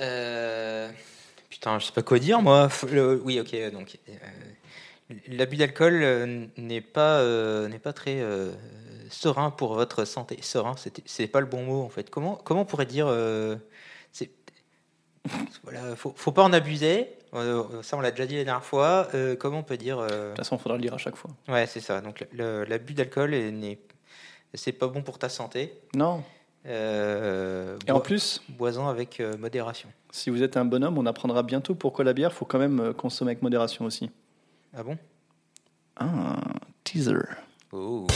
Euh, Putain, je sais pas quoi dire, moi. Le- Oui, ok, donc... euh, L'abus d'alcool euh, n'est pas, euh, n'est pas très euh, serein pour votre santé. Serein, c'est pas le bon mot, en fait. Comment, comment on pourrait dire... euh, Voilà, faut, faut pas en abuser. Euh, ça, on l'a déjà dit la dernière fois. Euh, comment on peut dire... euh, De toute façon, il faudra le lire à chaque fois. Ouais, c'est ça. Donc l'abus d'alcool est- n'est c'est pas bon pour ta santé. Non. Euh, Et en plus, boisons avec euh, modération. si vous êtes un bonhomme, on apprendra bientôt pourquoi la bière, faut quand même euh, consommer avec modération aussi. Ah bon? Ah, teaser. Oh.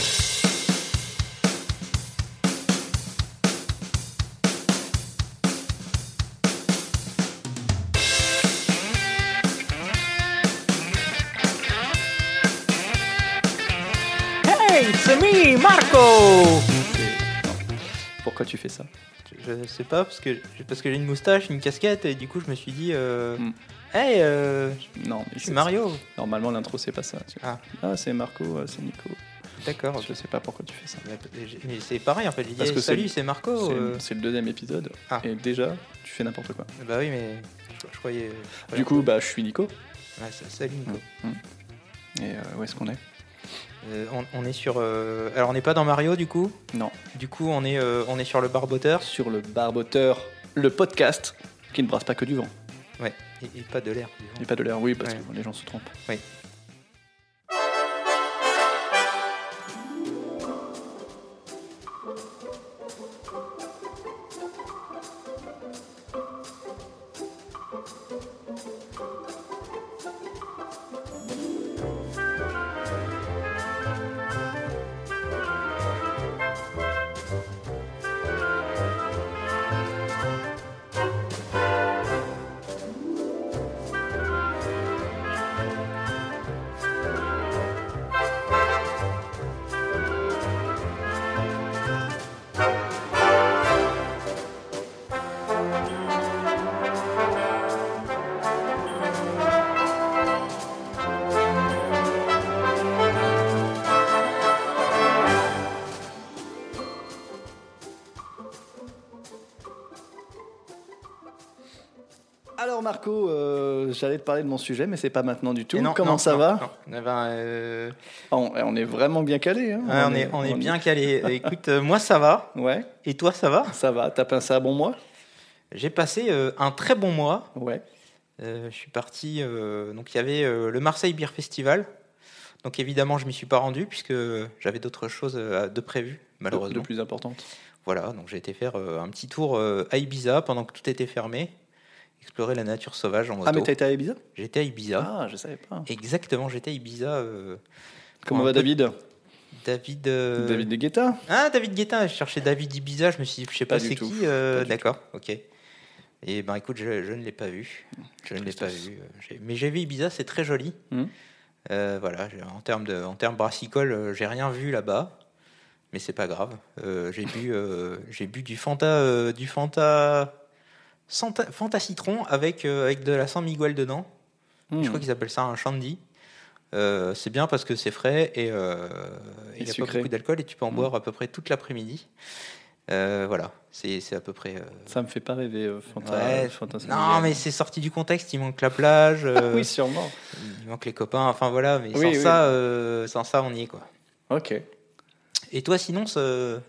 Hey, c'est me, Marco Pourquoi tu fais ça Je sais pas, parce que, parce que j'ai une moustache, une casquette, et du coup je me suis dit, euh, Hmm. hey, euh, Non, c'est Mario. Normalement, l'intro, c'est pas ça. Ah. Ah, c'est Marco, euh, c'est Nico. D'accord. Je sais pas pourquoi tu fais ça. Mais c'est pareil en fait, Parce que salut c'est Marco. C'est euh. le deuxième épisode. Ah. Et déjà, tu fais n'importe quoi. Bah oui mais je, je croyais... je Du coup, bah, je suis Nico. salut Nico. Et euh, où est-ce qu'on est? Euh, on, on est sur... euh, Alors on n'est pas dans Mario du coup? Non. Du coup on est, euh, on est sur le barboteur? Sur le barboteur, le podcast qui ne brasse pas que du vent. Ouais, et, et pas de l'air. Et pas de l'air, oui, parce Ouais. que les gens se trompent. Oui. J'allais te parler de mon sujet, mais c'est pas maintenant du tout. Et non, Comment non, ça non, va. Eh ben, euh, Ah, on, on est vraiment bien calé. Hein ouais, on, est, on est bien calé. Écoute, euh, moi ça va. Ouais, Et toi ça va? Ça va. T'as passé un bon mois? J'ai passé euh, un très bon mois. Ouais. Je suis parti. donc il y avait le Marseille Beer Festival. Donc évidemment je m'y suis pas rendu puisque j'avais d'autres choses de prévues malheureusement. de plus importante. Voilà, donc j'ai été faire un petit tour à Ibiza pendant que tout était fermé, explorer la nature sauvage en moto. Ah, mais été à Ibiza? J'étais à Ibiza. Ah, je savais pas. Exactement, j'étais à Ibiza. euh, Comment va peu- David? David. euh, David de Guetta Ah, David Guetta, je cherchais David Ibiza, je me suis dit, je sais pas, c'est qui. euh, D'accord, ok. Et ben écoute, je, je ne l'ai pas vu. Je ne l'ai pas vu. Mais j'ai vu Ibiza, c'est très joli. Euh, voilà, en termes de, en termes brassicole, j'ai rien vu là-bas, mais c'est pas grave. Euh, j'ai bu, euh, j'ai bu du Fanta, euh, du Fanta, Santa- Fanta citron avec euh, avec de la San Miguel dedans. Hmm. Je crois qu'ils appellent ça un shandy. Euh, c'est bien parce que c'est frais et euh, il n'y a pas beaucoup d'alcool et tu peux en Mm. boire à peu près toute l'après-midi. Voilà, c'est c'est à peu près. Ça me fait pas rêver, Fanta. ouais. Fanta non, mais c'est sorti du contexte. Il manque la plage, euh, oui, sûrement. il manque les copains. Enfin voilà, mais Oui, sans oui. ça, sans ça, on y est quoi. Ok. Et toi, sinon, ce,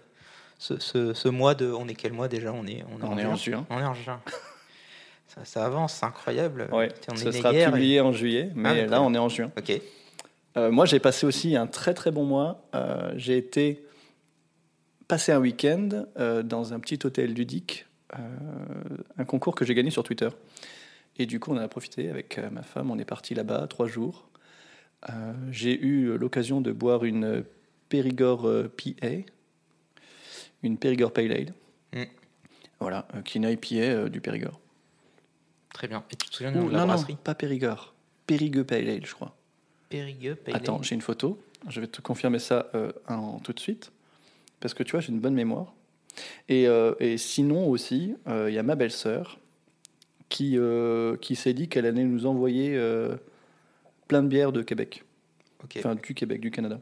ce, ce, ce mois de, on est quel mois déjà? On est On est en juin. On est en juin. ça, ça avance, c'est incroyable. Ouais. On Ça sera et- publié en juillet, mais d'accord. là, on est en juin. Ok. Euh, moi, j'ai passé aussi un très très bon mois. Euh, j'ai été passer un week-end euh, dans un petit hôtel ludique, un concours que j'ai gagné sur Twitter. Et du coup, on en a profité avec ma femme. On est parti là-bas trois jours. J'ai eu l'occasion de boire une Périgord PA, une Périgord Pale Ale. Mm. Voilà, euh, qui est une IPA euh, du Périgord. Très bien. Et tu te souviens de la non, non, brasserie? pas Périgord. Périgueux Pale Ale, je crois. Périgueux, Pale Attends, Ale. j'ai une photo. Je vais te confirmer ça euh, en, tout de suite. Parce que tu vois, j'ai une bonne mémoire. Et, euh, et sinon aussi, euh, il y a ma belle-sœur qui, qui s'est dit qu'elle allait nous envoyer plein de bières de Québec. Enfin, du Québec, du Canada.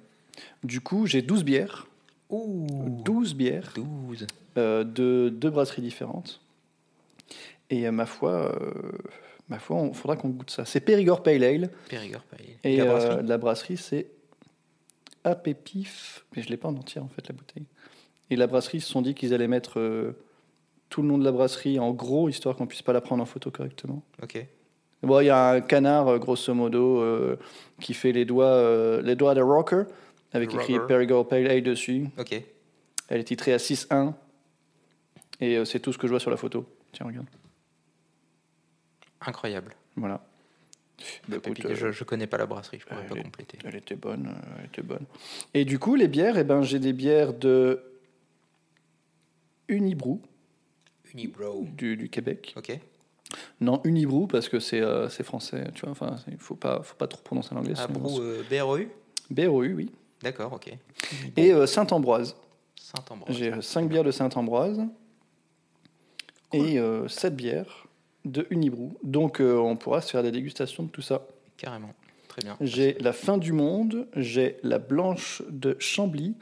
Du coup, j'ai 12 bières. Ouh. 12 bières 12. euh, de deux brasseries différentes. Et euh, ma foi, euh, ma foi, il faudra qu'on goûte ça. C'est Périgord Pale Ale. Périgord, pas il- Et la euh, brasserie la brasserie, c'est Apépif. Mais je l'ai pas en entière, en fait, la bouteille. Et la brasserie, ils se sont dit qu'ils allaient mettre tout le nom de la brasserie en gros, histoire qu'on puisse pas la prendre en photo correctement. Ok. Bon, il y a un canard, grosso modo, qui fait les doigts, les doigts de rocker, avec écrit. Périgord Pale Ale dessus. Ok. Elle est titrée à 6-1. Et euh, c'est tout ce que je vois sur la photo. Tiens, regarde. Incroyable. Voilà. Bah, écoute, euh, je, je connais pas la brasserie, je pourrais elle pas est- compléter. Elle était bonne, euh, elle était bonne. Et du coup, les bières, eh ben, j'ai des bières de Unibrou Unibrow. du, du Québec. Ok. Non, Unibrou parce que c'est euh, c'est français, tu vois. Enfin, il faut pas, faut pas trop prononcer l'anglais. Ah, sinon- brou, euh, BREU BROU, oui. D'accord, ok. Et euh, Saint-Ambroise. Saint-Ambroise. J'ai 5 bières de Saint-Ambroise et 7 bières de Unibrou. Donc, euh, on pourra se faire des dégustations de tout ça. Carrément. Très bien. J'ai la fin du monde, j'ai la blanche de Chambly,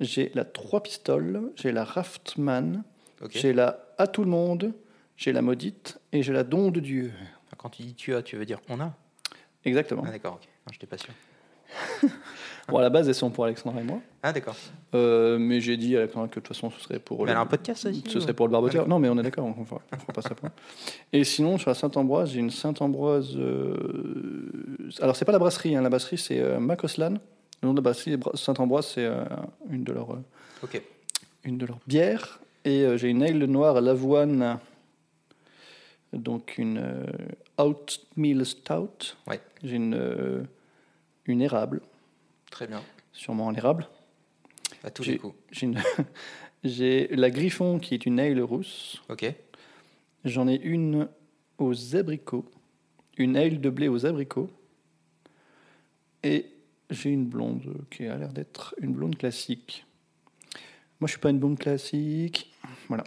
j'ai la trois pistoles, j'ai la Raftman, j'ai la à tout le monde, j'ai la maudite et j'ai la don de Dieu. Quand tu dis tu as, tu veux dire on a? Exactement. Ah, d'accord, ok. Non, j'étais pas sûr. Bon, à la base, elles sont pour Alexandra et moi. Ah, d'accord. Euh, mais j'ai dit à Alexandra que de toute façon, ce serait pour. Mais le- elle a un podcast aussi Ce serait pour le barboteur. Non, mais on est d'accord, on on fera pas ça. pour- Et sinon, sur la Saint-Ambroise, j'ai une Saint-Ambroise. euh, Alors, c'est pas la brasserie, hein. la brasserie, c'est euh, Macoslan. Le nom de la brasserie Bra- Saint-Ambroise, c'est euh, une, de leurs, euh, Ok. une de leurs bières. Et j'ai une ale noire à l'avoine. Donc, une euh, Oatmeal Stout. Ouais. J'ai une, euh, une érable, Très bien. sûrement en érable. À tous J'ai- les coups. J'ai la Griffon qui est une ale rousse. Ok. J'en ai une aux abricots, une aile de blé aux abricots, et j'ai une blonde qui a l'air d'être une blonde classique. Moi, je suis pas une blonde classique. Voilà,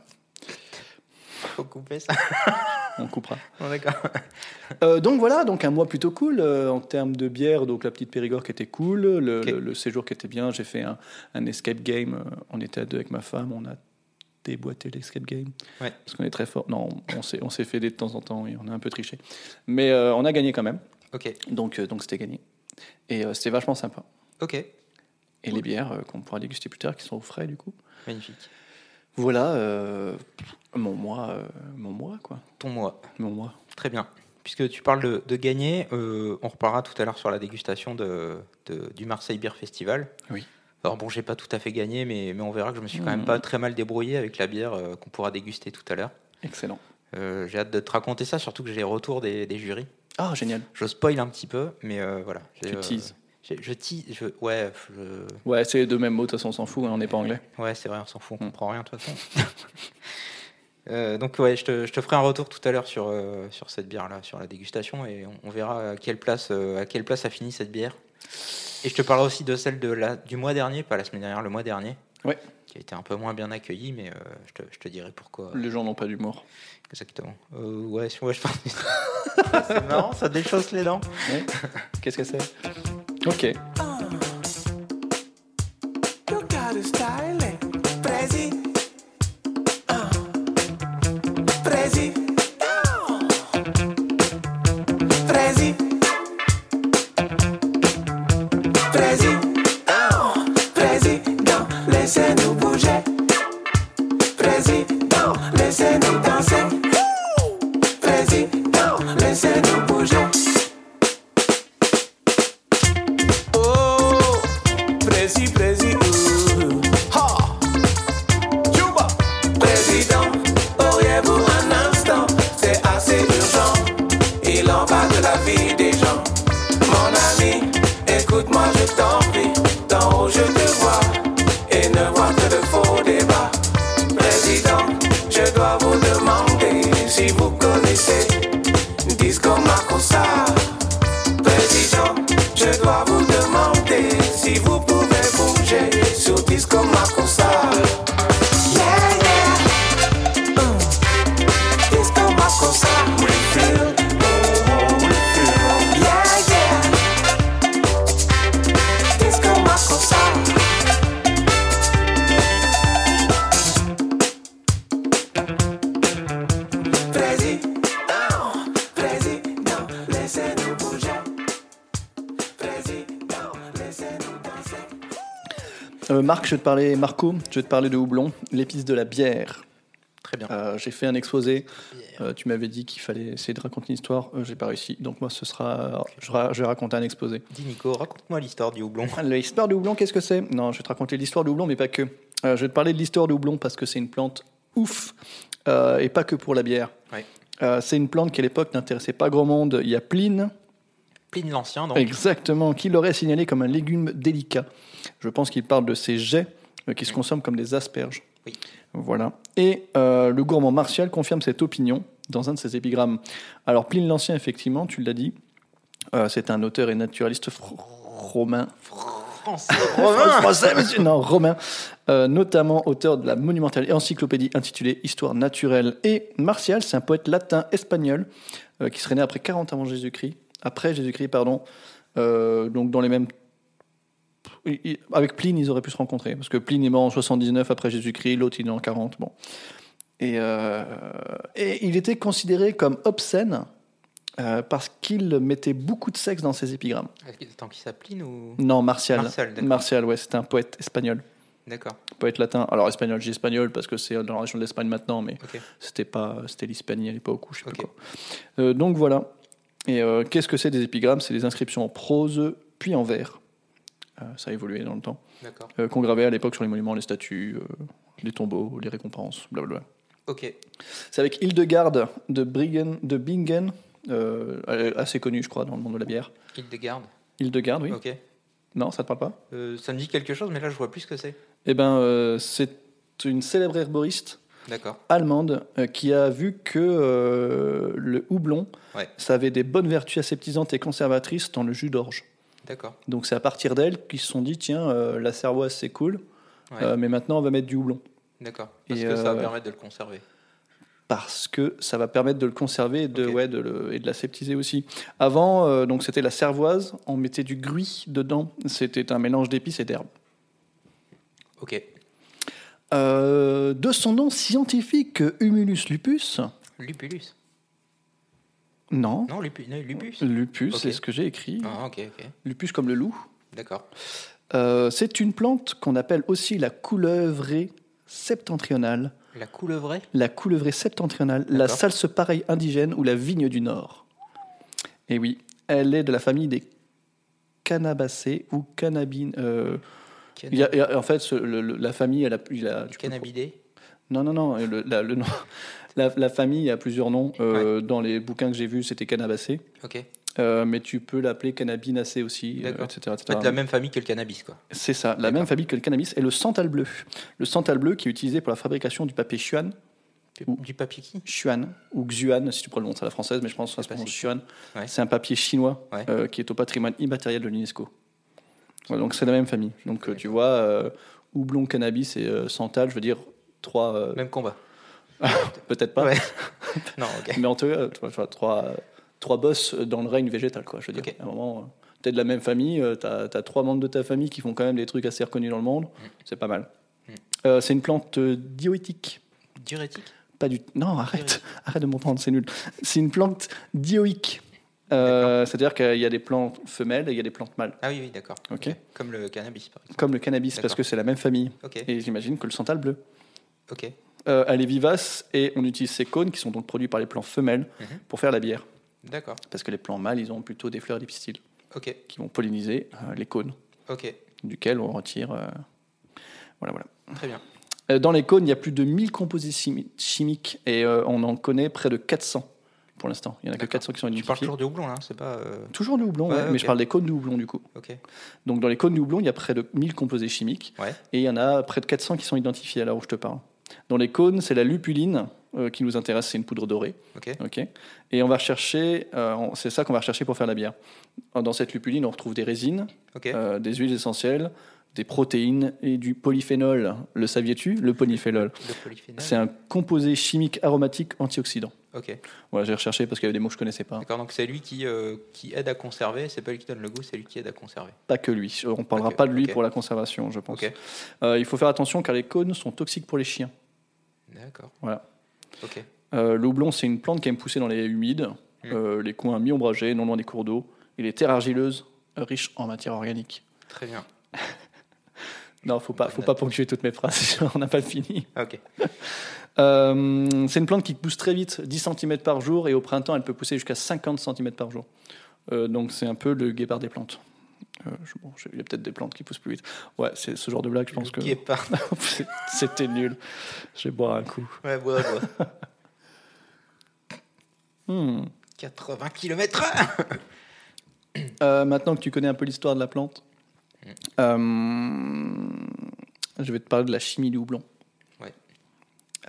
Faut couper ça. on coupera. Bon, d'accord. Euh, donc voilà, donc un mois plutôt cool euh, en termes de bière. Donc la petite Périgord qui était cool, le, Ok. le- le séjour qui était bien. J'ai fait un, un escape game. euh, On était à deux avec ma femme. On a déboîté l'escape game Ouais. parce qu'on est très fort. Non, on s'est on s'est fait des de temps en temps et on a un peu triché, mais euh, on a gagné quand même. Ok. Donc donc c'était gagné et c'était vachement sympa. Ok. Et les bières qu'on pourra déguster plus tard, qui sont au frais du coup. Magnifique. Voilà euh, mon mois, euh, mon mois quoi, Ton mois. mon mois. Très bien. Puisque tu parles de, de gagner, euh, on reparlera tout à l'heure sur la dégustation de, de- du Marseille Beer Festival. Oui. Alors bon, j'ai pas tout à fait gagné, mais, mais on verra que je me suis quand même Mhm. pas très mal débrouillé avec la bière euh, qu'on pourra déguster tout à l'heure. Excellent. J'ai hâte de te raconter ça, surtout que j'ai les retours des, des jurys. Ah génial. Je spoil un petit peu, mais voilà. Tu teases. Je tease. Je, ouais, je- Ouais, c'est les deux mêmes mots. De toute façon, on s'en fout. hein, on n'est pas anglais. ouais, c'est vrai, on s'en fout, on Mm. comprend rien de toute façon. Euh, donc ouais, je te, je te ferai un retour tout à l'heure sur, euh, sur cette bière-là, sur la dégustation, et on, on verra à quelle, place, euh, à quelle place a fini cette bière. Et je te parlerai aussi de celle de la, du mois dernier, pas la semaine dernière, le mois dernier, Ouais. qui a été un peu moins bien accueillie, mais je, te, je te dirai pourquoi Les gens n'ont pas d'humour. exactement. Ouais, ouais, je pense. c'est marrant, ça déchausse les dents. Ouais. Qu'est-ce que c'est? Ok. Busy, busy. Je vais te parler, Marco, je vais te parler de houblon, l'épice de la bière. Très bien. Euh, j'ai fait un exposé. Euh, tu m'avais dit qu'il fallait essayer de raconter une histoire. Euh, j'ai pas réussi. Donc moi, ce sera, je, ra- je vais raconter un exposé. Dis Nico, raconte-moi l'histoire du houblon. L'histoire du houblon, qu'est-ce que c'est? Non, je vais te raconter l'histoire du houblon, mais pas que. Euh, je vais te parler de l'histoire du houblon parce que c'est une plante ouf et pas que pour la bière. Ouais. C'est une plante qui à l'époque n'intéressait pas grand monde. Il y a Pline, Pline l'Ancien, donc. exactement, qui l'aurait signalé comme un légume délicat. Je pense qu'il parle de ces jets euh, qui se consomment comme des asperges. Oui. Voilà. Et euh, le gourmand Martial confirme cette opinion dans un de ses épigrammes. Alors Pline l'Ancien, effectivement, tu l'as dit, euh, c'est un auteur et naturaliste fr- romain. Français, Français, monsieur Non, romain. Euh, notamment auteur de la monumentale encyclopédie intitulée Histoire naturelle. Et Martial, c'est un poète latin espagnol qui serait né après 40 avant Jésus-Christ. Après Jésus-Christ, pardon. Donc dans les mêmes. Avec Pline, ils auraient pu se rencontrer. Parce que Pline est mort en 79 après Jésus-Christ, l'autre il est en 40. Bon. Et, euh, et il était considéré comme obscène euh, parce qu'il mettait beaucoup de sexe dans ses épigrammes. Attends, qui s'appelle ou? Non, Martial. Martial. Martial, ouais, c'était un poète espagnol. D'accord. Poète latin. Alors espagnol, j'ai espagnol parce que c'est dans la région de l'Espagne maintenant, mais c'était pas, c'était l'Hispanie à l'époque ou je sais plus quoi. Euh, donc voilà. Et euh, qu'est-ce que c'est des épigrammes? C'est des inscriptions en prose puis en vers. Euh, ça a évolué dans le temps. Euh, qu'on gravait à l'époque sur les monuments, les statues, euh, les tombeaux, les récompenses, blablabla. Ok. C'est avec Hildegarde de, Briggen, de Bingen, assez connue, je crois, dans le monde de la bière. Hildegarde. Hildegarde, oui. Ok. Non, ça te parle pas? Euh, ça me dit quelque chose, mais là, je vois plus ce que c'est. Eh ben, euh, c'est une célèbre herboriste allemande euh, qui a vu que le houblon, Ouais. ça avait des bonnes vertus aseptisantes et conservatrices dans le jus d'orge. D'accord. Donc c'est à partir d'elle qu'ils se sont dit tiens, euh, la cervoise c'est cool, Ouais. euh, mais maintenant on va mettre du houblon. D'accord. Parce et, que ça va euh, permettre de le conserver. Parce que ça va permettre de le conserver et de, Ok. ouais, de le- et de l'aseptiser aussi. Avant, donc c'était la cervoise, on mettait du gruy dedans. C'était un mélange d'épices et d'herbes. Ok. De son nom scientifique, Humulus lupus Lupulus. Non. Non, lupu... non, lupus. Lupus, Ok. c'est ce que j'ai écrit. Ah, ok, ok. Lupus comme le loup. D'accord. Euh, c'est une plante qu'on appelle aussi la coulevrée septentrionale, La coulevrée la coulevrée septentrionale, la D'accord. salse-pareille indigène ou la vigne du Nord. Et oui, elle est de la famille des cannabacées ou cannabines. euh, il y a- il y a- en fait, ce- le- le- la famille, elle a, il a- tu Non, non, non. Le, la, le nom- la- la famille a plusieurs noms. Euh, Dans les bouquins que j'ai vus, c'était cannabacée. Ok. Euh, mais tu peux l'appeler cannabinacée aussi, euh, etc. etc. En fait, la même famille que le cannabis, quoi. C'est ça, la même famille que le cannabis et le santal bleu. Le santal bleu qui est utilisé pour la fabrication du papier chuan, Du, Ou- du papier qui? Chuan ou xuan si tu prononces à la française, mais je pense que ça se prononce chuan. Ouais. C'est un papier chinois Ouais. euh, qui est au patrimoine immatériel de l'UNESCO. Donc c'est la même famille. Donc euh, tu vois, euh, houblon, cannabis et euh, santal, je veux dire trois, euh, Même combat. peut-être pas, Ouais. non, ok. mais en tout cas, trois, euh, trois boss dans le règne végétal, quoi. Je veux dire, Ok. à un moment, tu es de la même famille, tu as, trois membres de ta famille qui font quand même des trucs assez reconnus dans le monde, c'est pas mal. Mm. Euh, c'est une plante euh, dioïtique. Diurétique? Pas du Non, arrête, arrête de m'entendre, c'est nul. C'est une plante dioïque. Euh, C'est-à-dire qu'il y a des plantes femelles et il y a des plantes mâles. Ah oui, oui, d'accord. Ok. Comme le cannabis, par exemple. Comme le cannabis, parce que c'est la même famille. Ok. Et j'imagine que le santal bleu. Ok. Euh, elle est vivace et on utilise ces cônes qui sont donc produits par les plants femelles Mhm. pour faire la bière. D'accord. Parce que les plants mâles, ils ont plutôt des fleurs et des pistils Ok. qui vont polliniser euh, les cônes, Ok. duquel on retire. euh, Voilà, voilà. Très bien. Dans les cônes, il y a plus de 1000 composés chimi- chimiques et on en connaît près de 400 pour l'instant. Il n'y en a que D'accord. 400 qui sont Tu parles identifiés. toujours de houblon, là, hein, c'est pas. euh, Toujours du houblon, Ouais, ouais, mais je parle des cônes de houblon du coup. Ok. Donc dans les cônes de houblon, il y a près de 1000 composés chimiques Ouais. et il y en a près de 400 qui sont identifiés à l'heure où je te parle. Dans les cônes, c'est la lupuline euh, qui nous intéresse, c'est une poudre dorée. Et on va rechercher, euh, c'est ça qu'on va rechercher pour faire la bière. Dans cette lupuline, on retrouve des résines, euh, des huiles essentielles, des protéines et du polyphénol. Le saviez-tu Le polyphénol. Le polyphénol. C'est un composé chimique aromatique antioxydant. Ok. Voilà, j'ai recherché parce qu'il y avait des mots que je connaissais pas. D'accord, donc c'est lui qui, euh, qui aide à conserver, c'est pas lui qui donne le goût, c'est lui qui aide à conserver. Pas que lui. On parlera Ok, pas de lui pour la conservation, je pense. Ok. Euh, il faut faire attention car les cônes sont toxiques pour les chiens. D'accord. Voilà. Ok. Euh, le houblon, c'est une plante qui aime pousser dans les humides, Mm. euh, les coins mi-ombragés, non loin des cours d'eau, et les terres argileuses, riches en matière organique. Très bien. Non, faut pas, faut pas ponctuer toutes mes phrases. On n'a pas fini. Ok. Euh, c'est une plante qui pousse très vite, 10 cm par jour, et au printemps, elle peut pousser jusqu'à 50 cm par jour. Euh, donc c'est un peu le guépard des plantes. Euh, je- bon, je- il y a peut-être des plantes qui poussent plus vite. Ouais, c'est ce genre de blague, je pense que Guépard. C'était nul. Je vais boire un coup. Ouais, bois, bois. Hmm. 80 km Euh, maintenant que tu connais un peu l'histoire de la plante, je vais te parler de la chimie du houblon. Ouais.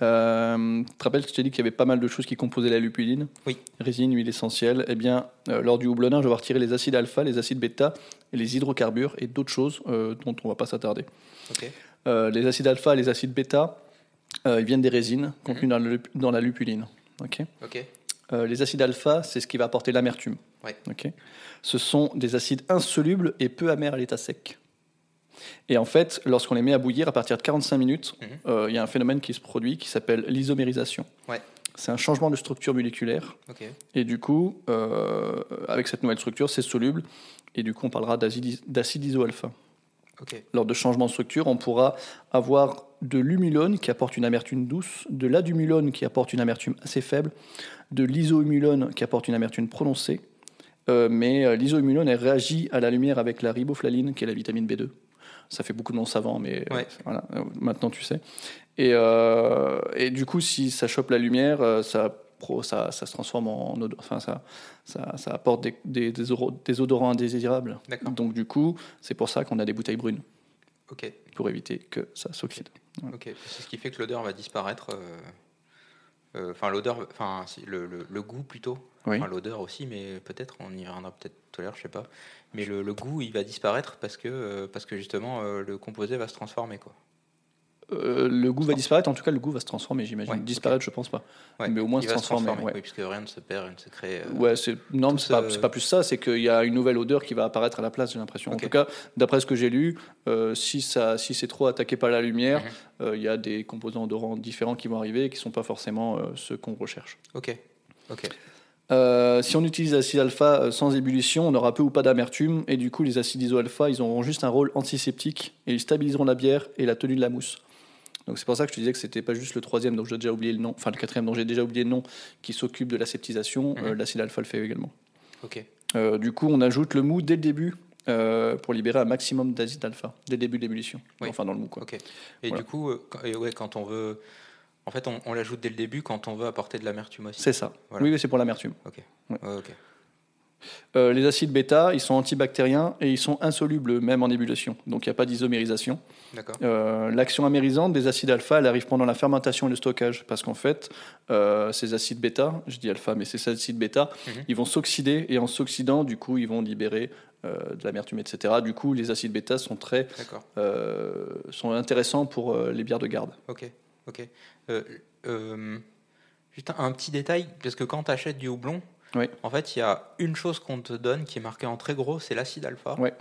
Euh, tu te rappelles que je t'ai dit qu'il y avait pas mal de choses qui composaient la lupuline Oui. Résine, huile essentielle. Eh bien, euh, lors du houblonnage, on va retirer les acides alpha, les acides bêta, et les hydrocarbures et d'autres choses euh, dont on va pas s'attarder. Euh, les acides alpha et les acides bêta, euh, ils viennent des résines contenues dans, le- dans la lupuline. Euh, les acides alpha, c'est ce qui va apporter l'amertume. Ouais. Ce sont des acides insolubles et peu amers à l'état sec. Et en fait, lorsqu'on les met à bouillir à partir de 45 minutes, Mhm. euh, il y a un phénomène qui se produit qui s'appelle l'isomérisation. Ouais. C'est un changement de structure moléculaire. Ok. Et du coup, euh, avec cette nouvelle structure, c'est soluble. Et du coup, on parlera d'acide iso-alpha. Ok. Lors de changements de structure, on pourra avoir de l'humulone qui apporte une amertume douce, de l'adumulone qui apporte une amertume assez faible, de l'isohumulone qui apporte une amertume prononcée. Euh, mais euh, l'isohumulone, elle réagit à la lumière avec la riboflavine, qui est la vitamine B2. Ça fait beaucoup de noms savants, mais euh, Ouais. voilà, maintenant tu sais. Et, et du coup, si ça chope la lumière, ça, pro- ça, ça se transforme en odo- enfin, ça, ça, ça apporte des, des, des odorants indésirables. Donc du coup, c'est pour ça qu'on a des bouteilles brunes Ok. pour éviter que ça s'oxyde. Ok. C'est ce qui fait que l'odeur va disparaître. euh, Enfin, l'odeur, enfin, si, le, le- le goût plutôt. Oui. Enfin, l'odeur aussi, mais peut-être on y reviendra peut-être tout à l'heure, je sais pas. Mais le, le goût, il va disparaître parce que euh, parce que justement euh, le composé va se transformer quoi. Euh, le goût va disparaître, en tout cas le goût va se transformer, j'imagine. Ouais, disparaître, je pense pas. Ouais, Mais au moins se transformer. Oui, puisque rien ne se perd, rien ne se crée. euh, Ouais, c'est non, c'est pas, ce- c'est pas plus ça, c'est qu'il y a une nouvelle odeur qui va apparaître à la place, j'ai l'impression. En tout cas, d'après ce que j'ai lu, euh, si, ça, si c'est trop attaqué par la lumière, Mhm. euh, il y a des composants odorants différents qui vont arriver et qui sont pas forcément euh, ceux qu'on recherche. Ok. Ok. Euh, si on utilise l'acide alpha euh, sans ébullition, on aura peu ou pas d'amertume, et du coup, les acides iso-alpha, ils auront juste un rôle antiseptique, et ils stabiliseront la bière et la tenue de la mousse. Donc c'est pour ça que je te disais que c'était pas juste le troisième dont j'ai déjà oublié le nom, enfin le quatrième dont j'ai déjà oublié le nom, qui s'occupe de l'aseptisation, Mhm. euh, l'acide alpha le fait également. Ok. Euh, du coup, on ajoute le mou dès le début euh, pour libérer un maximum d'acide alpha, dès le début de l'ébullition, Oui. enfin dans le mou. Quoi. Ok. Et Voilà. du coup, quand, et ouais, quand on veut, en fait, on, on l'ajoute dès le début quand on veut apporter de l'amertume aussi. C'est ça. Voilà. Oui, c'est pour l'amertume. Ok. Ouais. Euh, les acides bêta, ils sont antibactériens et ils sont insolubles même en ébullition, donc il n'y a pas d'isomérisation. Euh, L'action amérisante des acides alpha, elle arrive pendant la fermentation et le stockage, parce qu'en fait, euh, ces acides bêta, je dis alpha, mais ces acides bêta, Mhm. ils vont s'oxyder et en s'oxydant, du coup, ils vont libérer de l'amertume, etc. Du coup, les acides bêta sont très sont intéressants pour les bières de garde. Ok. Ok. Juste un, un petit détail, parce que quand tu achètes du houblon, Oui. en fait, il y a une chose qu'on te donne qui est marquée en très gros, c'est l'acide alpha. Ouais.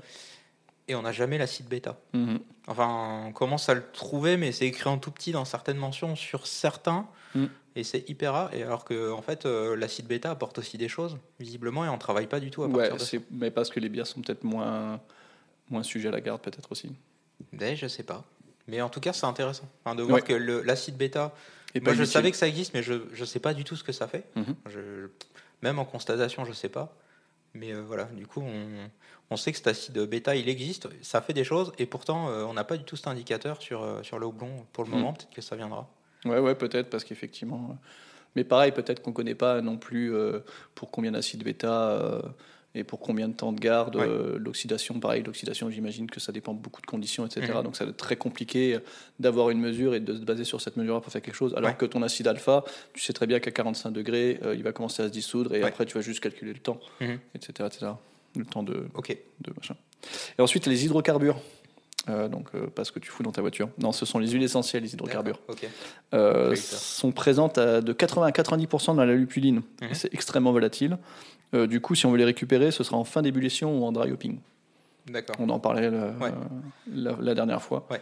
Et on n'a jamais l'acide bêta. Mhm. Enfin, on commence à le trouver, mais c'est écrit en tout petit dans certaines mentions sur certains, Mm. et c'est hyper rare. Et alors que, en fait, euh, l'acide bêta apporte aussi des choses, visiblement, et on travaille pas du tout à Ouais, partir de ça. mais parce que les bières sont peut-être moins moins sujets à la garde, peut-être aussi. Mais je sais pas. Mais en tout cas, c'est intéressant de voir Ouais. que l'acide bêta. Et Moi, je savais que ça existe, mais je je sais pas du tout ce que ça fait. Mhm. Je- même en constatation, je sais pas. Mais euh, voilà, du coup, on, on sait que cet acide bêta, il existe, ça fait des choses, et pourtant, euh, on n'a pas du tout cet indicateur sur, euh, sur le houblon pour le Mhm. moment. Peut-être que ça viendra. Ouais, ouais, peut-être, parce qu'effectivement. Mais pareil, peut-être qu'on ne connaît pas non plus pour combien d'acide bêta et pour combien de temps de garde. Ouais. euh, L'oxydation, pareil, l'oxydation, j'imagine que ça dépend beaucoup de conditions, etc. Mhm. Donc ça va être très compliqué euh, d'avoir une mesure et de se baser sur cette mesure pour faire quelque chose. Alors Ouais. que ton acide alpha, tu sais très bien qu'à 45 degrés, euh, il va commencer à se dissoudre et Ouais. après tu vas juste calculer le temps, Mhm. etc., etc. Le temps de, Ok. de machin. Et ensuite, les hydrocarbures. Euh, donc, euh, pas ce que tu fous dans ta voiture. Non, ce sont les huiles essentielles, les hydrocarbures. D'accord, Ok. Euh, Oui, ça. sont présentes à de 80 à 90% dans la lupuline. Mhm. C'est extrêmement volatile. Euh, du coup, si on veut les récupérer, ce sera en fin d'ébullition ou en dry hopping. D'accord. On en parlait la, Ouais. la- la dernière fois. Ouais.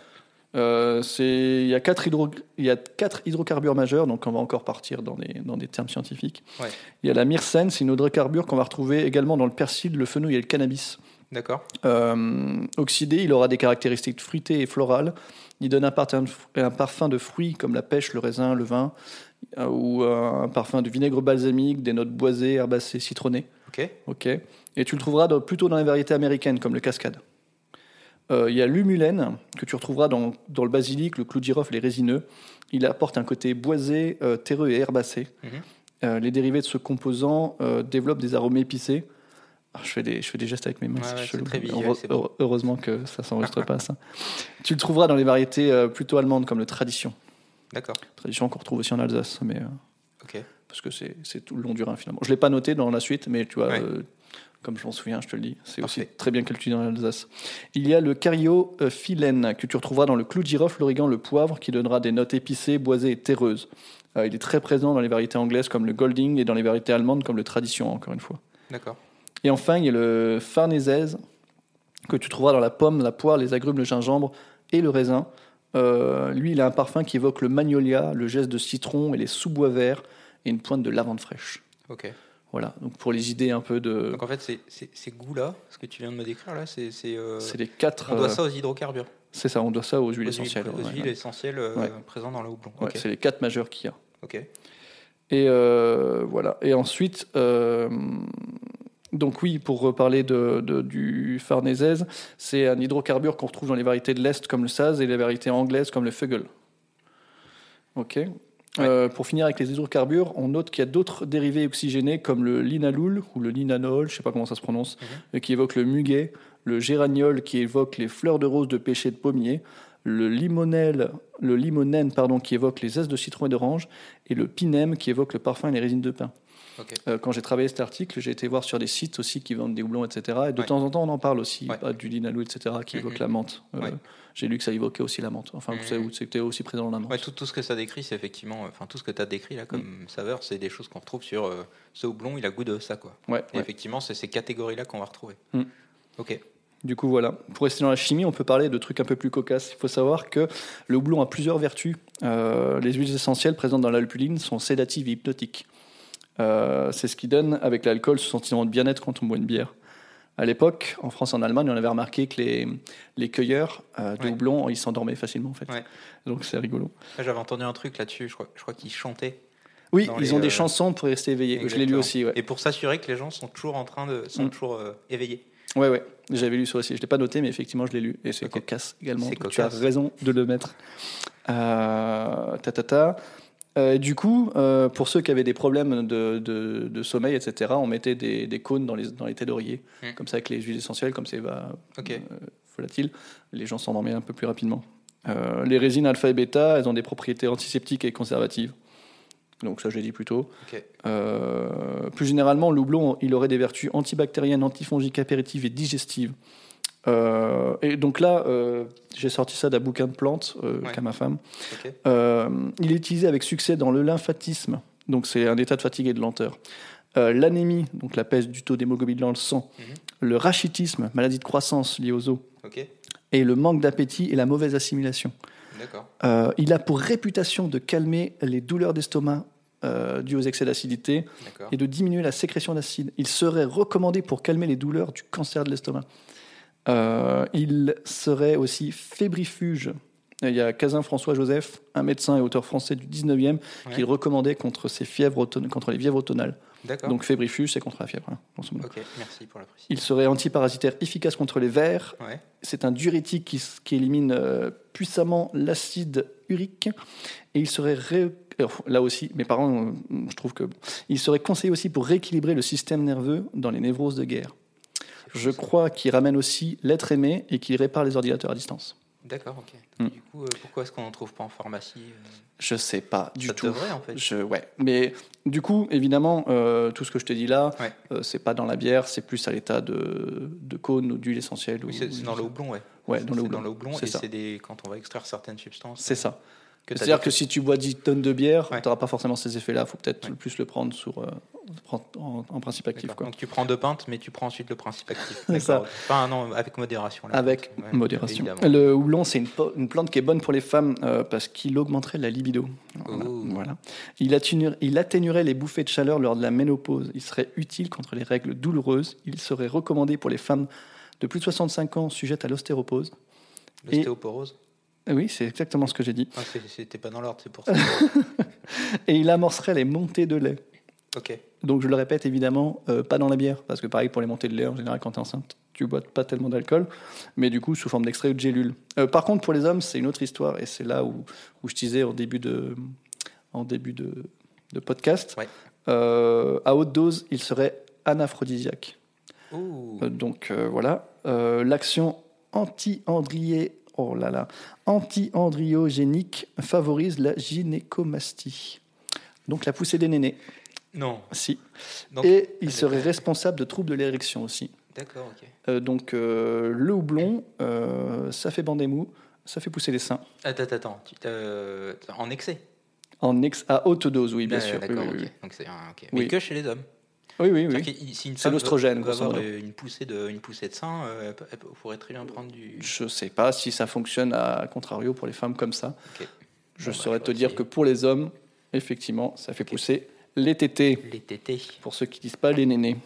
Euh, il y a quatre hydro- il y a quatre hydrocarbures majeurs, donc on va encore partir dans des, dans des termes scientifiques. Ouais. Il y a la myrcène, c'est une hydrocarbure qu'on va retrouver également dans le persil, le fenouil et le cannabis. D'accord. Euh, oxydé, il aura des caractéristiques fruitées et florales. Il donne un parfum, de, fr- un parfum de fruits comme la pêche, le raisin, le vin, euh, ou euh, un parfum de vinaigre balsamique, des notes boisées, herbacées, citronnées. Ok. Ok. Et tu le trouveras dans- plutôt dans les variétés américaines comme le cascade. Euh, Il y a l'humulène que tu retrouveras dans, dans le basilic, le clou de girofle les résineux. Il apporte un côté boisé, euh, terreux et herbacé. Mhm. Euh, les dérivés de ce composant développent des arômes épicés. Ah, je, fais des, je fais des gestes avec mes mains, Ouais, ouais, très visuel, Heure- Heureusement que ça s'enregistre pas, ça. Tu le trouveras dans les variétés plutôt allemandes comme le Tradition. D'accord. Tradition qu'on retrouve aussi en Alsace, mais, euh, parce que c'est tout le long du Rhin finalement. Je ne l'ai pas noté dans la suite, mais tu vois, Ouais. euh, comme je m'en souviens, je te le dis, c'est aussi très bien cultivé dans l'Alsace. Il y a le Cario euh, que tu retrouveras dans le clou de girofle, l'origan, le poivre, qui donnera des notes épicées, boisées et terreuses. Euh, il est très présent dans les variétés anglaises comme le Golding et dans les variétés allemandes comme le Tradition, encore une fois. D'accord. Et enfin, il y a le Farnèse que tu trouveras dans la pomme, la poire, les agrumes, le gingembre et le raisin. Euh, lui, il a un parfum qui évoque le magnolia, le geste de citron et les sous-bois verts et une pointe de lavande fraîche. Ok. Voilà, donc pour les idées un peu de. Donc en fait, c'est- c'est- ces goûts-là, ce que tu viens de me décrire là, c'est. c'est, euh, les quatre. On doit euh, ça aux hydrocarbures. C'est ça, on doit ça aux huiles Aux essentielles. Aux ouais, huiles ouais. essentielles euh, Ouais. présentes dans le houblon. Ouais, ok. C'est les quatre majeurs qu'il y a. ok. Et voilà. Et ensuite, donc oui, pour reparler de, de- du Farnèse, c'est un hydrocarbure qu'on retrouve dans les variétés de l'Est comme le Saz et les variétés anglaises comme le Fuggle. Ok. Euh, pour finir avec les hydrocarbures, on note qu'il y a d'autres dérivés oxygénés comme le linalool ou le linanol, je sais pas comment ça se prononce, Mhm. mais qui évoque le muguet, le géraniol qui évoque les fleurs de rose de pêcher de pommier, le limonel, le limonène pardon, qui évoque les zestes de citron et d'orange, et le pinème qui évoque le parfum et les résines de pin. Euh, quand j'ai travaillé cet article, j'ai été voir sur des sites aussi qui vendent des houblons, etc. Et de Ouais. temps en temps, on en parle aussi, Ouais. du linalool, etc., qui évoque la menthe. Euh, Ouais. J'ai lu que ça évoquait aussi la menthe. Enfin, Mhm. que c'était aussi présent dans la menthe. Tout, tout ce que ça décrit, c'est effectivement. Enfin, tout ce que tu as décrit là comme Mm. saveur, c'est des choses qu'on retrouve sur euh, ce houblon, il a goût de ça, quoi. Ouais, Et effectivement, c'est ces catégories-là qu'on va retrouver. Mm. Ok. Du coup, voilà. Pour rester dans la chimie, on peut parler de trucs un peu plus cocasses. Il faut savoir que le houblon a plusieurs vertus. Euh, les huiles essentielles présentes dans l'alpuline sont sédatives et hypnotiques. Euh, c'est ce qui donne, avec l'alcool, ce sentiment de bien-être quand on boit une bière. À l'époque, en France et en Allemagne, on avait remarqué que les, les cueilleurs euh, de Ouais. houblon, ils s'endormaient facilement, en fait. Ouais. Donc, c'est rigolo. Là, J'avais entendu un truc là-dessus, je crois, je crois qu'ils chantaient. Oui, ils les, ont des euh, chansons pour rester éveillés. Je l'ai lu aussi, ouais. Et pour s'assurer que les gens sont toujours en train de. sont Mm. toujours euh, éveillés. Ouais, ouais. J'avais lu ça aussi. Je l'ai pas noté, mais effectivement, je l'ai lu. Et c'est Ok. cocasse également. Tu as raison de le mettre. Euh, ta, ta, ta. Euh, du coup, euh, pour ceux qui avaient des problèmes de, de- de sommeil, etc., on mettait des, des cônes dans les, dans les têtes d'oreiller. Mm. Comme ça, avec les huiles essentielles, comme c'est bah, Ok. euh, volatile, les gens s'endormaient un peu plus rapidement. Les résines alpha et bêta, elles ont des propriétés antiseptiques et conservatives. Donc ça, je l'ai dit plus tôt. Plus généralement, le houblon, il aurait des vertus antibactériennes, antifongiques, apéritives et digestives. Euh, et donc là, euh, j'ai sorti ça d'un bouquin de plantes euh, Ouais. qu'a ma femme. Euh, il est utilisé avec succès dans le lymphatisme, donc c'est un état de fatigue et de lenteur. L'anémie, donc la peste du taux d'hémoglobine dans le sang. Mhm. Le rachitisme, maladie de croissance liée aux os. Et le manque d'appétit et la mauvaise assimilation. Il a pour réputation de calmer les douleurs d'estomac euh, dues aux excès d'acidité et de diminuer la sécrétion d'acide. Il serait recommandé pour calmer les douleurs du cancer de l'estomac. Euh, il serait aussi fébrifuge. Il y a Cazin François Joseph, un médecin et auteur français du 19e, qui Ouais. le recommandait contre, ces fièvres automn- contre les fièvres automnales. Donc fébrifuge, c'est contre la fièvre. hein, merci pour la. Il serait antiparasitaire efficace contre les vers. Ouais. C'est un diurétique qui, qui élimine euh, puissamment l'acide urique. Et il serait ré- euh, là aussi, mes parents, je trouve que il serait conseillé aussi pour rééquilibrer le système nerveux dans les névroses de guerre. Je crois qu'il ramène aussi l'être aimé et qu'il répare les ordinateurs à distance. D'accord, ok. Mm. Du coup, euh, pourquoi est-ce qu'on n'en trouve pas en pharmacie euh, Je sais pas du Ça tout. devrait en fait. Je, ouais. Mais du coup, évidemment, euh, tout ce que je te dis là, Ouais. euh, c'est pas dans la bière, c'est plus à l'état de, de cône ou d'huile essentielle. Oui, ou- c'est dans le houblon, ouais. Ouais, dans le C'est houblon. dans le houblon C'est et ça. c'est des quand on va extraire certaines substances. C'est ça. C'est-à-dire que si tu bois 10 tonnes de bière, Ouais. tu n'auras pas forcément ces effets-là. Il faut peut-être Ouais. plus le prendre sur, euh, en, en principe actif. Quoi. Donc tu prends deux pintes, mais tu prends ensuite le principe actif. Ça. Enfin non, avec modération. là. Avec Ouais, modération. évidemment. Le houblon, c'est une, plante qui est bonne pour les femmes euh, parce qu'il augmenterait la libido. Voilà. Il, atténuerait, il atténuerait les bouffées de chaleur lors de la ménopause. Il serait utile contre les règles douloureuses. Il serait recommandé pour les femmes de plus de 65 ans sujette à l'ostéoporose. L'ostéoporose. Eh Oui, c'est exactement ce que j'ai dit. Ah, C'était pas dans l'ordre, c'est pour ça. Et il amorcerait les montées de lait. ok. Donc je le répète évidemment, euh, pas dans la bière, parce que pareil pour les montées de lait, en général quand tu es enceinte, tu bois pas tellement d'alcool, mais du coup sous forme d'extrait ou de gélule. Euh, par contre pour les hommes, c'est une autre histoire, et c'est là où, où je disais en début de, en début de, de podcast, Ouais. euh, à haute dose, il serait anaphrodisiaque. Donc voilà, l'action anti-andrié, oh là là, anti-andriogénique favorise la gynécomastie. Donc la poussée des nénés, Non. si. Donc, Et il serait responsable de troubles de l'érection aussi. D'accord, ok. Euh, donc euh, le houblon, euh, ça fait bander mou, ça fait pousser les seins. Attends, attends, en excès En ex à haute dose, oui, bien Ah, sûr. Oui, D'accord, oui, ok. oui. Donc. Oui. Mais que chez les hommes. Oui, oui, oui. Si C'est l'ostrogène, une poussée de, une poussée de sein, euh, elle pourrait très bien prendre du. Je sais pas si ça fonctionne à contrario pour les femmes comme ça. Je Bon, bah, saurais te dire que pour les hommes, effectivement, ça fait pousser les tétés. Les tétés. Pour ceux qui disent pas les nénés.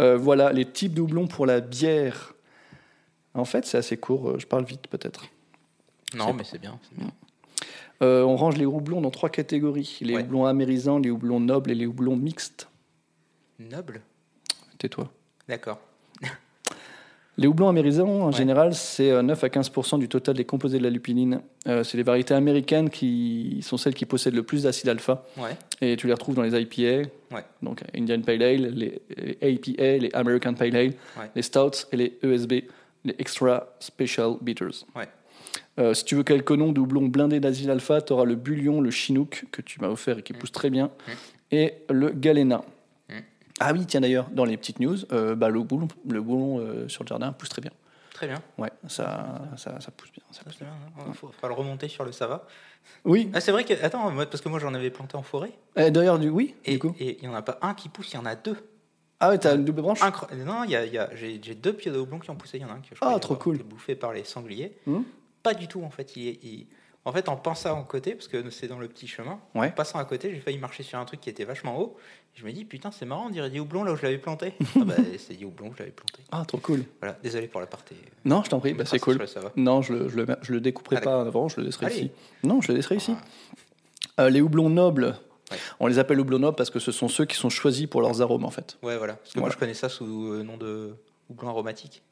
Euh, voilà les types de houblons pour la bière. En fait, c'est assez court. euh, Je parle vite peut-être. Non, mais c'est bien. bien. Euh, on range les houblons dans trois catégories les Ouais. houblons amérisants, les houblons nobles et les houblons mixtes. Noble Tais-toi. D'accord. Les houblons amérisants, en Ouais. général, c'est euh, 9 à 15% du total des composés de la lupinine. Euh, c'est les variétés américaines qui sont celles qui possèdent le plus d'acide alpha. Ouais. Et tu les retrouves dans les IPA, Ouais. donc Indian Pale Ale, les, APA, les American Pale Ale, les Stouts et les ESB, les Extra Special Bitters. Euh, si tu veux quelques noms de houblons blindés d'acide alpha, tu auras le Bullion, le Chinook, que tu m'as offert et qui pousse très bien, et le Galena. Ah oui, tiens d'ailleurs, dans les petites news, euh, bah, le boulon, le boulon euh, sur le jardin pousse très bien. Très bien. Ouais, ça, ça, ça pousse bien. ça Ça, pousse bien, hein. Il faut, faut le remonter sur le Sava. Oui, Ah, c'est vrai que. Attends, parce que moi j'en avais planté en forêt. Eh, d'ailleurs, du, oui, Et il n'y en a pas un qui pousse, il y en a deux. Ah ouais, t'as une double branche? Incro- Non, y a, il y a- j'ai j'ai deux pieds de houblon qui ont poussé. Il y en a un qui je crois, Ah, trop cool. bouffé par les sangliers. Hmm. Pas du tout en fait. Il- En fait, en passant à côté, parce que c'est dans le petit chemin, Ouais. en passant à côté, j'ai failli marcher sur un truc qui était vachement haut. Je me dis, putain, c'est marrant, on dirait des houblons là où je l'avais planté. ah bah, c'est des houblons que je l'avais planté. Ah, trop cool. Voilà, désolé pour la partie. Non, je t'en prie, bah, c'est cool. Ça. Non, je le, je le, je le découperai Ah, pas avant, je le laisserai Allez. ici. Non, je le laisserai ici. Ah. Euh, les houblons nobles, Ouais. on les appelle houblons nobles parce que ce sont ceux qui sont choisis pour leurs arômes en fait. Ouais, voilà. Parce que Voilà. moi, je connais ça sous euh, nom de houblon aromatique.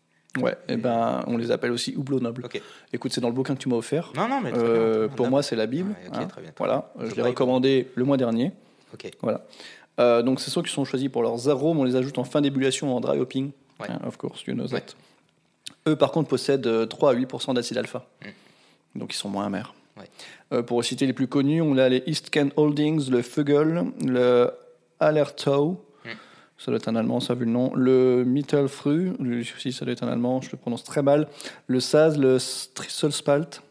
Ouais, et ben on les appelle aussi houblons nobles. Ok. Écoute, c'est dans le bouquin que tu m'as offert. Non, non, mais. très bien, Euh, bien. pour moi, c'est la Bible. Ouais, hein. très bien, très Voilà. Euh, je Je l'ai recommandé le mois dernier. Ok. Voilà. Euh, donc, c'est ceux qui sont choisis pour leurs arômes. On les ajoute en fin d'ébullition en dry hopping. Ouais. Hein, of course, you know that. Ouais. Eux, par contre, possèdent euh, 3 à 8% d'acide alpha. Mm. Donc, ils sont moins amers. Euh, pour citer les plus connus, on a les East Kent Holdings, le Fugel, le Allertau. Ça doit être un allemand, ça vu le nom. Le Mittelfru, aussi, ça doit être un allemand, je le prononce très mal. Le Saz, le Strisselspalt.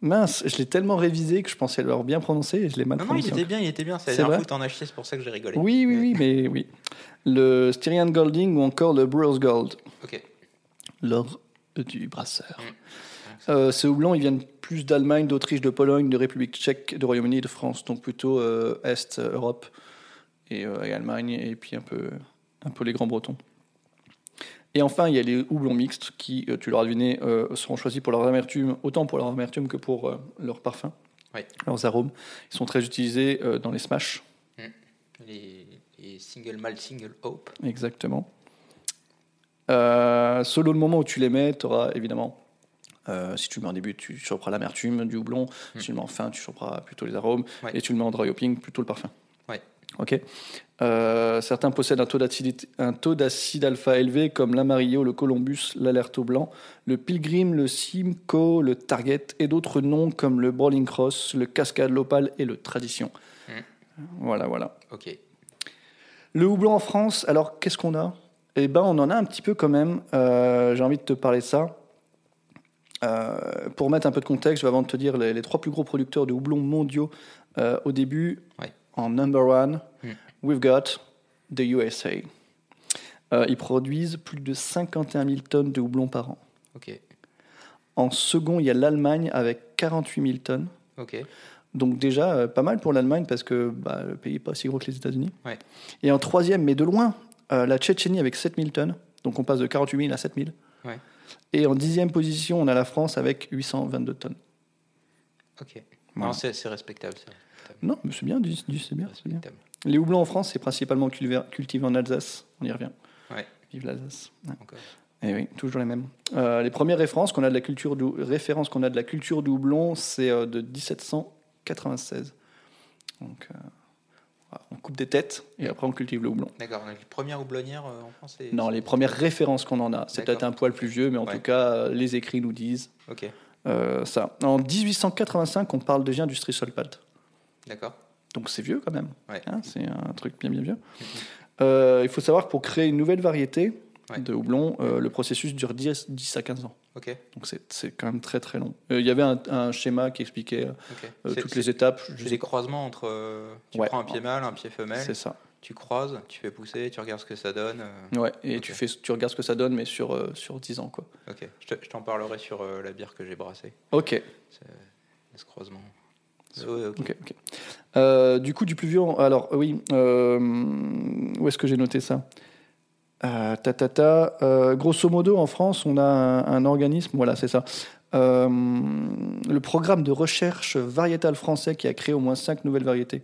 Mince, je l'ai tellement révisé que je pensais l'avoir bien prononcé et je l'ai mal Non, non, il prononcé. était bien, il était bien. C'est la dernière fois as chié, c'est pour ça que j'ai rigolé. Oui, oui, oui, mais oui. Le Styrian Golding ou encore le Brewers Gold, Ok. l'or du brasseur. Mm. Euh, ces houblons, ils viennent plus d'Allemagne, d'Autriche, de Pologne, de République tchèque, de Royaume-Uni et de France, donc plutôt euh, Est, Europe et, euh, et Allemagne, et puis un peu, un peu les grands bretons. Et enfin, il y a les houblons mixtes qui, euh, tu l'auras deviné, euh, seront choisis pour leur amertume, autant pour leur amertume que pour euh, leur parfum, Ouais. leurs arômes. Ils sont très utilisés euh, dans les smash, Les, les single malt, single hope. Exactement. Selon le moment où tu les mets, tu auras évidemment, si tu le mets en début, tu choperas l'amertume du houblon. Si tu le mets en fin, tu choperas plutôt les arômes. Ouais. Et tu le mets en dry hopping, plutôt le parfum. Ok. Euh, certains possèdent un taux d'acide- un taux d'acide alpha élevé, comme l'Amarillo, le Columbus, l'Alerto blanc, le Pilgrim, le Simcoe, le Target, et d'autres noms comme le Brawling Cross, le Cascade, l'Opale et le Tradition. Voilà, voilà. Ok. Le houblon en France, alors qu'est-ce qu'on a? Eh ben, on en a un petit peu quand même. Euh, J'ai envie de te parler de ça. Euh, pour mettre un peu de contexte, je vais avant de te dire les, les trois plus gros producteurs de houblon mondiaux au début. Ouais. En number one, Mm. we've got the USA. Euh, ils produisent plus de 51 000 tonnes de houblon par an. En second, il y a l'Allemagne avec 48 000 tonnes. Donc déjà, euh, pas mal pour l'Allemagne parce que bah, le pays n'est pas si gros que les États-Unis. Ouais. Et en troisième, mais de loin, euh, la Tchétchénie avec 7000 tonnes. Donc on passe de 48 000 à 7 000. Ouais. Et en dixième position, on a la France avec 822 tonnes. Ok. Voilà. Non, c'est respectable. c'est Non, mais c'est bien, 10, 10, c'est bien. Les houblons en France, c'est principalement cultivé, en Alsace. On y revient. Ouais. Vive l'Alsace. Ouais. Encore. Eh oui, toujours les mêmes. Euh, les premières références qu'on a de la culture du, références qu'on a de la culture du houblon, c'est euh, de 1796. Donc, euh, on coupe des têtes et après on cultive le houblon. D'accord. Les premières houblonnières en France Non, les premières références qu'on en a, c'est peut-être un poil plus vieux, mais en Ouais. tout cas, les écrits nous disent Ok. ça. En 1885, on parle déjà du Strissolpalt. D'accord. Donc c'est vieux quand même. Ouais. Hein, c'est un truc bien bien vieux. Euh, il faut savoir que pour créer une nouvelle variété Ouais. de houblon, euh, le processus dure 10, 10 à 15 ans. Ok. Donc c'est quand même très très long. Euh, Il y avait un, un schéma qui expliquait toutes les étapes. C'est des croisements entre. tu Ouais. prends un pied mâle, un pied femelle, C'est ça. tu croises, tu fais pousser, tu regardes ce que ça donne. Ouais, et tu, fais, tu regardes ce que ça donne, mais sur, sur 10 ans. Quoi. Ok. Je te- je t'en parlerai sur la bière que j'ai brassée. Ok, ce croisement. Ouais, ok. ok, ok. Euh, du coup, du plus vieux. en- Alors, oui, euh, où est-ce que j'ai noté ça? Euh, ta, ta, ta, grosso modo, en France, on a un, un organisme, voilà, c'est ça. Le programme de recherche variétale français qui a créé au moins cinq nouvelles variétés.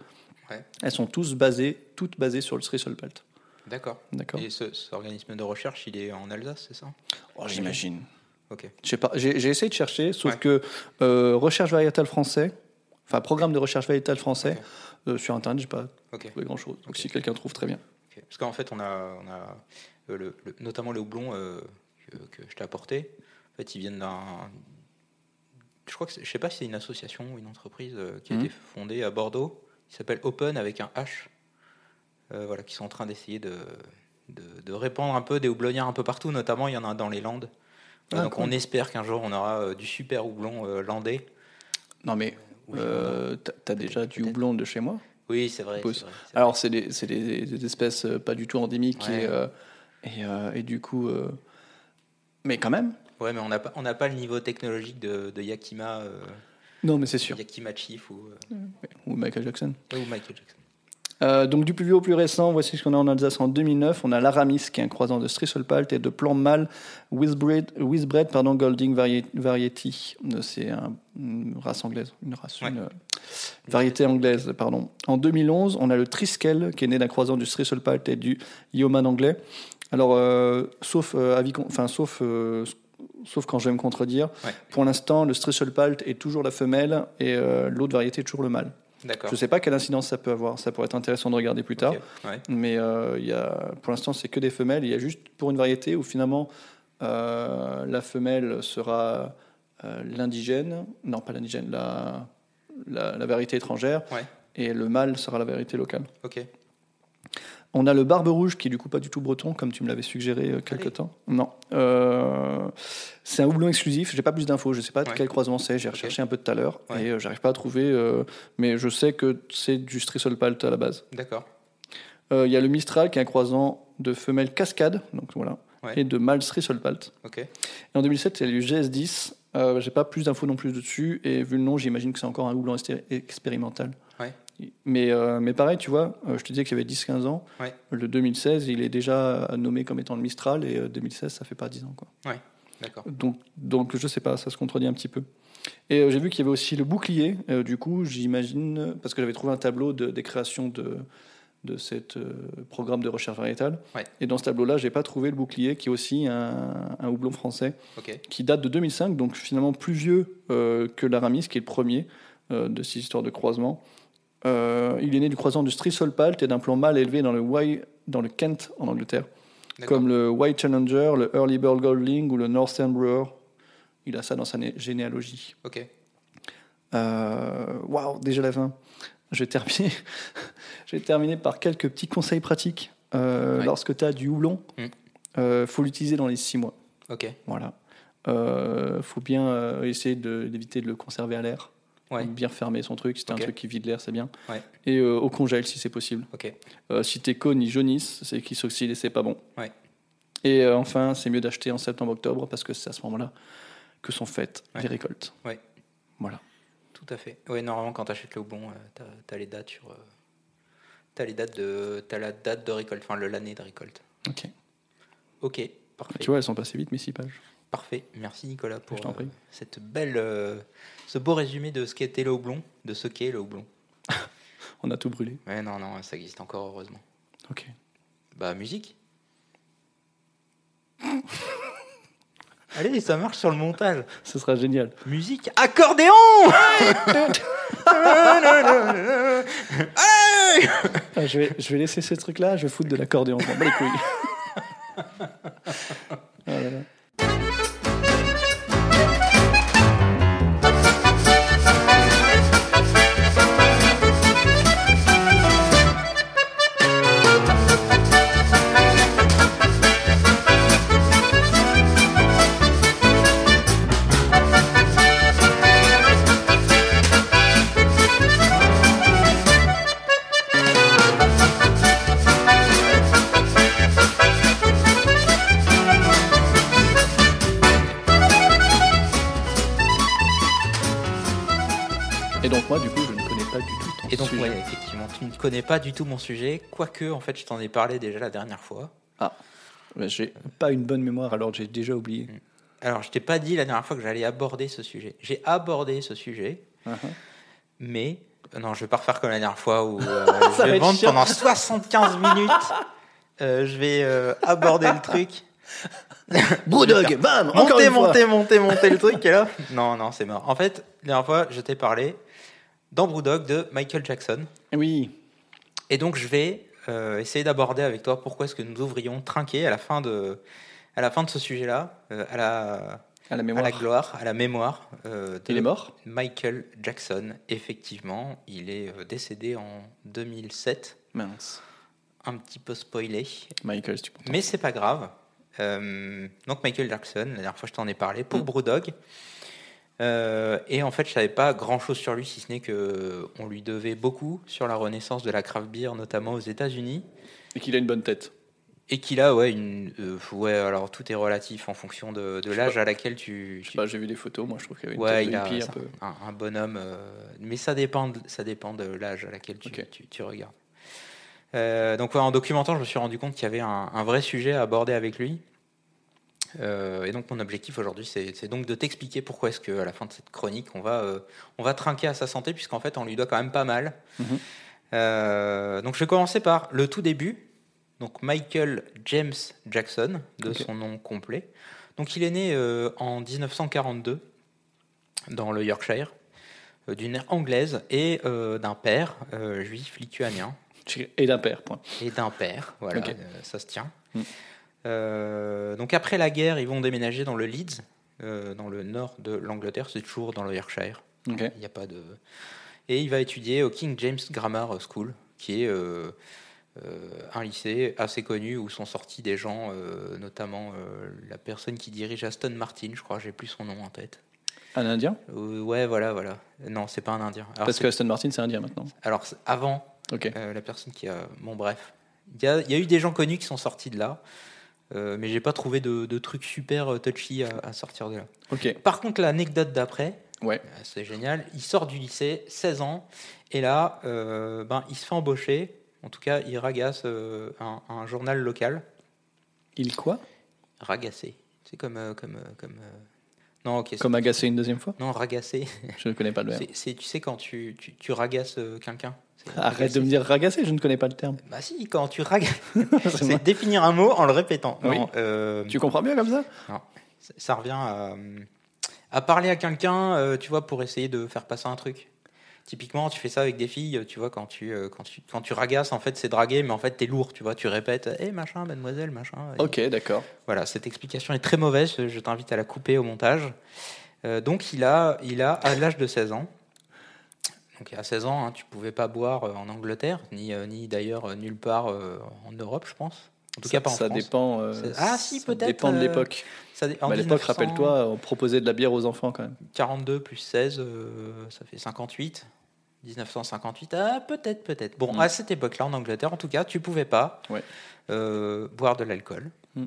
Ouais. Elles sont tous basées, toutes basées sur le Strissolpalt. D'accord. D'accord. Et ce, cet organisme de recherche, il est en Alsace, c'est ça? Oh, J'imagine. Ok. J'ai essayé de chercher, sauf Ouais. que recherche variétale français, enfin programme de recherche variétale français, euh, sur internet, j'ai pas Ok. trouvé grand chose. Donc si quelqu'un trouve, très bien. Parce qu'en fait, on a, on a euh, le, le- notamment le houblon euh, que, que je t'ai apporté. En fait, ils viennent d'un. Je crois que je sais pas si c'est une association ou une entreprise euh, qui a Mhm. été fondée à Bordeaux, qui s'appelle Open avec un H. Voilà, qui sont en train d'essayer de, de, de répandre un peu des houblonnières un peu partout, notamment il y en a dans les Landes. Ah, donc cool. on espère qu'un jour on aura du super houblon landais. Non mais Oui, euh, t'as- t'as déjà du houblon de chez moi. Oui, c'est vrai. Alors c'est des, c'est des- des espèces euh, pas du tout endémiques Ouais. et, euh, et, euh, et du coup, euh, mais quand même. Ouais, mais on n'a pas, on n'a pas le niveau technologique de, de Yakima, euh, Non mais c'est sûr. Yakima Chief ou, euh, Ou Michael Jackson. ou Michael Jackson. Euh, donc du plus vieux au plus récent, voici ce qu'on a en Alsace en 2009. On a l'Aramis qui est un croisant de Strissolpalt et de mâle Wisbred, Wisbred pardon, Golding Vari- Variety. Euh, C'est un- une race anglaise, une race, Ouais. une, euh, variété anglaise. Pardon. En 2011, on a le Triskel qui est né d'un croisant du Strissolpalt et du Yeoman anglais. Alors, euh, sauf, euh, avis enfin, sauf, sauf quand je vais me contredire, Ouais. pour l'instant, le Strissolpalt est toujours la femelle et euh, l'autre variété est toujours le mâle. Je ne sais pas quelle incidence ça peut avoir, ça pourrait être intéressant de regarder plus tard. Ouais. Mais euh, y a, pour l'instant, c'est que des femelles. Il y a juste pour une variété où finalement euh, la femelle sera euh, l'indigène, non pas l'indigène, la, la, la variété étrangère, Ouais. et le mâle sera la variété locale. Ok. On a le barbe rouge qui est du coup pas du tout breton, comme tu me l'avais suggéré euh, quelque temps. Non. Euh, c'est un houblon exclusif. J'ai pas plus d'infos. Je sais pas de Ouais. quel croisement c'est. J'ai recherché un peu tout à l'heure Ouais. et euh, j'arrive pas à trouver. mais je sais que c'est du Strissolpalt à la base. D'accord. Il y a le Mistral qui est un croisant de femelle cascade, donc voilà, Ouais. et de mâle Strissolpalt. Ok. Et en 2007, il y a eu GS10. Euh, J'ai pas plus d'infos non plus dessus, et vu le nom, j'imagine que c'est encore un houblon expérimental. Ouais. Mais, euh, mais pareil, tu vois, euh, je te disais qu'il y avait 10-15 ans. Ouais. Le 2016, il est déjà nommé comme étant le Mistral, et euh, 2016, ça fait pas 10 ans. Quoi. D'accord. Donc, donc, je sais pas, ça se contredit un petit peu. Et euh, j'ai vu qu'il y avait aussi le bouclier. Euh, du coup, j'imagine, parce que j'avais trouvé un tableau de, des créations de, de ce programme de recherche variétale. Ouais. Et dans ce tableau-là, j'ai pas trouvé le bouclier, qui est aussi un, un houblon français, qui date de 2005, donc finalement plus vieux euh, que l'Aramis, qui est le premier euh, de ces histoires de croisement. Euh, il est né du croisement du Strissolpalt et d'un plan mâle élevé dans le, dans le Kent, en Angleterre comme le White Challenger, le Early Bird Golding ou le Northern Brewer. Il a ça dans sa né- généalogie. Ok. Euh, Waouh, déjà la fin. Je vais terminer, je vais terminer par quelques petits conseils pratiques. Euh, Ouais. Lorsque tu as du houblon, Mm. euh, faut l'utiliser dans les six mois. Ok. Voilà. Euh, faut bien essayer de- d'éviter de, le conserver à l'air. Ouais. Bien fermer son truc. Si Ok. un truc qui vide l'air, c'est bien. Ouais. Et euh, au congèle si c'est possible. Euh, si tes cônes ils jaunissent, c'est qu'ils s'oxydent et c'est pas bon. Ouais. Et euh, enfin, c'est mieux d'acheter en septembre-octobre parce que c'est à ce moment-là que sont faites les récoltes. Voilà. Tout à fait. Ouais, normalement, quand tu achètes le houblon, tu as, les dates sur. t'as les dates de. T'as la date de récolte, enfin l'année de récolte. Ok. Ok. Parfait. Tu vois, elles sont passées vite, mes six pages. Parfait. Merci Nicolas pour euh, cette belle, euh, ce beau résumé de ce qu'était le houblon, de ce qu'est le houblon. On a tout brûlé. Ouais, non, non, ça existe encore heureusement. Ok. Bah, musique. Allez, ça marche sur le montage. Ce sera génial. Musique, accordéon Ah, je, vais, je vais laisser ces trucs-là, je vais foutre de l'accordéon. Je m'en les couilles. Ah là là. Ouais, effectivement, tu ne connais pas du tout mon sujet, quoique, en fait, je t'en ai parlé déjà la dernière fois. Ah, mais j'ai pas une bonne mémoire, alors j'ai déjà oublié. Alors, je t'ai pas dit la dernière fois que j'allais aborder ce sujet. J'ai abordé ce sujet, Uh-huh. mais euh, non, je vais pas refaire comme la dernière fois où euh, je va vais vendre pendant 75 minutes. Euh, je vais euh, aborder le truc. Brewdog, bam monter, monter, monter, monter le truc et là. Non, non, c'est mort. En fait, la dernière fois, je t'ai parlé dans Brewdog de Michael Jackson. Oui, Et donc, je vais euh, essayer d'aborder avec toi pourquoi est-ce que nous ouvrions trinquer à la fin de, à la fin de ce sujet-là, euh, à, la, à la à la gloire, à la mémoire euh, de Il est mort Michael Jackson. Effectivement, il est décédé en 2007. Mince. Un petit peu spoilé, Michael, si tu mais c'est pas grave. Donc Michael Jackson, la dernière fois je t'en ai parlé pour Mm. Brewdog. Euh, et en fait, je savais pas grand chose sur lui, si ce n'est que on lui devait beaucoup sur la renaissance de la craft beer, notamment aux États-Unis. Et qu'il a une bonne tête. Et qu'il a, ouais, une. euh, ouais, alors tout est relatif en fonction de, l'âge à laquelle tu. Je sais tu- pas, j'ai vu des photos, moi je trouve qu'il avait une ouais, tête il a hippie un peu. un, un bonhomme. euh, mais ça dépend, de- ça dépend de l'âge à laquelle tu, Ok. tu, tu regardes. Donc, ouais, en documentant, je me suis rendu compte qu'il y avait un, un vrai sujet à aborder avec lui. Euh, et donc, mon objectif aujourd'hui, c'est donc de t'expliquer pourquoi est-ce qu'à la fin de cette chronique, on va, euh, on va trinquer à sa santé, puisqu'en fait, on lui doit quand même pas mal. Mhm. Euh, donc, je vais commencer par le tout début. Donc, Michael James Jackson, de son nom complet. Donc, il est né en 1942 dans le Yorkshire, d'une mère anglaise et d'un père juif lituanien Et d'un père, point. et d'un père. Voilà, ça se tient. Mm. Euh, donc après la guerre, ils vont déménager dans le Leeds, euh, dans le nord de l'Angleterre. C'est toujours dans le Yorkshire. Il n'y a pas de. Et il va étudier au King James Grammar School, qui est euh, un lycée assez connu où sont sortis des gens, notamment la personne qui dirige Aston Martin, je crois, j'ai plus son nom en tête. Un indien? Ouais, voilà, voilà. Non, c'est pas un Indien. Alors, Parce que Aston Martin, c'est indien maintenant. alors avant, euh, la personne qui a. Bon, bref. Il y a, il y a eu des gens connus qui sont sortis de là, euh, mais j'ai pas trouvé de, de trucs super euh, touchy à, à sortir de là. Ok. Par contre, l'anecdote d'après, Ouais. euh, c'est génial. Il sort du lycée, 16 ans, et là, euh, ben, il se fait embaucher. En tout cas, il ragasse euh, un, un journal local. Il quoi? Ragacé. C'est comme. comme, comme Non, ok. c'est- Comme agacé une deuxième fois? Non, ragacé. Je ne connais pas le verbe. Tu sais, quand tu, tu, tu ragasses quelqu'un? Arrête de me dire ragasser, je ne connais pas le terme. Bah si, quand tu ragasses. C'est définir un mot en le répétant. Oui. Non, euh, Tu comprends bien comme ça ça- ça revient à, à parler à quelqu'un, euh, tu vois, pour essayer de faire passer un truc. Typiquement, tu fais ça avec des filles, tu vois, quand tu, euh, quand tu, quand tu ragasses, en fait, c'est draguer, mais en fait, t'es lourd, tu vois, tu répètes, hé, machin, mademoiselle, machin. Et Ok, d'accord. Voilà, cette explication est très mauvaise, je t'invite à la couper au montage. Euh, donc, il a, il a, à l'âge de 16 ans, donc à 16 ans, hein, tu pouvais pas boire euh, en Angleterre, ni, euh, ni d'ailleurs euh, nulle part en Europe, je pense. En tout ça, cas, pas en ça France. dépend. euh, Ah, si, ça peut-être, dépend de l'époque. Dé- à l'époque, 1900, rappelle-toi, on proposait de la bière aux enfants quand même. 42 plus 16, euh, ça fait 58. 1958, ah, peut-être, peut-être. Bon, Mm. à cette époque-là, en Angleterre, en tout cas, tu pouvais pas Ouais. euh, boire de l'alcool. Mm.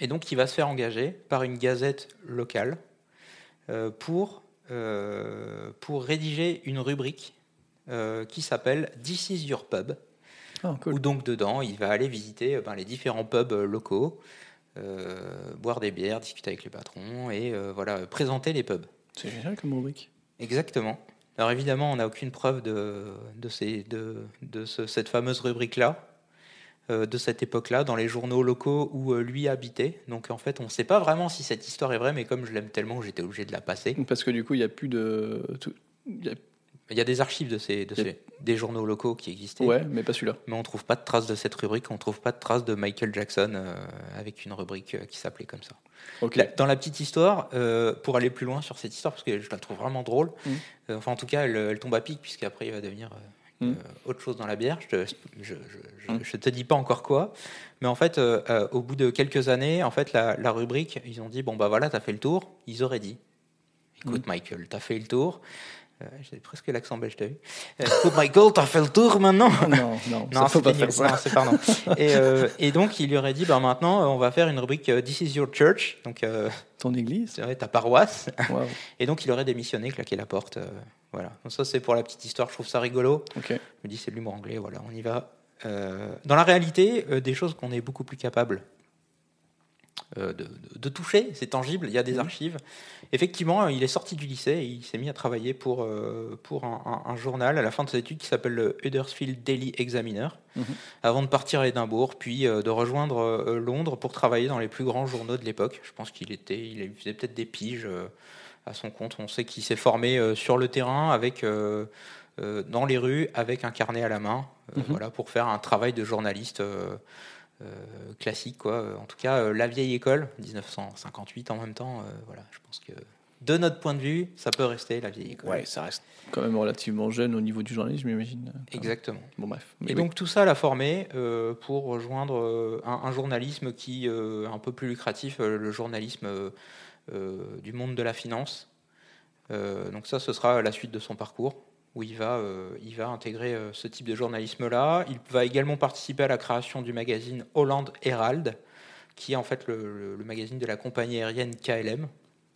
Et donc, il va se faire engager par une gazette locale pour, euh, pour rédiger une rubrique euh, qui s'appelle This is your pub. Ah, cool. Où donc dedans, il va aller visiter euh, ben, les différents pubs locaux euh, boire des bières, discuter avec les patrons et voilà, présenter les pubs. C'est génial comme rubrique. Exactement. Alors évidemment, on n'a aucune preuve de, de, ces, de, de ce- cette fameuse rubrique-là, de cette époque-là, dans les journaux locaux où euh, lui habitait. Donc en fait, on ne sait pas vraiment si cette histoire est vraie, mais comme je l'aime tellement, j'étais obligé de la passer. Parce que du coup, il n'y a plus de. il y a- Il y a des archives de ces, de ces- des journaux locaux qui existaient, Ouais, mais pas celui-là. mais on ne trouve pas de traces de cette rubrique, on ne trouve pas de traces de Michael Jackson euh, avec une rubrique euh, qui s'appelait comme ça. La- dans la petite histoire, euh, pour aller plus loin sur cette histoire, parce que je la trouve vraiment drôle, euh, enfin en tout cas elle, elle tombe à pic, puisqu'après il va devenir Mhm. euh, autre chose dans la bière, je te, je, je- je- je te dis pas encore quoi, mais en fait euh, euh, au bout de quelques années, en fait la, la rubrique, ils ont dit bon bah voilà, t'as fait le tour, ils auraient dit, écoute Michael, t'as fait le tour, Euh, j'ai presque l'accent belge, t'as vu Euh, Écoute Michael, t'as fait le tour maintenant non, non, ça non, faut pas faire ça. Non, c'est pardon. et, euh, et donc, il lui aurait dit, bah, maintenant, euh, on va faire une rubrique euh, This is your church, donc Ton église c'est ta paroisse. Et donc, il aurait démissionné, claqué la porte. voilà. Donc, ça, c'est pour la petite histoire. Je trouve ça rigolo. Ok. Je me dis, c'est de l'humour anglais. Voilà, on y va. Dans la réalité, des choses qu'on est beaucoup plus capable de, de- de toucher, c'est tangible, il y a des Mhm. archives. Effectivement, euh, il est sorti du lycée et il s'est mis à travailler pour, euh, pour un, un- un journal à la fin de ses études qui s'appelle le Huddersfield Daily Examiner, Mhm. avant de partir à Édimbourg, puis euh, de rejoindre euh, Londres pour travailler dans les plus grands journaux de l'époque. Je pense qu'il était, il faisait peut-être des piges euh, à son compte. On sait qu'il s'est formé euh, sur le terrain avec euh, euh, dans les rues avec un carnet à la main, euh, Mhm. voilà, pour faire un travail de journaliste euh, euh, classique, quoi. En tout cas, euh, la vieille école, 1958 en même temps, euh, voilà, je pense que de notre point de vue, ça peut rester la vieille école. Ouais, ça reste quand même relativement jeune au niveau du journalisme, j'imagine. Exactement. Bon, bref. Et donc tout ça l'a formé euh, pour rejoindre euh, un, un journalisme qui euh, un peu plus lucratif, euh, le journalisme euh, euh, du monde de la finance. Euh, donc ça, ce sera la suite de son parcours où il va, euh, il va intégrer euh, ce type de journalisme-là. Il va également participer à la création du magazine Holland Herald, qui est en fait le, le- le magazine de la compagnie aérienne KLM.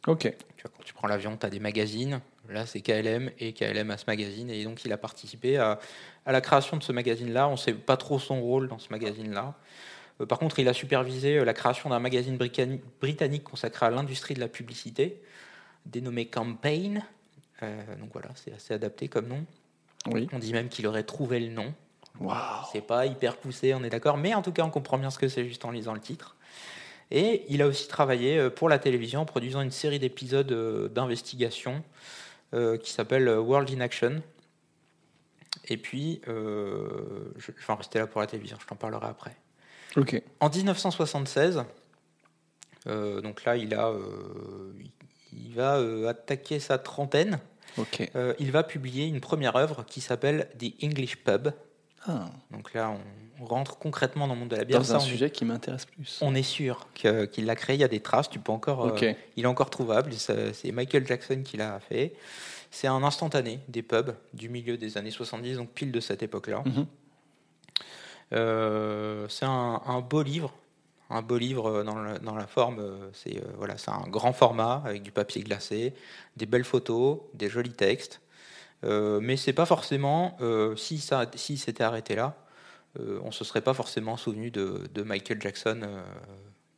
Ok. Tu vois, quand tu prends l'avion, tu as des magazines. Là, c'est KLM et KLM a ce magazine. Et donc, il a participé à, à la création de ce magazine-là. On ne sait pas trop son rôle dans ce magazine-là. Euh, par contre, il a supervisé la création d'un magazine britannique consacré à l'industrie de la publicité, dénommé Campaign. Euh, donc voilà, c'est assez adapté comme nom. Oui. On dit même qu'il aurait trouvé le nom. C'est pas hyper poussé, on est d'accord, mais en tout cas, on comprend bien ce que c'est juste en lisant le titre. Et il a aussi travaillé euh, pour la télévision en produisant une série d'épisodes euh, d'investigation qui s'appelle World in Action. Et puis, euh, je, vais en rester là pour la télévision, je t'en parlerai après. Ok. En 1976, euh, donc là, il, a, euh, il- va attaquer sa trentaine. Ok. Euh, il va publier une première œuvre qui s'appelle The English Pub. Ah, Donc là, on, rentre concrètement dans le monde de la bière. dans Ça, un on, est, sujet qui m'intéresse plus. on est sûr qu'il l'a créé. Il y a des traces. Tu peux encore. euh, il est encore trouvable. C'est Michael Jackson qui l'a fait. C'est un instantané des pubs du milieu des années 70, donc pile de cette époque-là. Mhm. Euh, c'est un, un beau livre, un beau livre euh, dans, le- dans la forme. euh, C'est euh, voilà, un grand format avec du papier glacé, des belles photos, des jolis textes. Euh, mais c'est pas forcément euh, si ça si c'était arrêté là, euh, on se serait pas forcément souvenu de, de Michael Jackson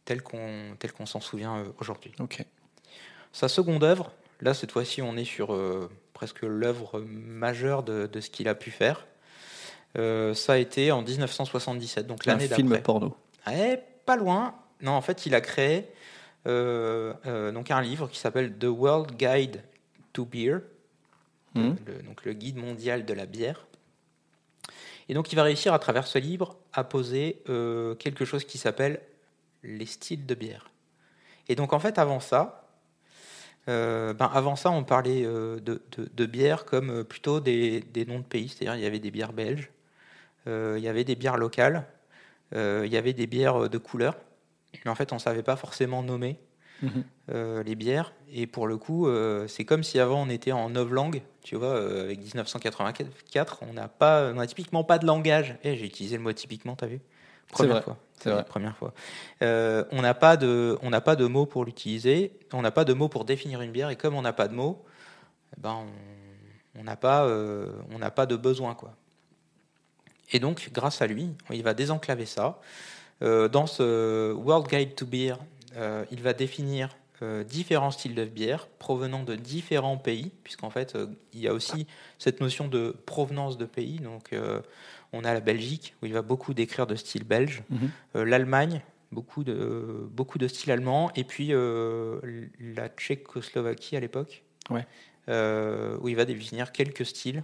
tel qu'on s'en souvient aujourd'hui. Sa seconde œuvre, là cette fois-ci on est sur presque l'œuvre majeure de, de ce qu'il a pu faire. Ça a été en 1977, donc Un l'année film d'après. porno. Eh, pas loin. Non, en fait, il a créé euh, euh, donc un livre qui s'appelle The World Guide to Beer, Mhm. le, donc le guide mondial de la bière. Et donc, il va réussir à travers ce livre à poser euh, quelque chose qui s'appelle les styles de bière. Et donc, en fait, avant ça, euh, ben, avant ça, on parlait euh, de, de, de bière comme euh, plutôt des, des noms de pays, c'est-à-dire il y avait des bières belges, il y avait des bières locales, il y avait des bières de couleur, mais en fait, on ne savait pas forcément nommer Mhm. euh, les bières. Et pour le coup, euh, c'est comme si avant on était en novlangue, tu vois, euh, avec 1984, on n'a pas, on n'a typiquement pas de langage. Eh, j'ai utilisé le mot typiquement, t'as vu? Première vrai, fois. c'est vrai. Première fois. Euh, on n'a pas de, on n'a pas de mots pour l'utiliser. On n'a pas de mots pour définir une bière. Et comme on n'a pas de mots, eh ben on- n'a pas, euh, on n'a pas de besoin quoi. Et donc, grâce à lui, il va désenclaver ça. Euh, dans ce World Guide to Beer, euh, il va définir euh, différents styles de bière provenant de différents pays, puisqu'en fait, il y a aussi cette notion de provenance de pays. Donc, on a la Belgique, où il va beaucoup décrire de style belge, Mhm. L'Allemagne, beaucoup de, beaucoup de style allemand, et puis euh, la Tchécoslovaquie à l'époque, Ouais. euh, où il va définir quelques styles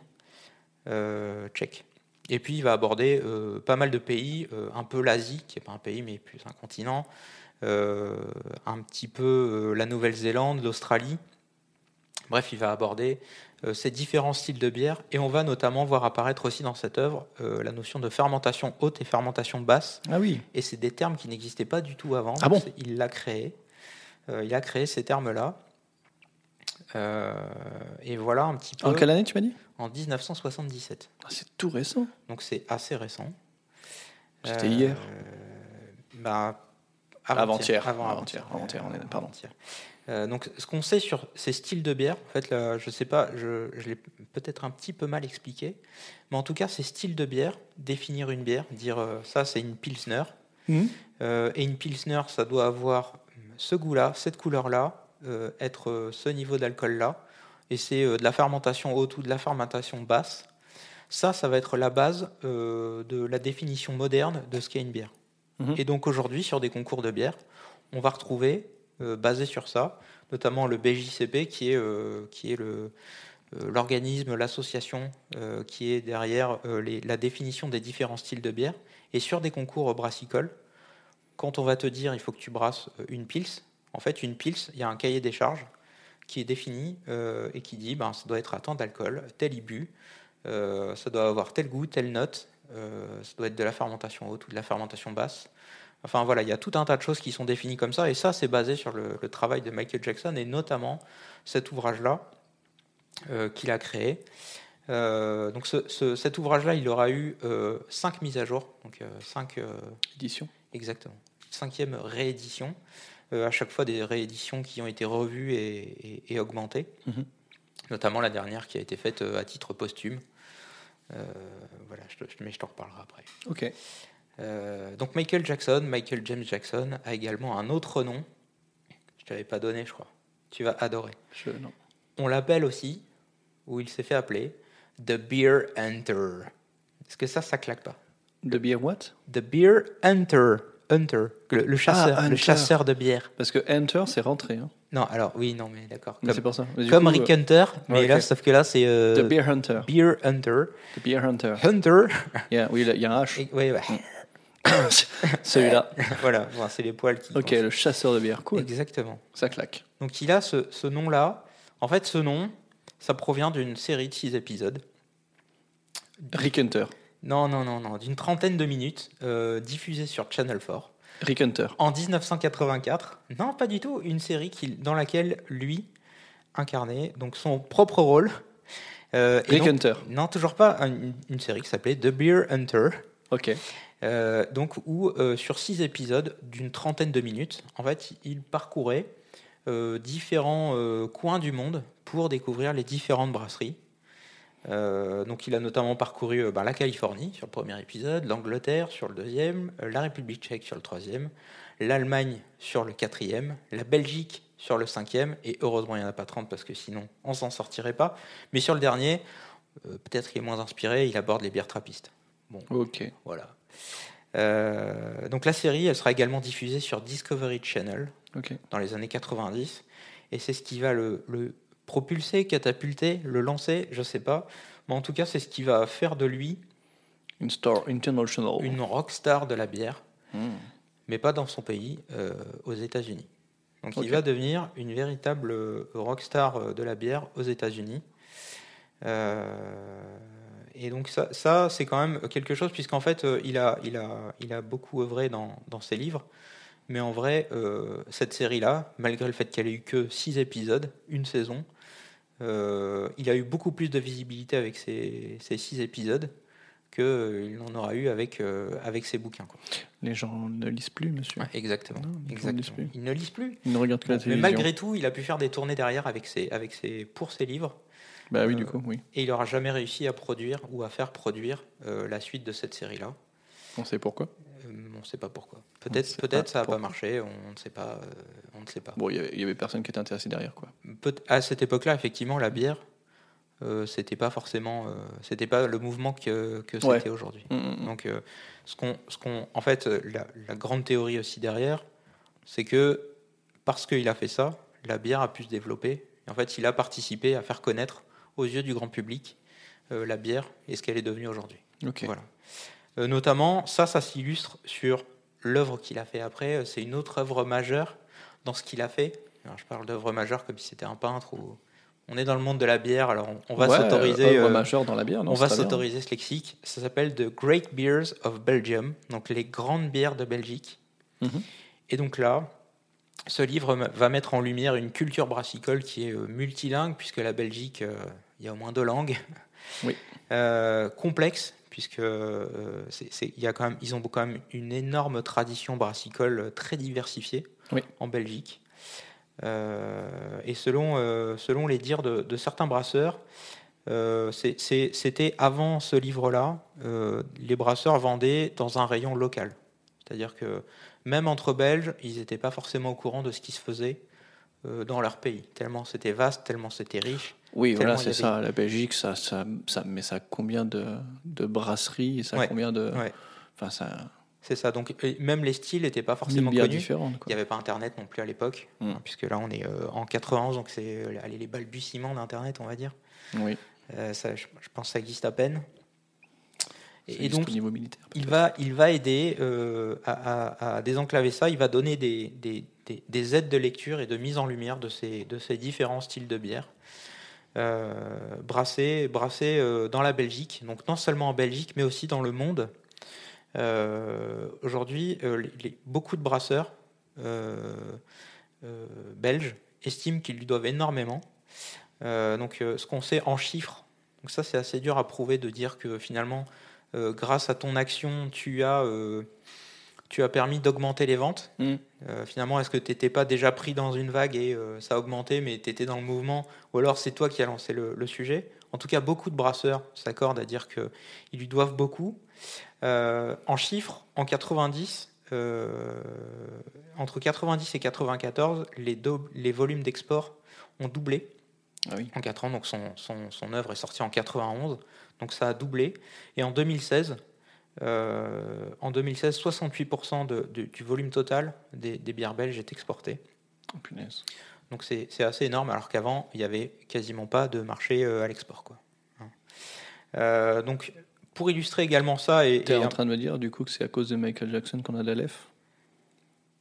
euh, tchèques. Et puis il va aborder euh, pas mal de pays, euh, un peu l'Asie, qui n'est pas un pays mais plus un continent, euh, un petit peu la Nouvelle-Zélande, l'Australie. Bref, il va aborder ces différents styles de bière et on va notamment voir apparaître aussi dans cette œuvre la notion de fermentation haute et fermentation basse. Ah oui. Et c'est des termes qui n'existaient pas du tout avant. Ah bon? Il l'a créé. Il a créé ces termes-là. Et voilà un petit peu En quelle année tu m'as dit? En 1977. Ah, C'est tout récent. Donc c'est assez récent. C'était hier. bah, Avant-hier. Avant, Avant-hier, est- pardon. Euh, donc, ce qu'on sait sur ces styles de bière, en fait, là, je sais pas, je, je l'ai peut-être un petit peu mal expliqué, mais en tout cas, ces styles de bière, définir une bière, dire euh, ça, c'est une pilsner, Mhm. euh, et une pilsner, ça doit avoir ce goût-là, cette couleur-là, euh, être euh, ce niveau d'alcool-là, et c'est euh, de la fermentation haute ou de la fermentation basse. Ça, ça va être la base euh, de la définition moderne de ce qu'est une bière. Mhm. Et donc aujourd'hui, sur des concours de bière, on va retrouver, euh, basé sur ça, notamment le BJCP, qui est, euh, qui est le, l'organisme, l'association qui est derrière les- la définition des différents styles de bière. Et sur des concours brassicoles, quand on va te dire il faut que tu brasses une pils, en fait, une pils, il y a un cahier des charges qui est défini euh, et qui dit ben, ça doit être à tant d'alcool, tel ibu, euh, ça doit avoir tel goût, telle note, euh, ça doit être de la fermentation haute ou de la fermentation basse. Enfin voilà, il y a tout un tas de choses qui sont définies comme ça, et ça c'est basé sur le, le travail de Michael Jackson et notamment cet ouvrage-là qu'il a créé. Donc ce- ce- cet ouvrage-là, il aura eu cinq mises à jour, donc euh, cinq euh, Édition. Exactement. Cinquième réédition. Euh, à chaque fois des rééditions qui ont été revues et, et- et augmentées. Mhm. Notamment la dernière qui a été faite euh, à titre posthume. Euh, voilà, je te- mais je t'en reparlerai après. Ok. Donc Michael Jackson, Michael James Jackson, a également un autre nom. Je t'avais pas donné, je crois. Tu vas adorer. Je, non. On l'appelle aussi, ou il s'est fait appeler, The Beer Hunter. Est-ce que ça, ça claque pas? The Beer what? The Beer Hunter. Hunter. Le, le chasseur. Ah, le hunter. chasseur de bière. Parce que Enter, c'est rentré. Hein. Non, alors oui, non, mais d'accord. Mais Comme, C'est pour ça. Mais comme coup, Rick euh, Hunter, mais là, sauf que là, c'est euh, The Beer Hunter. Beer Hunter. The Beer Hunter. Hunter. Yeah, oui, il y a un H. Et- ouais, ouais. Celui-là. voilà, bon, c'est les poils qui. Ok, le chasseur de bière. Cool. Exactement. Ça claque. Donc il a ce, ce nom-là. En fait, ce nom, ça provient d'une série de six épisodes. Rick Hunter. Non, non, non, non, d'une trentaine de minutes, euh, diffusée sur Channel 4. Rick Hunter. En 1984, non, pas du tout, une série qui, dans laquelle lui incarnait donc son propre rôle. Euh, Rick donc- Hunter. Non, toujours pas une, une série qui s'appelait The Beer Hunter. Ok. Euh, donc où euh, sur six épisodes d'une trentaine de minutes, en fait, il parcourait différents coins du monde pour découvrir les différentes brasseries. Euh, donc il a notamment parcouru euh, ben, la Californie sur le premier épisode, l'Angleterre sur le deuxième, euh, la République tchèque sur le troisième, l'Allemagne sur le quatrième, la Belgique sur le cinquième, et heureusement il n'y en a pas 30 parce que sinon on s'en sortirait pas. Mais sur le dernier, euh, peut-être qu'il est moins inspiré, il aborde les bières trappistes. Bon, Ok. voilà. Euh, donc la série, elle sera également diffusée sur Discovery Channel dans les années 90. Et c'est ce qui va le, le propulser, catapulter, le lancer, je sais pas. Mais en tout cas, c'est ce qui va faire de lui Une star international. une rockstar de la bière, Hmm. mais pas dans son pays, euh, aux États-Unis. Donc il va devenir une véritable rockstar euh, de la bière aux États-Unis. Euh, et donc ça, ça c'est quand même quelque chose, puisqu'en fait, il, a, il, a, il a beaucoup œuvré dans, dans ses livres. Mais en vrai, euh, cette série-là, malgré le fait qu'elle ait eu que six épisodes, une saison, euh, il a eu beaucoup plus de visibilité avec ces, ces six épisodes qu'il en aura eu avec, euh, avec ses bouquins. Quoi. Les gens ne lisent plus, monsieur. Ouais, exactement. Non, ils ne exactement. lisent plus. Ils ne lisent plus. Ils ne regardent que la mais télévision. malgré tout, il a pu faire des tournées derrière avec ses, avec ses, pour ses livres. Bah oui, Euh, du coup, oui. Et il n'aura jamais réussi à produire ou à faire produire euh, la suite de cette série-là. On sait pourquoi. On ne sait pas pourquoi. Peut-être, peut-être ça n'a pas marché. On ne sait pas. euh, on ne sait pas. Bon, il y avait- personne qui était intéressé derrière, quoi. Peut- à cette époque-là, effectivement, la bière, euh, c'était pas forcément, euh, c'était pas le mouvement que, que Ouais. c'était aujourd'hui. Mm, mm, mm. Donc, euh, ce qu'on, ce qu'on, en fait, la, la grande théorie aussi derrière, c'est que parce qu'il a fait ça, la bière a pu se développer. Et en fait, il a participé à faire connaître aux yeux du grand public la bière et ce qu'elle est devenue aujourd'hui. Voilà. Euh, notamment, ça, ça s'illustre sur l'œuvre qu'il a fait après. Euh, C'est une autre œuvre majeure dans ce qu'il a fait. Alors, je parle d'œuvre majeure comme si c'était un peintre ou. On est dans le monde de la bière, alors on, va s'autoriser. euh, majeure dans la bière, non, on va s'autoriser ce lexique. Ça s'appelle The Great Beers of Belgium, donc les grandes bières de Belgique. Mhm. Et donc là, ce livre va mettre en lumière une culture brassicole qui est multilingue, puisque la Belgique, euh, il y a au moins deux langues. Oui. Euh, complexe, puisque euh, y a quand même, ils ont quand même une énorme tradition brassicole euh, très diversifiée Oui. en Belgique. Euh, et selon, euh, selon les dires de, de certains brasseurs, euh, c'était avant ce livre-là, les brasseurs vendaient dans un rayon local. C'est-à-dire que même entre Belges, ils n'étaient pas forcément au courant de ce qui se faisait dans leur pays. Tellement c'était vaste, tellement c'était riche. Oui, voilà, c'est ça. La Belgique, ça, ça, ça, mais ça a combien de, de brasseries, ça a Ouais. combien de, Ouais. enfin, ça, C'est ça. Donc même les styles n'étaient pas forcément connus. Il n'y avait pas Internet non plus à l'époque, Mm. hein, puisque là on est euh, en 91, donc c'est euh, allez, les balbutiements d'Internet, on va dire. Oui. Euh, ça, je, je pense que ça existe à peine. Et, et donc au niveau militaire. il va, il va aider euh, à, à- à désenclaver ça. Il va donner des, des- des- des aides de lecture et de mise en lumière de ces, de ces différents styles de bière. Euh, brassés brassés, euh, dans la Belgique, donc non seulement en Belgique, mais aussi dans le monde. Euh, Aujourd'hui, beaucoup de brasseurs belges estiment qu'ils lui doivent énormément. Donc, ce qu'on sait en chiffres, donc ça c'est assez dur à prouver de dire que finalement grâce à ton action, tu as, tu as permis d'augmenter les ventes. Mm. Euh, finalement, est-ce que tu n'étais pas déjà pris dans une vague et euh, ça a augmenté, mais tu étais dans le mouvement Ou alors c'est toi qui as lancé le, le sujet? En tout cas, beaucoup de brasseurs s'accordent à dire qu'ils lui doivent beaucoup. Euh, en chiffres, en 90, euh, entre 90 et 94, les, do- les volumes d'export ont doublé Ah oui. en 4 ans. Donc son, son, son œuvre est sortie en 91. Donc ça a doublé. Et en 2016, euh, en 2016 68% de- de- du volume total des, des bières belges est exporté. Oh, punaise. Donc c'est assez énorme, alors qu'avant, il n'y avait quasiment pas de marché euh, à l'export. Hein. Euh, donc pour illustrer également ça, et, T'es et en train de me dire du coup que c'est à cause de Michael Jackson qu'on a de la lef?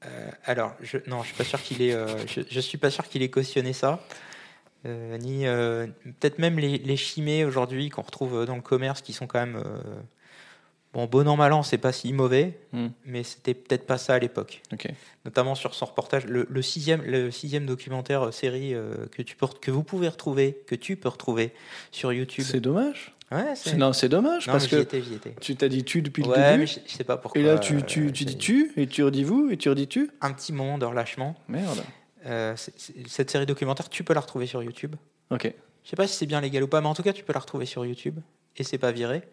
Euh, alors, je, non, je suis pas sûr qu'il ait, je, je suis pas sûr qu'il ait cautionné ça, ni peut-être même les, les chimées aujourd'hui qu'on retrouve dans le commerce, qui sont quand même bon, bon an mal an, c'est pas si mauvais, Hmm. mais c'était peut-être pas ça à l'époque. Ok. Notamment sur son reportage, le, le sixième, le sixième documentaire euh, série euh, que tu peux, que vous pouvez retrouver, que tu peux retrouver sur YouTube. C'est dommage. Ouais, C'est- Non, c'est dommage Non, parce que étais, j'y étais. tu t'as dit tu depuis le début. mais je, je sais pas pourquoi. Et là, tu, euh, tu, tu dis tu, et tu redis vous, et tu redis tu. Un petit moment de relâchement. Merde. Euh, cette série documentaire, tu peux la retrouver sur YouTube. Ok. Je sais pas si c'est bien légal ou pas, mais en tout cas, tu peux la retrouver sur YouTube et c'est pas viré.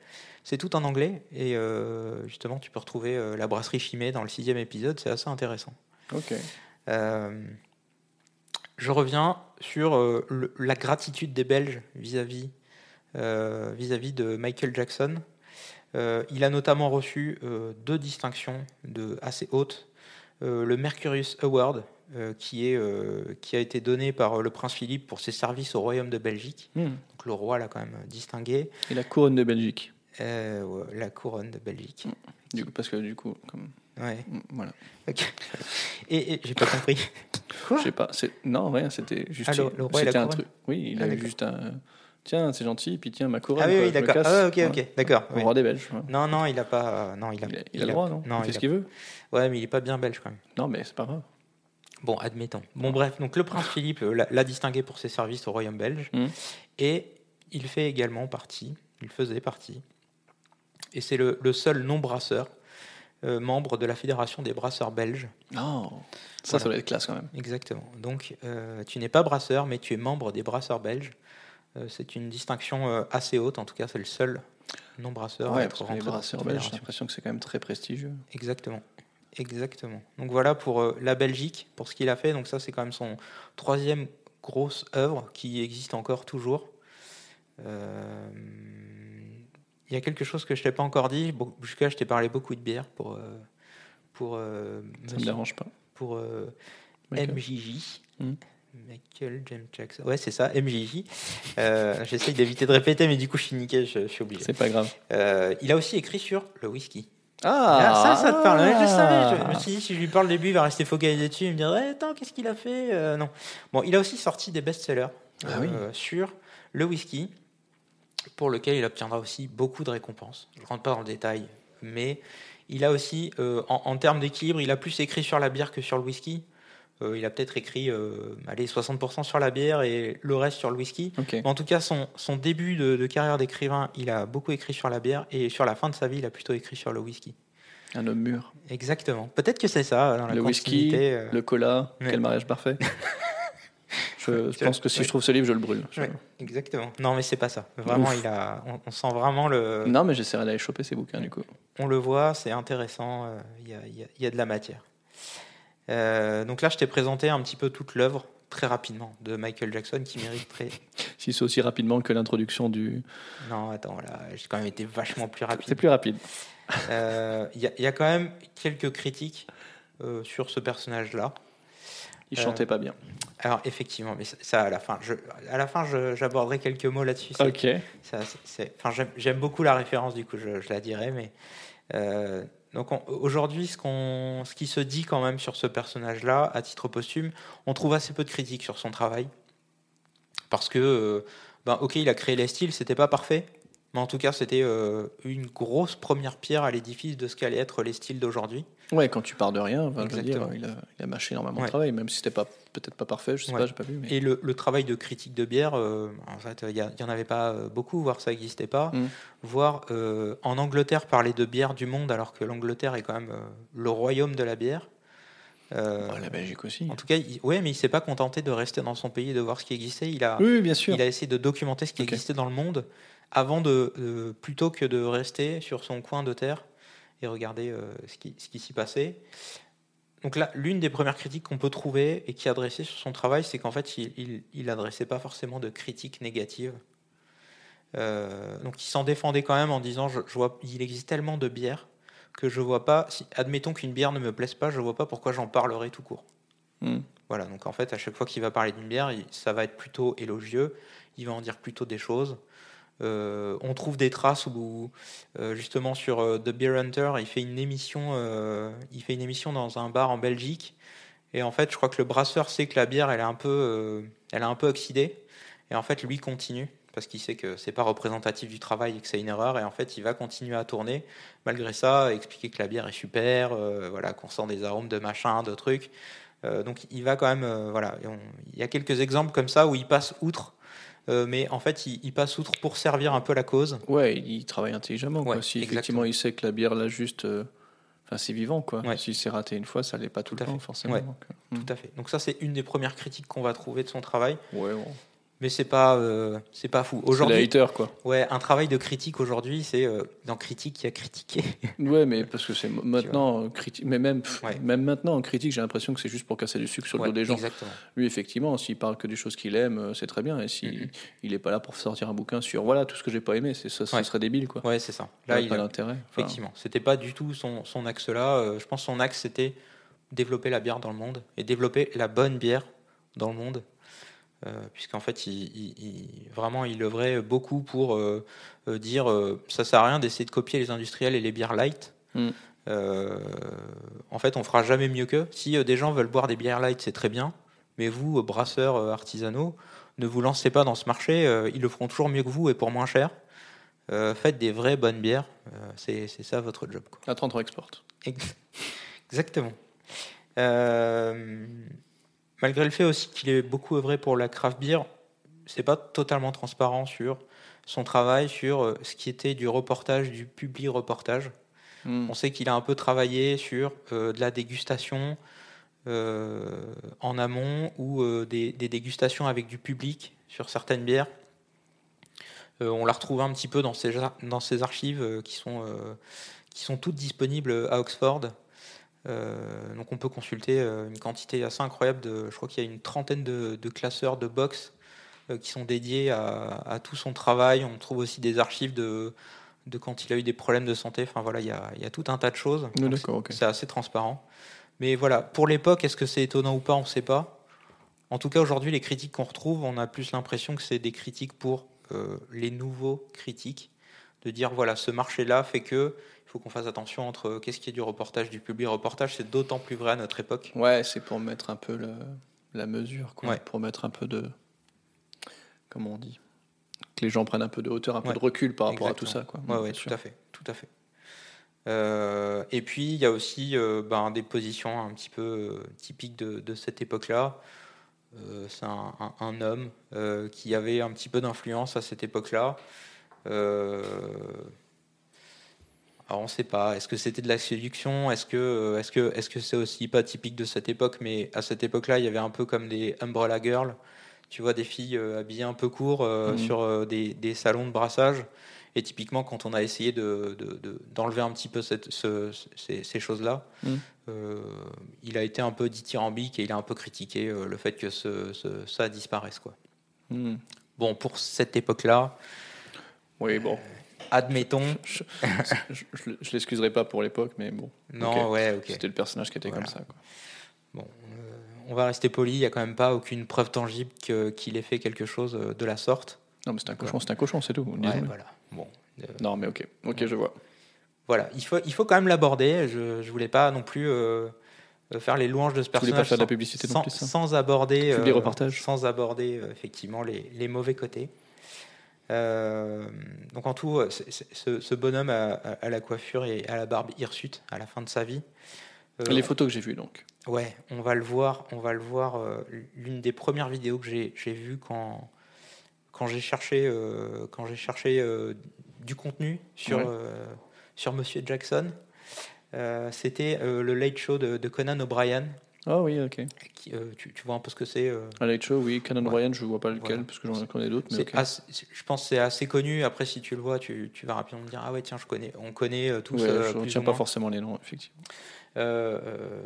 C'est tout en anglais et euh, justement, tu peux retrouver euh, la brasserie Chimée dans le sixième épisode. C'est assez intéressant. Ok. Euh, je reviens sur le- la gratitude des Belges vis-à-vis vis-à-vis de Michael Jackson. Il a notamment reçu deux distinctions de assez hautes. Le Mercurius Award, qui, est, euh, qui a été donné par euh, le prince Philippe pour ses services au royaume de Belgique. Hmm. Donc le roi l'a quand même distingué. Et la couronne de Belgique. Euh, ouais, la couronne de Belgique. Du coup, parce que du coup, comme Ouais. hmm, voilà. ok. Et, et j'ai pas compris. Je sais pas. c'est- Non, rien. C'était juste. Ah, le- le roi c'était un truc. Oui, il Ah, a juste un. Tiens, c'est gentil. Puis tiens, ma couronne. Ah oui, quoi, d'accord. Ah, ok, ok, d'accord. Oui. roi des Belges. Non, non, il a pas. Non, il a. Il a, il a le droit, non? Non, Il fait il ce qu'il veut. Ouais, mais il est pas bien belge quand même. Non, mais c'est pas grave. Bon, admettons. Bon, bref, donc le prince Philippe euh, l'a distingué pour ses services au royaume belge. Mhm. Et il fait également partie, il faisait partie, et c'est le, le seul non-brasseur euh, membre de la Fédération des brasseurs belges. Non. Ça, Voilà. ça doit être classe quand même. Exactement. Donc, euh, tu n'es pas brasseur, mais tu es membre des brasseurs belges. Euh, c'est une distinction assez haute, en tout cas, c'est le seul non brasseur à être les rentré dans brasseurs belges, j'ai l'impression que c'est quand même très prestigieux. Exactement. Exactement. Donc voilà pour euh, la Belgique, pour ce qu'il a fait. Donc ça, c'est quand même son troisième grosse œuvre qui existe encore toujours. Euh, Il y a quelque chose que je t'ai pas encore dit. Bon, Jusqu'à je t'ai parlé beaucoup de bière pour pour pour euh, Ça me dérange pas. pour euh. MJJ. Mhm. Michael James Jackson. Ouais, c'est ça, MJJ. Euh, J'essaye d'éviter de répéter, mais du coup, je suis niqué, je, je suis obligé. C'est pas grave. Euh, il a aussi écrit sur le whisky. Ah, Ah, ça, ça te parle. Ouais, je savais. Je me suis dit, si je lui parle au début, il va rester focalisé dessus. Il me dirait, Eh, attends, qu'est-ce qu'il a fait Euh, Non. Bon, il a aussi sorti des best-sellers Ah oui. euh, sur le whisky, pour lequel il obtiendra aussi beaucoup de récompenses. Je ne rentre pas dans le détail, mais il a aussi, euh, en, en termes d'équilibre, il a plus écrit sur la bière que sur le whisky. Euh, il a peut-être écrit euh, allez, 60% sur la bière et le reste sur le whisky. Mais En tout cas, son, son début de, de carrière d'écrivain, il a beaucoup écrit sur la bière et sur la fin de sa vie, il a plutôt écrit sur le whisky. Un homme mûr. Exactement. Peut-être que c'est ça dans la Le whisky, euh, le cola, Ouais. quel mariage parfait. je, pense que si ouais. je trouve ce livre, je le brûle. Je- ouais, exactement. Non, mais c'est pas ça. Vraiment, Ouf. il a. On, on sent vraiment le. Non, mais j'essaierai d'aller choper ces bouquins du coup. On le voit, c'est intéressant. euh, Il y, a, il y a- il y a de la matière. Euh, donc là, je t'ai présenté un petit peu toute l'œuvre très rapidement de Michael Jackson qui mériterait. Si c'est aussi rapidement que l'introduction du. Non, attends, là, j'ai quand même été vachement plus rapide. C'est plus rapide. Euh, Il y, a- il y a quand même quelques critiques euh, sur ce personnage-là. Il Euh, chantait pas bien. Alors effectivement, mais ça, ça, à la fin, je, à la fin, j'aborderai quelques mots là-dessus. Ok. ça, c'est- c'est- enfin, j'aime- beaucoup la référence, du coup, je, je la dirai, mais euh, donc on- aujourd'hui, ce qu'on, ce qui se dit quand même sur ce personnage-là, à titre posthume, on trouve assez peu de critiques sur son travail, parce que, euh, ben, ok, il a créé les styles, c'était pas parfait, mais en tout cas, c'était euh, une grosse première pierre à l'édifice de ce qu'allaient être les styles d'aujourd'hui. Ouais, quand tu pars de rien, dire, il, a, il a mâché énormément Ouais. de travail, même si c'était pas peut-être pas parfait, je sais Ouais. pas, j'ai pas vu. Mais... Et le, le travail de critique de bière, euh, en fait, il n'y en avait pas euh, beaucoup, voire ça n'existait pas. Mm. Voire euh, en Angleterre, parler de bière du monde, alors que l'Angleterre est quand même euh, le royaume de la bière. Oh, la Belgique aussi. en tout cas, il, ouais, mais il s'est pas contenté de rester dans son pays et de voir ce qui existait. Il a, Oui, bien sûr. il a essayé de documenter ce qui existait dans le monde avant de, de- plutôt que de rester sur son coin de terre et regarder euh, ce qui, ce qui s'y passait. Donc là, l'une des premières critiques qu'on peut trouver et qui est adressée sur son travail, c'est qu'en fait, il, il, il adressait pas forcément de critiques négatives. Euh, donc il s'en défendait quand même en disant, je, je vois, il existe tellement de bières que je vois pas, si, admettons qu'une bière ne me plaise pas, je vois pas pourquoi j'en parlerai tout court. Mm. Voilà, donc en fait, à chaque fois qu'il va parler d'une bière, il- ça va être plutôt élogieux, il va en dire plutôt des choses. Euh, on trouve des traces où, euh, justement, sur euh, The Beer Hunter, il fait une émission, il fait une émission dans un bar en Belgique, et en fait, je crois que le brasseur sait que la bière, elle est un peu, elle un peu oxydée, et en fait, lui continue parce qu'il sait que c'est pas représentatif du travail et que c'est une erreur, et en fait, il va continuer à tourner. Malgré ça, expliquer que la bière est super, voilà, qu'on sent des arômes de machin, de trucs. Donc il va quand même, voilà, il y a quelques exemples comme ça où il passe outre, euh, mais en fait il, il passe outre pour servir un peu la cause. Ouais, il travaille intelligemment. quoi. Ouais, Si exactement. effectivement il sait que la bière là juste, euh, enfin c'est vivant quoi. Ouais. Si c'est raté une fois, ça l'est pas tout, Tout le temps fait. forcément. Ouais. donc, euh, Tout à fait. Donc ça c'est une des premières critiques qu'on va trouver de son travail, ouais, bon. Mais c'est pas, euh, c'est pas fou. Aujourd'hui, haters quoi. ouais, un travail de critique aujourd'hui, c'est euh, dans critique qui a critiqué. Ouais, mais parce que c'est maintenant critique, mais même pff, Ouais. même maintenant en critique, j'ai l'impression que c'est juste pour casser du sucre sur le Ouais, dos des gens. Exactement. Lui, effectivement, s'il parle que des choses qu'il aime, euh, c'est très bien. Et si Mhm. il est pas là pour sortir un bouquin sur voilà tout ce que j'ai pas aimé, c'est ça, ce Ouais. serait débile quoi. Ouais, c'est ça. Là, Là, il il pas d'intérêt. Enfin, Effectivement, c'était pas du tout son, son axe là. Euh, je pense que son axe c'était développer la bière dans le monde et développer la bonne bière dans le monde. Euh, Puisqu'en fait, il, il- il- vraiment, il œuvrait beaucoup pour euh, euh, dire ça sert à rien d'essayer de copier les industriels et les bières light. Mm. En fait, on fera jamais mieux qu'eux. Si des gens veulent boire des bières light, c'est très bien. Mais vous, brasseurs artisanaux, ne vous lancez pas dans ce marché. ils le feront toujours mieux que vous et pour moins cher. Euh, faites des vraies bonnes bières. Euh, c'est ça votre job. Quoi. Exporte. Ex- Exactement. Euh, malgré le fait aussi qu'il ait beaucoup œuvré pour la craft beer, c'est pas totalement transparent sur son travail, sur euh, ce qui était du reportage, du public reportage. Mm. On sait qu'il a un peu travaillé sur euh, de la dégustation euh, en amont ou euh, des, des dégustations avec du public sur certaines bières. On la retrouve un petit peu dans ces archives qui, sont, qui sont toutes disponibles à Oxford. Euh, donc on peut consulter euh, une quantité assez incroyable de. Je crois qu'il y a une trentaine de, de classeurs de box euh, qui sont dédiés à, à tout son travail. On trouve aussi des archives de, de quand il a eu des problèmes de santé. Enfin voilà, il y a, il y a tout un tas de choses. Oui, ok. c'est assez transparent. Mais voilà, pour l'époque, est-ce que c'est étonnant ou pas? On ne sait pas. En tout cas, aujourd'hui, les critiques qu'on retrouve, on a plus l'impression que c'est des critiques pour euh, les nouveaux critiques, de dire voilà, ce marché-là fait que faut qu'on fasse attention entre euh, qu'est-ce qui est du reportage, du public reportage. C'est d'autant plus vrai à notre époque. Ouais, c'est pour mettre un peu le- la mesure, quoi. Ouais. Pour mettre un peu de. Comment on dit Que les gens prennent un peu de hauteur, un peu Ouais. de recul par rapport à tout ça, quoi. Ouais, ouais, tout sûr. à fait, tout à fait. Euh, et puis il y a aussi euh, ben, des positions un petit peu euh, typiques de, de cette époque-là. C'est un, un- un homme qui avait un petit peu d'influence à cette époque-là. Alors on ne sait pas. Est-ce que c'était de la séduction? Est-ce que euh, est-ce que est-ce que c'est aussi pas typique de cette époque? Mais à cette époque-là, il y avait un peu comme des umbrella girls. Tu vois des filles euh, habillées un peu court euh, Mhm. sur euh, des, des salons de brassage. Et typiquement, quand on a essayé de, de- de- d'enlever un petit peu cette- ce- ces, ces choses-là, Mhm. euh, il a été un peu dithyrambique et il a un peu critiqué euh, le fait que ce- ce- ça disparaisse. Quoi. Hmm. Bon, pour cette époque-là, Oui, bon. Admettons. Je, je, je, je l'excuserai pas pour l'époque, mais bon. Non, ouais, ok. C'était le personnage qui était Voilà. comme ça, quoi. Bon, euh, on va rester poli. Il n'y a quand même pas aucune preuve tangible qu'il ait fait quelque chose euh, de la sorte. Non, mais c'est un cochon, c'est un cochon, c'est tout. Ouais, voilà. Bon, euh, Non, mais ok. Ok, je vois. voilà. Il faut, il faut quand même l'aborder. Je ne voulais pas non plus euh, faire les louanges de ce personnage. pas faire de la sans- publicité non sans, plus, ça. sans aborder, sans aborder effectivement les, les mauvais côtés. Euh, donc en tout, euh, ce, ce bonhomme à la coiffure et à la barbe hirsute à la fin de sa vie. euh, Les photos que j'ai vues, donc. Ouais, on va le voir. On va le voir. euh, L'une des premières vidéos que j'ai vues quand quand j'ai cherché quand j'ai cherché du contenu sur Ouais. sur Monsieur Jackson, c'était le Late Show de, de Conan O'Brien. Ah oui, ok. Qui, euh, tu, tu vois un peu ce que c'est. euh, Late Show, oui. Canon Ouais. Ryan, je vois pas lequel, Voilà. parce que j'en connais d'autres, mais assez- je pense que c'est assez connu. Après, si tu le vois, tu, tu vas rapidement me dire ah ouais tiens je connais. On connaît euh, tous. Ouais, euh, je plus retiens pas forcément les noms, effectivement. Euh,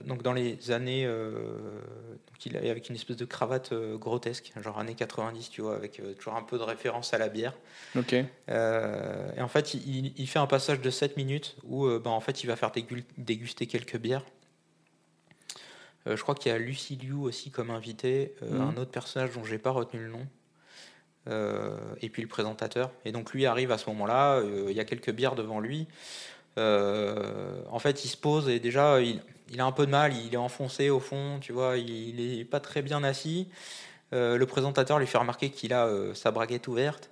donc dans les années, donc il est avec une espèce de cravate grotesque, genre années 90, tu vois, avec toujours un peu de référence à la bière. Ok. Et en fait, il, il fait un passage de 7 minutes où, bah, en fait, il va faire déguster quelques bières. Euh, je crois qu'il y a Lucy Liu aussi comme invité, euh, Mhm. un autre personnage dont j'ai pas retenu le nom. Euh, et puis le présentateur. Et donc lui arrive à ce moment-là, euh, il y a quelques bières devant lui. Euh, en fait, il se pose et déjà, il, il a un peu de mal, il est enfoncé au fond, tu vois, il, il est pas très bien assis. Le présentateur lui fait remarquer qu'il a sa braguette ouverte.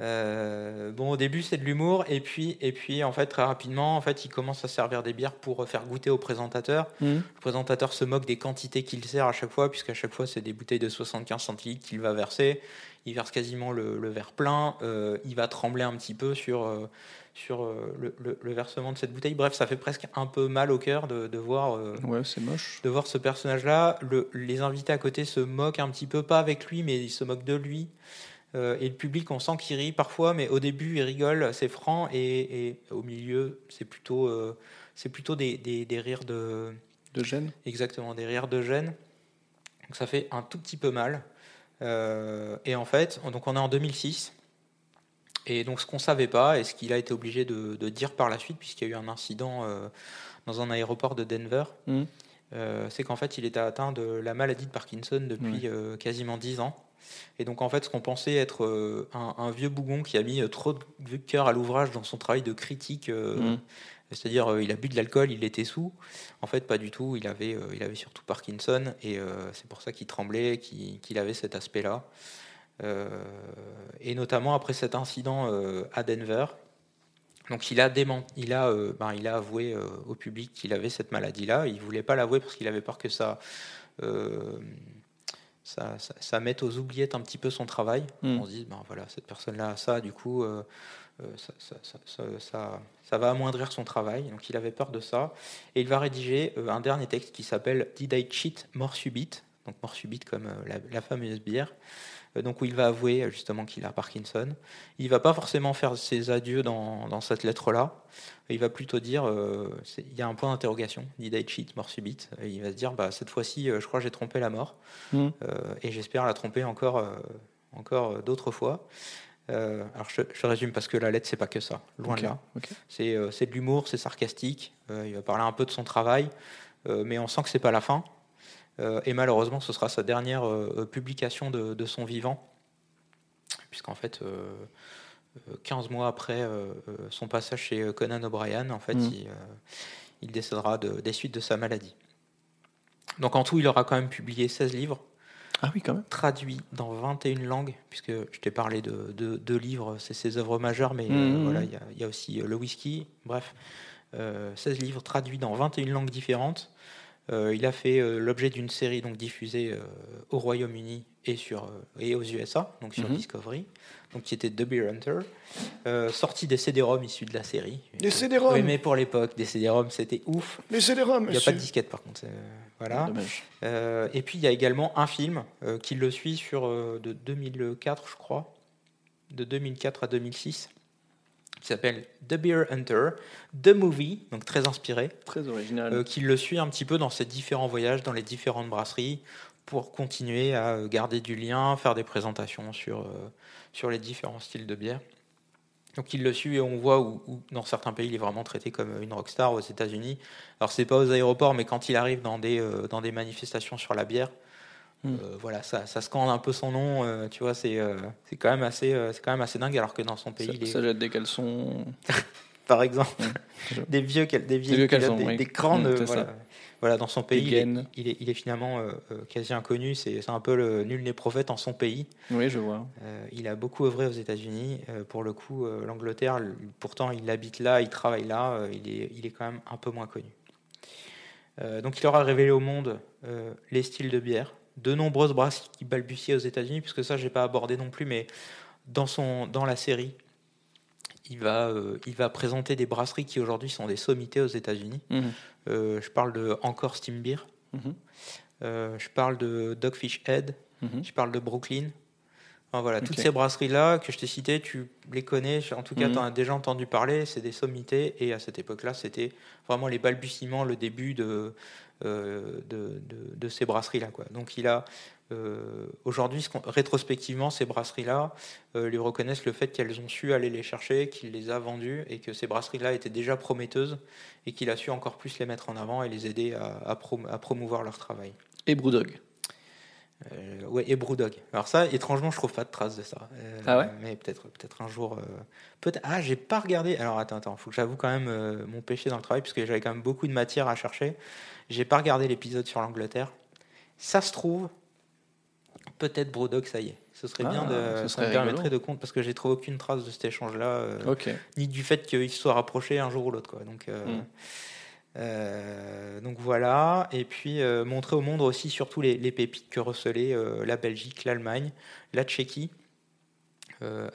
Euh, bon, au début, c'est de l'humour, et puis, et puis, en fait, très rapidement, en fait, il commence à servir des bières pour faire goûter au présentateur. Mhm. Le présentateur se moque des quantités qu'il sert à chaque fois, puisqu'à chaque fois, c'est des bouteilles de 75 centilitres qu'il va verser. Il verse quasiment le, le verre plein. Euh, il va trembler un petit peu sur, euh, sur le, le- le versement de cette bouteille. Bref, ça fait presque un peu mal au cœur de, de voir. Ouais, c'est moche. de voir ce personnage-là. Le- les invités à côté se moquent un petit peu, pas avec lui, mais ils se moquent de lui. Euh, et le public, on sent qu'il rit parfois, mais au début, il rigole, c'est franc, et, et au milieu, c'est plutôt, euh, c'est plutôt des, des- des rires de, De gêne exactement, des rires de gêne. Donc ça fait un tout petit peu mal. Euh, et en fait, on- donc on est en 2006. Et donc ce qu'on savait pas, et ce qu'il a été obligé de, de dire par la suite, puisqu'il y a eu un incident euh, dans un aéroport de Denver, Mhm. Euh, c'est qu'en fait il était atteint de la maladie de Parkinson depuis euh, quasiment 10 ans. Et donc en fait ce qu'on pensait être euh, un, un vieux bougon qui a mis trop de cœur à l'ouvrage dans son travail de critique, c'est-à-dire euh, il a bu de l'alcool, il était sous. En fait pas du tout, il avait, euh, il avait surtout Parkinson et euh, c'est pour ça qu'il tremblait, qu'il avait cet aspect-là. Et notamment après cet incident à Denver, donc il a dément, il a, euh, ben, il a avoué euh, au public qu'il avait cette maladie-là. Il voulait pas l'avouer parce qu'il avait peur que ça, euh, ça, ça, ça mette aux oubliettes un petit peu son travail. Mm. On se dit, ben voilà, cette personne-là a ça, du coup, ça, ça, ça, ça, ça- ça va amoindrir son travail. Donc il avait peur de ça. Et il va rédiger un dernier texte qui s'appelle Did I cheat mort subite Donc mort subite comme la, la fameuse bière. Euh, donc où il va avouer euh, justement qu'il a Parkinson. Il va pas forcément faire ses adieux dans, dans cette lettre-là. Il va plutôt dire, euh, il y a un point d'interrogation, dit Daichi, mort subite? Et il va se dire, bah, cette fois-ci, euh, je crois que j'ai trompé la mort. Euh, et j'espère la tromper encore, euh, encore euh, d'autres fois. Euh, alors je, je résume parce que la lettre, c'est pas que ça, loin de là. C'est euh, de l'humour, c'est sarcastique. euh, il va parler un peu de son travail, euh, mais on sent que c'est pas la fin. Euh, et malheureusement, ce sera sa dernière euh, publication de, de son vivant, puisqu'en fait, euh, euh, 15 mois après son passage chez Conan O'Brien, en fait, Mhm. il, il décédera de- des suites de sa maladie. Donc en tout, il aura quand même publié 16 livres Ah oui, quand même. traduit dans 21 langues, puisque je t'ai parlé de deux livres, c'est ses œuvres majeures, mais euh, Mhm. voilà, il y, a- il y a aussi le whisky, bref, euh, 16 livres traduits dans 21 langues différentes. Euh, il a fait euh, l'objet d'une série donc diffusée euh, au Royaume-Uni et, sur, euh, et aux USA, donc sur Mhm. Discovery, donc qui était The Beer Hunter, euh, sorti des CD-ROM issus de la série. Des CD-ROM. Oui, mais pour l'époque, des CD-ROM, c'était ouf. Des roms, Il n'y a pas de disquette par contre. euh, voilà. Dommage. Euh, et puis il y a également un film euh, qui le suit sur euh, de 2004, je crois, de 2004 à 2006, qui s'appelle The Beer Hunter, The Movie, donc très inspiré, Très original. euh, qui le suit un petit peu dans ses différents voyages, dans les différentes brasseries, pour continuer à euh, garder du lien, faire des présentations sur, euh, sur les différents styles de bière. Donc il le suit et on voit où, où, dans certains pays il est vraiment traité comme une rockstar aux États-Unis. Alors c'est pas aux aéroports, mais quand il arrive dans des, euh, dans des manifestations sur la bière, Mm. euh, voilà, ça, ça scande un peu son nom. euh, tu vois, c'est euh, c'est quand même assez, euh, c'est quand même assez dingue. Alors que dans son pays, ça, il est, ça jette des caleçons. par exemple, des vieux, des vieux culottes, caleçons, des, oui. des grandes, Mm, euh, c'est voilà. dans son pays, il est, il, est, il est finalement quasi inconnu. C'est c'est un peu le nul n'est prophète en son pays. Oui, je vois. Euh, il a beaucoup œuvré aux États-Unis. Euh, pour le coup, euh, l'Angleterre, pourtant, il habite là, il travaille là. euh, il, est, il est quand même un peu moins connu. Euh, donc, il aura révélé au monde euh, les styles de bière, de nombreuses brasseries qui balbutiaient aux États-Unis, puisque ça, j'ai pas abordé non plus, mais dans, son, dans la série, il va, euh, il va présenter des brasseries qui aujourd'hui sont des sommités aux États-Unis. Mhm. Euh, je parle de Encore Steam Beer. Mhm. Euh, je parle de Dogfish Head. Mhm. Je parle de Brooklyn. Enfin, voilà, toutes ces brasseries-là que je t'ai citées, tu les connais. En tout cas, tu en as déjà entendu parler. C'est des sommités. Et à cette époque-là, c'était vraiment les balbutiements, le début de, de, de- de ces brasseries-là. Donc, il a. euh, Aujourd'hui, rétrospectivement, ces brasseries-là euh, lui reconnaissent le fait qu'elles ont su aller les chercher, qu'il les a vendues et que ces brasseries-là étaient déjà prometteuses et qu'il a su encore plus les mettre en avant et les aider à, à prom- à promouvoir leur travail. Et Brewdog. Euh, ouais, et Brewdog. Alors ça, étrangement, je trouve pas de traces de ça. Euh, Ah ouais? Mais peut-être, peut-être un jour. euh, peut-être. Ah, j'ai pas regardé. Alors attends, attends. Faut que j'avoue quand même euh, mon péché dans le travail, parce que j'avais quand même beaucoup de matière à chercher. J'ai pas regardé l'épisode sur l'Angleterre. Ça se trouve, peut-être Brewdog, ça y est. Ce serait Ah, bien de. ce Ça me permettrait de compte, parce que j'ai trouvé aucune trace de cet échange-là, euh, ni du fait qu'ils se soient rapprochés un jour ou l'autre. Donc. euh, Mm. euh, donc voilà, et puis montrer au monde aussi surtout les, les pépites que recelait euh, la Belgique, l'Allemagne, la Tchéquie,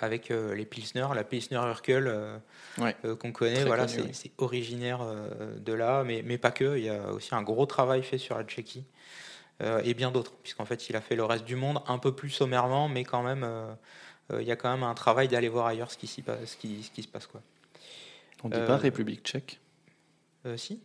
avec euh, les Pilsner, la Pilsner Urquell euh, Ouais. euh, qu'on connaît, voilà, c'est oui. originaire euh, de là, mais, mais pas que, il y a aussi un gros travail fait sur la Tchéquie, euh, et bien d'autres, puisqu'en fait il a fait le reste du monde un peu plus sommairement, mais quand même, euh, euh, il y a quand même un travail d'aller voir ailleurs ce qui, s'y passe, ce qui, ce qui se passe. Quoi. On dit Euh, pas République tchèque? Euh, si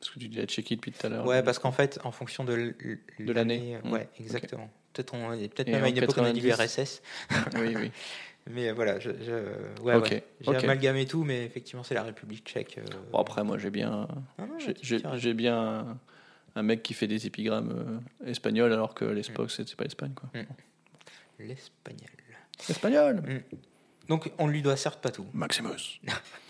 Parce que tu dis la Tchéquie depuis tout à l'heure. Ouais, parce qu'en fait, en fonction de l'année. Mmh, Ouais, exactement. Peut-être on, et peut-être Et même à une époque on a dit 90. l'URSS. Oui, oui. Mais euh, voilà, je, je- ouais, Ok, ouais. j'ai ok. amalgamé tout, mais effectivement c'est la République tchèque. euh. Bon, après, moi, j'ai bien, non, j'ai- j'ai j'ai bien un, un mec qui fait des épigrammes euh, espagnols alors que l'Espoc, c'est c'est pas l'Espagne, quoi. L'espagnol. Espagnol Donc on ne lui doit certes pas tout. Maximus.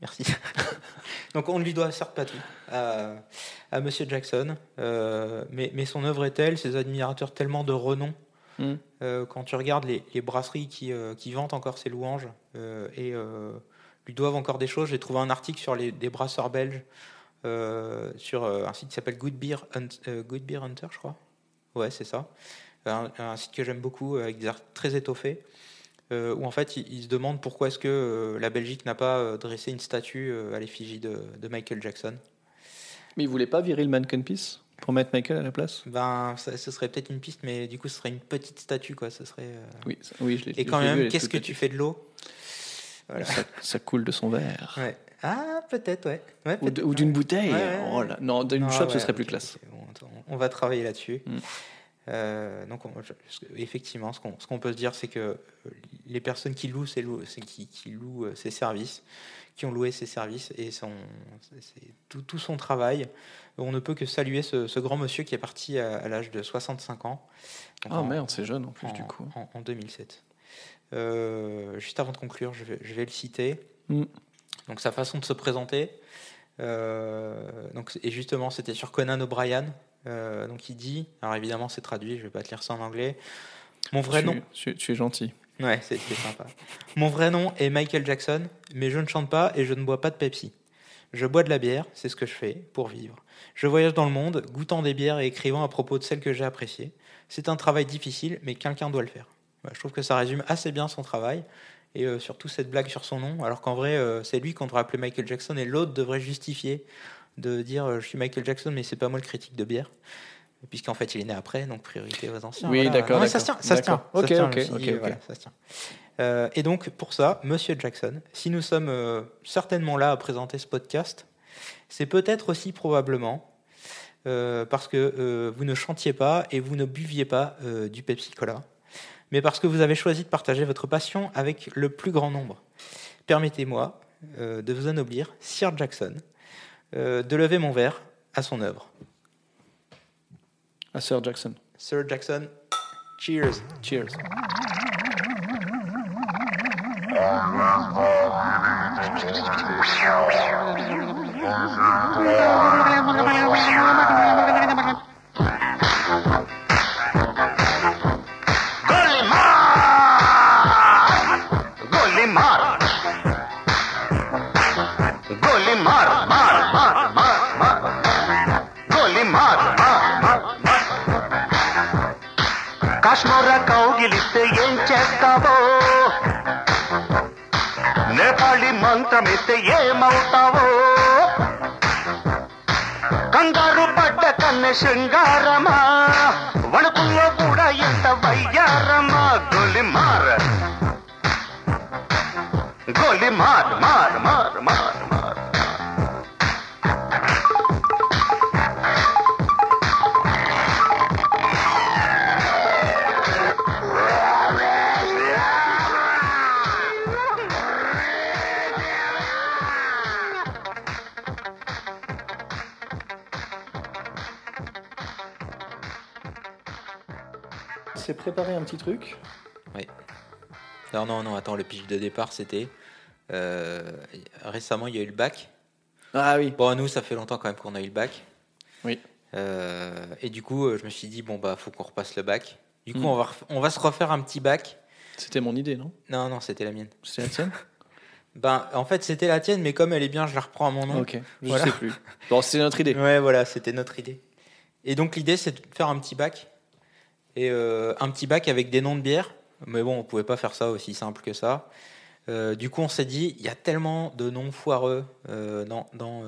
Merci. Donc on ne lui doit certes pas tout à, à Monsieur Jackson, euh, mais, mais son œuvre est telle, ses admirateurs tellement de renom. Hmm. euh, quand tu regardes les, les brasseries qui, euh, qui vantent encore ses louanges et lui doivent encore des choses, j'ai trouvé un article sur les, des brasseurs belges sur un site qui s'appelle Good Good Beer Hunter, je crois. Ouais, c'est ça. Un, un site que j'aime beaucoup, avec des articles très étoffés, où en fait ils, ils se demandent pourquoi est-ce que euh, la Belgique n'a pas euh, dressé une statue euh, à l'effigie de, de Michael Jackson. Mais il voulait pas virer le mannequin piece Pour mettre Michael à la place? Ben, ça- ce serait peut-être une piste, mais du coup, ce serait une petite statue, quoi. Ce serait. euh, Oui, ça- oui, je l'ai Et quand même, est qu'est-ce que tu fais de l'eau? Voilà. ça, ça coule de son verre. Ouais. Ah, peut-être, ouais. Ouais, Ou, d'une ouais. bouteille. Oh là, Non, d'une ouais, ce serait plus classe. ok, bon, attends, on va travailler là-dessus. Mm. Euh, donc, on- effectivement, ce qu'on peut se dire, c'est que euh, les personnes qui louent, ces qui, qui louent euh, ces services, qui ont loué ces services et son, tout, tout son travail, on ne peut que saluer ce, ce grand monsieur qui est parti à, à l'âge de 65 ans. Donc, Oh merde, c'est jeune en plus en, du coup. en- en 2007. Euh, juste avant de conclure, je vais, je vais le citer. Mm. Donc sa façon de se présenter. euh, donc, et justement, c'était sur Conan O'Brien. Euh, donc il dit, alors évidemment c'est traduit, je vais pas te lire ça en anglais. Mon vrai tu, nom, tu- tu es gentil. ouais, c'est sympa. Mon vrai nom est Michael Jackson, mais je ne chante pas et je ne bois pas de Pepsi. Je bois de la bière, c'est ce que je fais pour vivre. Je voyage dans le monde, goûtant des bières et écrivant à propos de celles que j'ai appréciées. C'est un travail difficile, mais quelqu'un doit le faire. Voilà, je trouve que ça résume assez bien son travail et euh, surtout cette blague sur son nom, alors qu'en vrai, euh, c'est lui qu'on devrait appeler Michael Jackson et l'autre devrait justifier de dire euh, je suis Michael Jackson, mais c'est pas moi le critique de bière. Puisqu'en fait, il est né après, donc priorité aux anciens. Oui, voilà. d'accord, Ça se tient, ça se tient. Ça Ok, ok, voilà, ça se tient. Euh, et donc, pour ça, Monsieur Jackson, si nous sommes euh, certainement là à présenter ce podcast, c'est peut-être aussi probablement euh, parce que vous ne chantiez pas et vous ne buviez pas du Pepsi Cola, mais parce que vous avez choisi de partager votre passion avec le plus grand nombre. Permettez-moi de vous anoblir, Sir Jackson, de lever mon verre à son œuvre. À Sir Jackson. Sir Jackson, cheers. Cheers. Nepali మంత్రమిస్తే ఏమవుతావో కంగారు పడ్డ కన్నె శృంగారమా వణుకుల్లో కూడా ఎంత వయ్యారమా గొలి మార గొలి మార్ మార్ మార్ మార్ మార్ préparé un petit truc. Oui. Non, non, non, attends, le pitch de départ, c'était. euh, récemment, il y a eu le bac. Ah oui. Bon, nous, ça fait longtemps quand même qu'on a eu le bac. Oui. Euh, et du coup, je me suis dit, bon, bah, faut qu'on repasse le bac. Du coup, Mm. on, va on va se refaire un petit bac. C'était mon idée, non? Non, non, c'était la mienne. C'était la tienne? Ben, en fait, c'était la tienne, mais comme elle est bien, je la reprends à mon nom. Ok, je Voilà. sais plus. Bon, c'était notre idée. Ouais, voilà, c'était notre idée. Et donc, l'idée, c'est de faire un petit bac. Et euh, un petit bac avec des noms de bières. Mais bon, on pouvait pas faire ça aussi simple que ça. Euh, du coup, on s'est dit, il y a tellement de noms foireux euh, dans, dans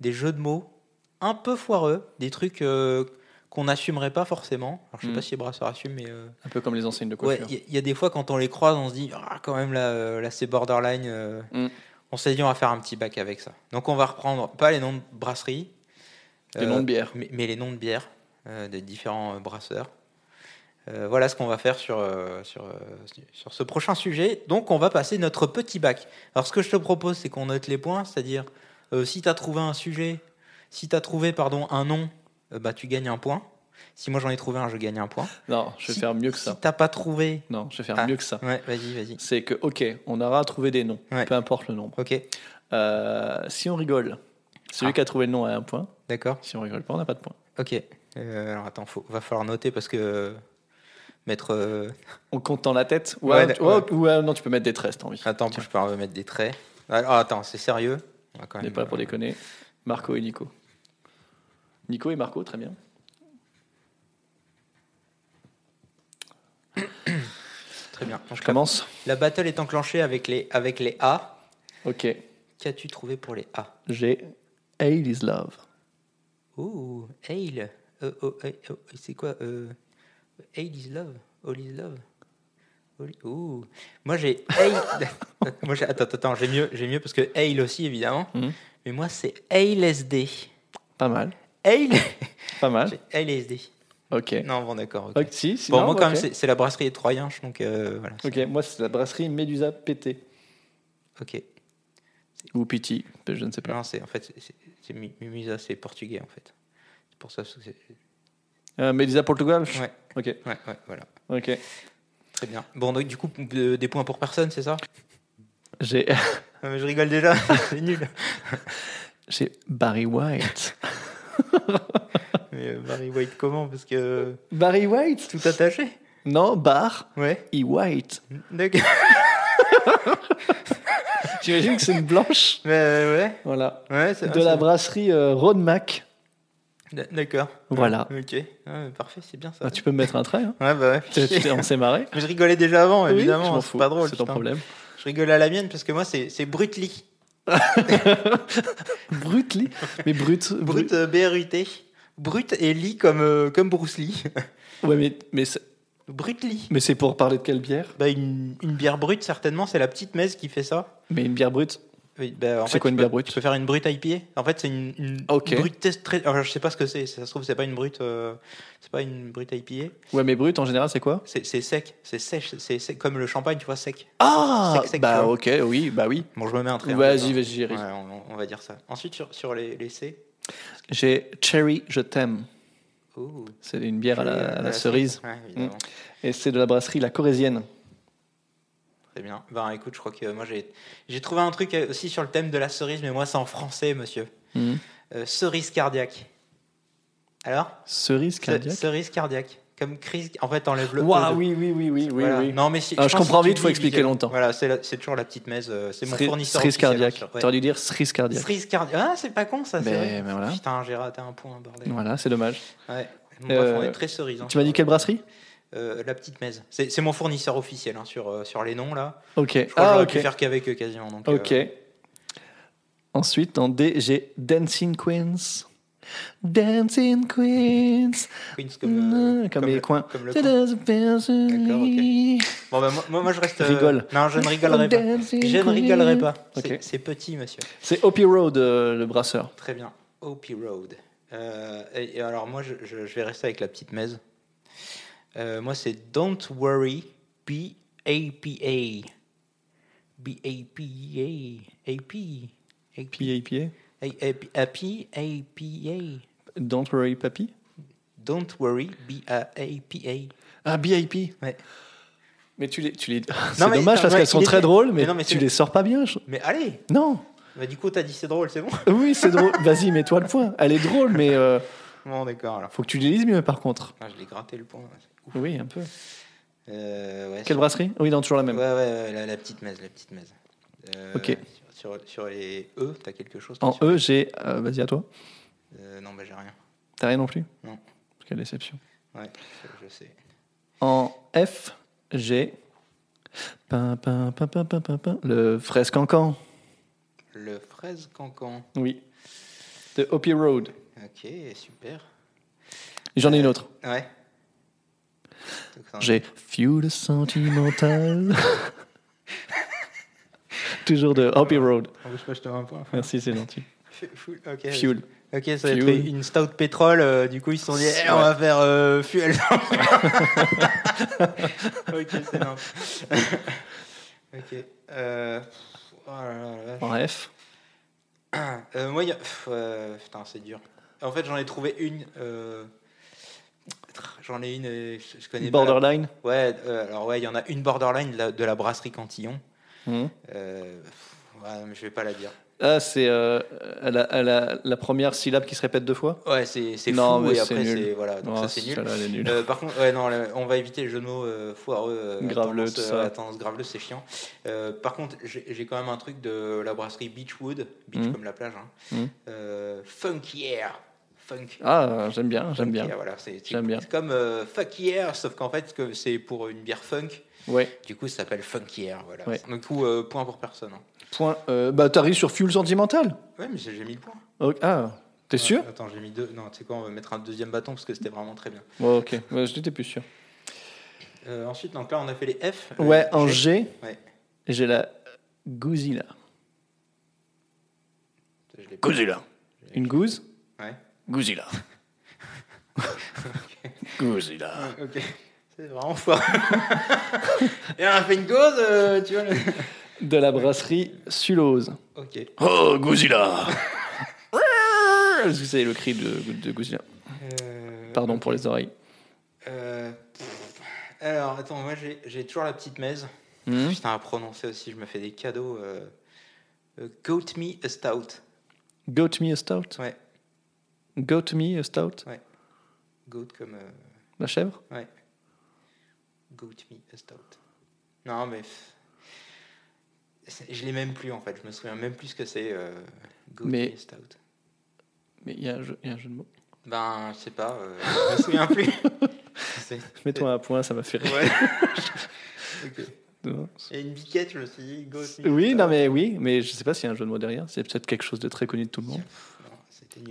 des jeux de mots un peu foireux, des trucs qu'on n'assumerait pas forcément. Alors, je sais Mm. pas si Brasseur assume, mais euh, Un peu comme les enseignes de coiffure. il y, a des fois quand on les croise, on se dit, ah, quand même là, là c'est borderline. euh. Mm. On s'est dit, on va faire un petit bac avec ça. Donc, on va reprendre pas les noms de brasserie, Les euh, noms de bière. mais, mais les noms de bières des différents brasseurs. Euh, voilà ce qu'on va faire sur, euh, sur, euh, sur ce prochain sujet. Donc, on va passer notre petit bac. Alors, ce que je te propose, c'est qu'on note les points, c'est-à-dire si tu as trouvé un sujet, si tu as trouvé pardon, un nom, bah, tu gagnes un point. Si moi j'en ai trouvé un, je gagne un point. Non, je vais Si- faire mieux que Si ça. t'as pas trouvé, Non, je vais faire Ah. mieux que ça. ouais, vas-y, vas-y. C'est que, ok, on aura trouvé des noms, Ouais. peu importe le nombre. Ok, si on rigole, celui Ah. qui a trouvé le nom a un point. d'accord. Si on rigole pas, on n'a pas de point. Ok. Alors attends, faut, va falloir noter parce que mettre. euh, On compte dans la tête ou, Ouais, d- ou non, tu peux mettre des traits, si t'as envie. Attends, je peux mettre des traits. Alors, attends, c'est sérieux? On n'est même, pas là pour euh, déconner. Marco et Nico. Nico et Marco, très bien. Très bien. Je commence. La battle est enclenchée avec les, avec les A. Ok. Qu'as-tu trouvé pour les A? J'ai 80's Love. Ouh, Ale. Euh, oh, oh, c'est quoi euh, Ale is love. All is love. All Ouh. Moi j'ai Ale. moi j'ai attends attends j'ai mieux j'ai mieux parce que Ale aussi évidemment. Mhm. Mais moi c'est ALSD. Pas mal. Ale. Pas mal. j'ai ALSD. Ok. Non bon d'accord. ok. Ok, si, si, Bon non, moi quand même c'est- c'est la brasserie des Troyenches donc euh, voilà. Ok, moi c'est la brasserie Médusa PT. Ok. Ou Piti, je ne sais pas. Non c'est en fait c'est- c'est c'est Mi- Mimisa c'est portugais en fait. C'est pour ça que c'est Euh, Médusa Portugal ouais Ok, ouais ouais voilà. ok. Très bien. Bon, donc du coup, de- des points pour personne, c'est ça? J'ai Je rigole déjà, c'est nul. j'ai Barry White. Mais euh, Barry White, comment? Parce que Barry White? tout attaché Non, Bar Ouais. et White. D'accord. J'imagine que c'est une blanche. Mais, euh, ouais. Voilà. Ouais, De la brasserie euh. D- D'accord. Voilà. Ok. Ah, parfait, c'est bien ça. Ah, tu peux me mettre un trait. Hein. Ouais, bah ouais. On s'est marré. Mais je rigolais déjà avant, Oui, évidemment. m'en c'est pas drôle. C'est ton problème. Je rigolais à la mienne parce que moi, c'est Brutly. Brutly. Mais brut. Brut, euh, B-R-U-T. Brut et Lee comme, euh, comme Bruce Lee. Ouais, mais, mais, Brutly. mais c'est pour parler de quelle bière? Bah, une, une bière brute, certainement. C'est la petite messe qui fait ça. Mais une bière brute? Oui, bah, en C'est quoi tu une peux- bière brute Tu peux faire une brute IPA. En fait, c'est une, brute test très. Alors, je sais pas ce que c'est. Ça se trouve, c'est pas une brute. euh, C'est pas une brute IPA. Ouais, mais brut en général, c'est quoi? C'est sec. C'est sèche. C'est sec comme le champagne, tu vois, sec. Ah Sec, sec, Bah, ok, oui, bah oui. Bon, je me mets un trait. hein, Vas-y, d'accord. vas-y, Ouais, on, on va dire ça. Ensuite, sur, sur les, les C. J'ai Cherry, je t'aime. C'est une bière à la, à la cerise. Ouais, évidemment. Et c'est de la brasserie La Corésienne. Très bien. Ben, écoute, je crois que moi, j'ai j'ai trouvé un truc euh, aussi sur le thème de la cerise, mais moi, c'est en français, monsieur. Mhm. Euh, cerise cardiaque. Alors? Cerise Ce- cardiaque? Cerise cardiaque. Comme crise. En fait, enlève le. Waouh, de- oui, oui, oui, oui, oui, Voilà. oui. Non, mais si, Ah, je comprends vite, tu faut expliquer longtemps. Voilà, c'est la- c'est toujours la petite messe. euh, C'est mon fournisseur. Cerise cardiaque. Ouais. T'aurais dû dire cerise cardiaque. Cerise cardiaque. Ah, c'est pas con ça, c'est Mais- vrai. mais voilà. Putain, j'ai raté un point, bordel. Voilà, c'est dommage. Ouais. Bref, on Euh, est très cerise. hein, Tu m'as dit quelle brasserie? Euh, La petite messe. C'est mon fournisseur officiel hein, sur, euh, sur les noms là. Ok. Je crois que Ah, j'aurais ok. pu faire qu'avec eux quasiment. Donc, Ok. euh, Ensuite, en D, j'ai Dancing Queens. Dancing Queens. Queens comme, euh, Comme les le- coins. Comme le coin. personally- Bon, bah, moi- moi, je reste. euh, Rigole. Non, je ne rigolerai pas. Je ne rigolerai pas. Ok. C'est- petit, monsieur. C'est Hoppy Road, euh, le brasseur. Très bien. OP Road. Et, et alors, moi, je, je- je vais rester avec la petite messe. Euh, moi, c'est Don't Worry, B-A-P-A. B-A-P-A. A-P. A-P. PAPA. A-P. A-P-A. Don't worry, papy. Don't Worry, B-A-A-P-A. Ah. Ouais. Mais tu les. Tu les... C'est dommage parce qu'elles sont très drôles, mais, tu les sors pas bien. Mais allez Non. bah, Du coup, t'as dit c'est drôle, c'est bon Oui, c'est drôle. Vas-y, mets-toi le point. Elle est drôle, mais d'accord, alors. faut que tu les lises mieux par contre. Ah, je l'ai gratté le point. Oui, un peu. Euh, ouais, Quelle sur- brasserie? Oui, non, toujours la même. ouais, ouais, la, la petite messe, la petite messe. Euh, Ok. Sur, les E, t'as quelque chose En E, j'ai. euh, Vas-y, à toi. Non, bah j'ai rien. T'as rien non plus? Non. Quelle déception. Ouais, je, sais. En F, j'ai. Le fraise cancan. Le fraise cancan. Oui. De Hoppy Road. Ok, super. J'en ai une autre. Ouais. J'ai Fuel Sentimental. Toujours de Hoppy Road. Je te point. Merci, c'est gentil. Fu- fu- Ok, Fuel. Ok, ça va être Fuel. une stout pétrole. euh, du coup, ils se sont dit, eh, on va faire euh, fuel. ok, c'est énorme. ok. Euh... Oh là là la vache. En F. Euh, moi, il y a... pff, euh, putain, c'est dur. En fait, j'en ai trouvé une. euh, J'en ai une. euh, Je je connais pas la- Borderline. Ouais. euh, alors ouais, il y en a une borderline de la, de la brasserie Cantillon. Mhm. Euh, ouais, mais je vais pas la dire. Ah, c'est euh, la première syllabe qui se répète deux fois Ouais, c'est c'est Non, fou mais et après nul. c'est voilà. Donc Oh, ça c'est nul. Euh, par contre, ouais, non, on va éviter les jeux de mots euh, foireux. à Graveleux, tendance, c'est chiant. Par contre, j'ai quand même un truc de la brasserie Beachwood, beach Mhm. comme la plage. Hein. Funky Air. Funk. Ah, j'aime bien, j'aime bien. Voilà, c'est comme euh, Fuck Yeah, sauf qu'en fait, que c'est pour une bière funk. Ouais. Du coup, ça s'appelle Funky Air. Voilà. Ouais. Donc, du coup, euh, point pour personne. hein. Point. Euh, bah, t'arrives sur Fuel Sentimental Ouais, mais j'ai mis le point. Ah, T'es sûr? Attends, j'ai mis deux. Non, tu sais quoi, on va mettre un deuxième bâton parce que c'était vraiment très bien. Ouais, ok. Ouais, je n'étais plus sûr. Euh, ensuite, donc là, on a fait les F. Ouais, Euh, en G. Ouais. j'ai la Gouzilla. Gouzilla. Une gouze Ouais. Gouzilla. Gouzilla. Ok. C'est vraiment fort. Et on a fait une cause, euh, tu vois. le- De la brasserie Sulose. Ok. Oh, Gouzilla C'est le cri de, de Gouzilla. Euh, Pardon pour les oreilles. Euh, pff. alors, attends, moi j'ai toujours la petite mèze. Hmm Putain, à prononcer aussi, je me fais des cadeaux. Euh, Goat Me a Stout. Goat me a stout. Ouais, Goat me a stout? goat comme. euh, La chèvre? ouais. Goat Me a Stout. Non, mais. Je l'ai même plus en fait, je me souviens même plus ce que c'est. Euh, goat Mais- Me a Stout. Mais il y, a un jeu- il y a un jeu de mots? Ben, je sais pas, euh, je me souviens plus. Mets-toi un point, ça m'a fait rire. Ouais. Ok. Et une biquette, je me suis dit, Goat Me Oui, non mais oui, mais je sais pas s'il y a un jeu de mots derrière. C'est peut-être quelque chose de très connu de tout le monde.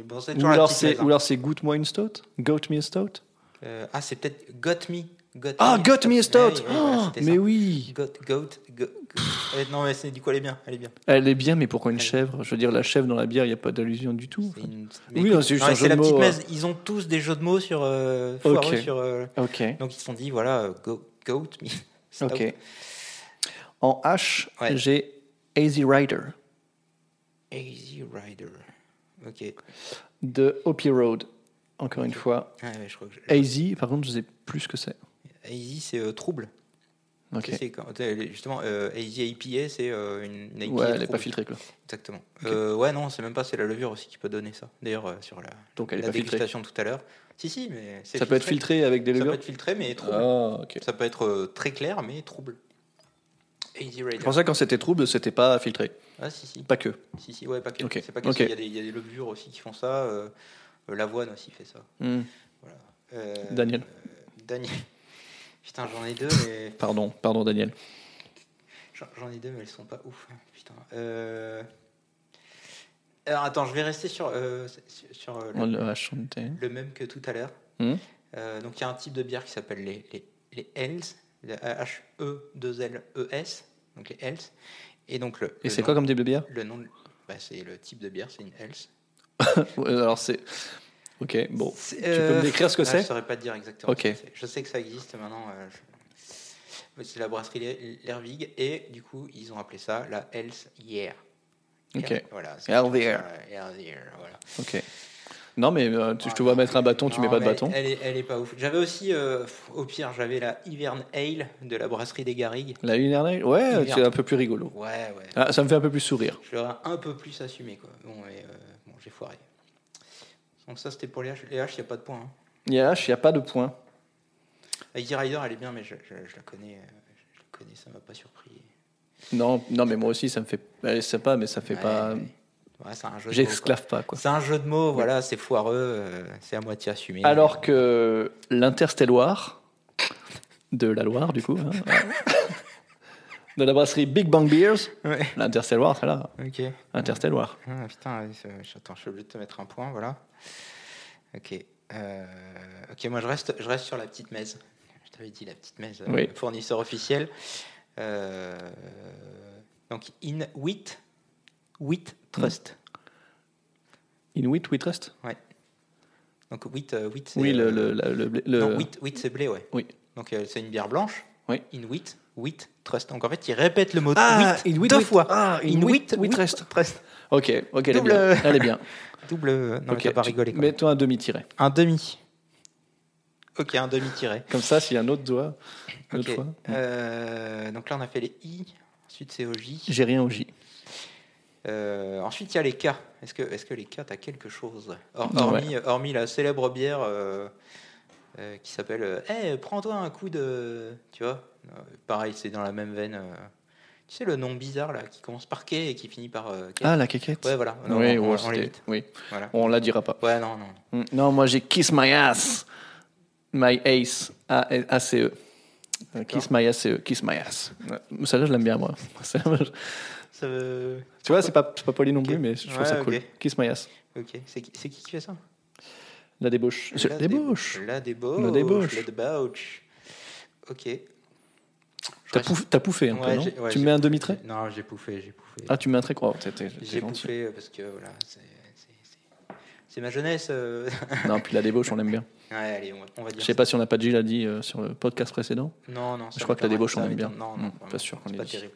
Bon, Ou alors petite c'est ou alors c'est goûte-moi une stout? Goat me a stout? Euh, ah, c'est peut-être Got Me. Got Ah, Goat me a stout. Ouais, ouais, voilà, Oh, c'était mais ça. oui. Goat, goat, go- go- Eh, non, mais c'est du coup, elle est bien. Elle est bien. Elle est bien, mais pourquoi une Elle- chèvre? Je veux dire, la chèvre dans la bière, il n'y a pas d'allusion du tout. C'est une- Oui, écoute, c'est juste non, un jeu de petite mots, mèze. Ils ont tous des jeux de mots sur. Euh, foireux Ok. sur euh, Ok. donc ils se sont dit, voilà, euh, go, Goat Me. Stout. Ok. En H, Ouais. j'ai Easy Rider Easy Rider. Ok. de Hopi Road. Encore une fois. Ah, ouais, je crois que je- Easy, par contre, je sais plus ce que c'est. Easy, c'est euh, trouble. Ok. C'est quand- justement, euh, Easy IPA, c'est euh, une, IPA Ouais, elle n'est pas filtrée, quoi. Exactement. Euh, ouais, non, c'est même pas, c'est la levure aussi qui peut donner ça. D'ailleurs, sur la, Donc elle est la pas filtrée. dégustation tout à l'heure. Si, si, mais Ça peut être filtré avec des Ça peut levures être filtré, mais trouble. Ah, ok. Ça peut être très clair, mais trouble. Je pensais que quand c'était trouble, c'était pas filtré. Ah, si, si. Pas que. Si, si, ouais, pas que. Ok. C'est pas que il, y a des, il y a des levures aussi qui font ça. euh, euh, L'avoine aussi fait ça. Hmm. Euh, Daniel. Daniel. Putain, j'en ai deux, mais. Pardon, pardon, Daniel. J'en ai deux, mais elles sont pas ouf. hein, Putain. Euh... Alors, attends, je vais rester sur, euh, sur, euh, le, le même que tout à l'heure. Hmm. Donc, il y a un type de bière qui s'appelle les, les, les Hells, H-E-2-L-E-S, donc les Hells. Et donc, le, Et c'est quoi comme type de bière Le nom, bah, c'est le type de bière, c'est une Hells. Alors c'est. Ok, bon. C'est, Tu peux me décrire ce que là, c'est Je saurais pas te dire exactement. Ok. ce que. Je sais que ça existe maintenant. euh, je- C'est la brasserie Ler- Lervig et du coup ils ont appelé ça la Hells Yeah. Ok. Voilà. c'est Hell tout ça, yeah. la Hell yeah, voilà. Ok. Non, mais euh, tu- je te vois mettre un bâton, tu mets pas de bâton. Elle est, elle est pas ouf. J'avais aussi, euh, au pire, j'avais la Hivern Ale de la brasserie des Garrigues. La lunaire Nail Ouais, c'est un peu plus rigolo. Ouais, ouais. Ah, ça me fait un peu plus sourire. Je l'aurais un peu plus assumé quoi. Bon, et, euh, bon j'ai foiré. Donc ça c'était pour les H. Les H, il n'y a pas de point. Hein. A H, il n'y a pas de point. La Rider, elle est bien, mais je, je- je la connais. euh, Je la connais, ça m'a pas surpris. Non, non, mais moi aussi, ça me fait. Elle est sympa, mais ça fait Ouais, pas. ouais. Ouais, c'est un jeu de mots, J'esclave pas, quoi. C'est un jeu de mots, voilà, c'est foireux, euh, c'est à moitié assumé. Alors que l'Interstelloir, de la Loire, du coup, hein, de la brasserie Big Bang Beers, Ouais. l'Interstelloir, c'est là. Ok. Interstelloir. Ah, putain, ouais, c'est- attends, je suis obligé de te mettre un point, voilà. Ok. Euh, ok, moi je reste, je reste sur la petite mèze. Je t'avais dit la petite mèze, euh, Oui. fournisseur officiel. Euh, donc In Wheat, Wheat Trust. Inuit, We Trust? Donc Wheat, euh, wheat c'est Oui, le. euh, le, le, blé- le- Non, wheat, wheat c'est blé, ouais. Oui. Donc euh, c'est une bière blanche. Oui. In wheat, wheat trust. Donc en fait, il répète le mot Ah, wheat in wheat, deux wheat. fois. Ah, in wheat, wheat trust. trust. Ok, ok, elle est Double- bien. Elle est bien. Double. Non, mais Ok, t'as pas rigolé. Mets-toi un demi-tiré. Un demi. Ok, un demi tiré. Comme ça, s'il y a un autre doigt, une autre Ok. fois. Euh, donc là, on a fait les I. Ensuite, c'est au J. J'ai rien au J. Euh, ensuite, il y a les K. Est-ce que, est que les K, t'as quelque chose Ouais. hormis, hormis la célèbre bière euh, euh, qui s'appelle euh, Eh, prends-toi un coup de. Tu vois? Pareil, c'est dans la même veine. Tu sais, le nom bizarre là, qui commence par K et qui finit par. Ah, la quéquette Ouais, voilà. Non, oui, on, on- on c'était- l'évite. oui. Voilà. On la dira pas. Ouais, non, non. Mm, Non, moi j'ai Kiss My Ass. My Ace. A-C-E. Kiss My Ass. Kiss My Ass. Ouais, Celle-là, je l'aime bien, moi. Ça veut- Tu vois, c'est pas, c'est pas poli non plus, mais je trouve Ouais, ça cool. ok. Kiss my ass. Ok. C'est qui, c'est qui qui fait ça? La débauche. La débauche. La débauche. La débauche. La débauche. Ok. T'as pouf- t'as pouffé un peu, non? ouais, Tu mets un demi-trait? Non, j'ai pouffé, j'ai pouffé. Ah, tu mets un trait quoi T'es t'es- t'es j'ai gentil. pouffé parce que voilà, c'est c'est- c'est- c'est ma jeunesse. euh. Non, puis la débauche, on l'aime bien. ouais, allez, on va, on va dire. Je sais pas si on n'a pas déjà dit euh, sur le podcast précédent. Non, non. Je crois que la débauche, on aime bien. m'étonne- Non, Hmm, non, pas sûr qu'on c'est l'ait pas terrible.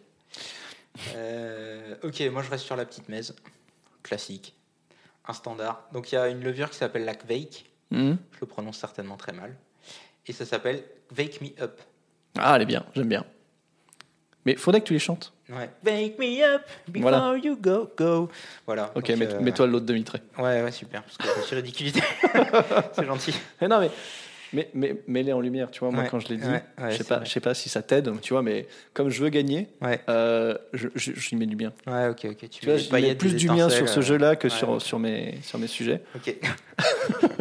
Euh, ok, moi je reste sur la petite mèze, classique, un standard. Donc il y a une levure qui s'appelle la Kveik, Hmm je le prononce certainement très mal, et ça s'appelle Wake Me Up. Ah, elle est bien, j'aime bien. Mais faudrait que tu les chantes. Ouais. Wake me up before Voilà. you go, go. Voilà. Ok, euh, mets-toi l'autre demi-trait. Ouais, ouais, super, parce que je suis ridiculité. c'est gentil. Mais non, mais, mais, mais mets-les en lumière, tu vois. Moi, Ouais, quand je l'ai dit, ouais, ouais, je sais pas, je sais pas si ça t'aide, tu vois, mais comme je veux gagner, euh, je, je, j'y mets du bien. ouais, ok, ok. Tu, Tu vois, mets je plus du bien sur ce étincelles, jeu-là que sur, ok. sur, mes, sur mes sujets. Ok.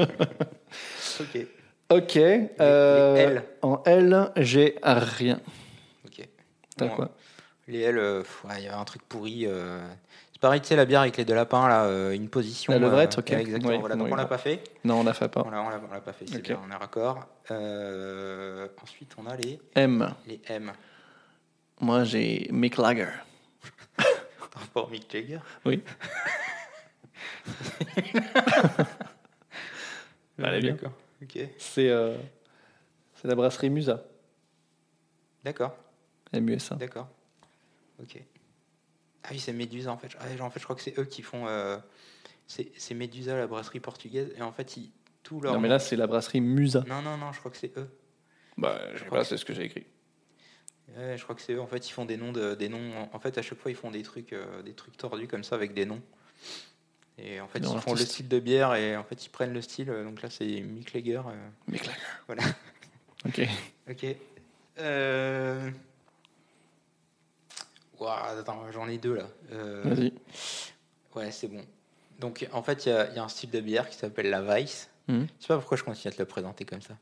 ok. Ok. euh, les L. En L, j'ai rien. Ok. T'as Bon, quoi? Les L, euh, il y avait un truc pourri. Sais, la bière avec les deux lapins, là, euh, une position. La levrette, euh, ok. exactement. Oui, voilà, donc oui, on l'a pas fait. Non, on n'a fait pas. Voilà, on l'a l'a pas fait, c'est Ok. bien, on est raccord. Euh, ensuite, on a les, M. les M. Moi, j'ai Mick Lager. À Mick Jagger. Oui. Est bien. D'accord. Ok. C'est euh, c'est la brasserie Musa. D'accord. MUSA. D'accord. Ok. Ah oui, c'est Médusa en fait. Ah, en fait, je crois que c'est eux qui font. euh, c'est Médusa, la brasserie portugaise. Et en fait, ils, tout leur. Non, mais là, c'est la brasserie Musa. non, non, non, je crois que c'est eux. Bah, je sais crois c'est ce que j'ai écrit. Ouais, je crois que c'est eux. En fait, ils font des noms de, des noms. En fait, à chaque fois, ils font des trucs, euh, des trucs tordus comme ça avec des noms. Et en fait, ils font le style de bière et en fait, ils prennent le style. Donc là, c'est Mick Lager. euh, Mick Lager. Voilà. Ok. Ok. Euh... Attends, j'en ai deux là. Euh, Vas-y. Ouais, c'est bon. Donc, en fait, il y, a- il y a un style de bière qui s'appelle la Weiss. Mhm. Je sais pas pourquoi je continue à te le présenter comme ça.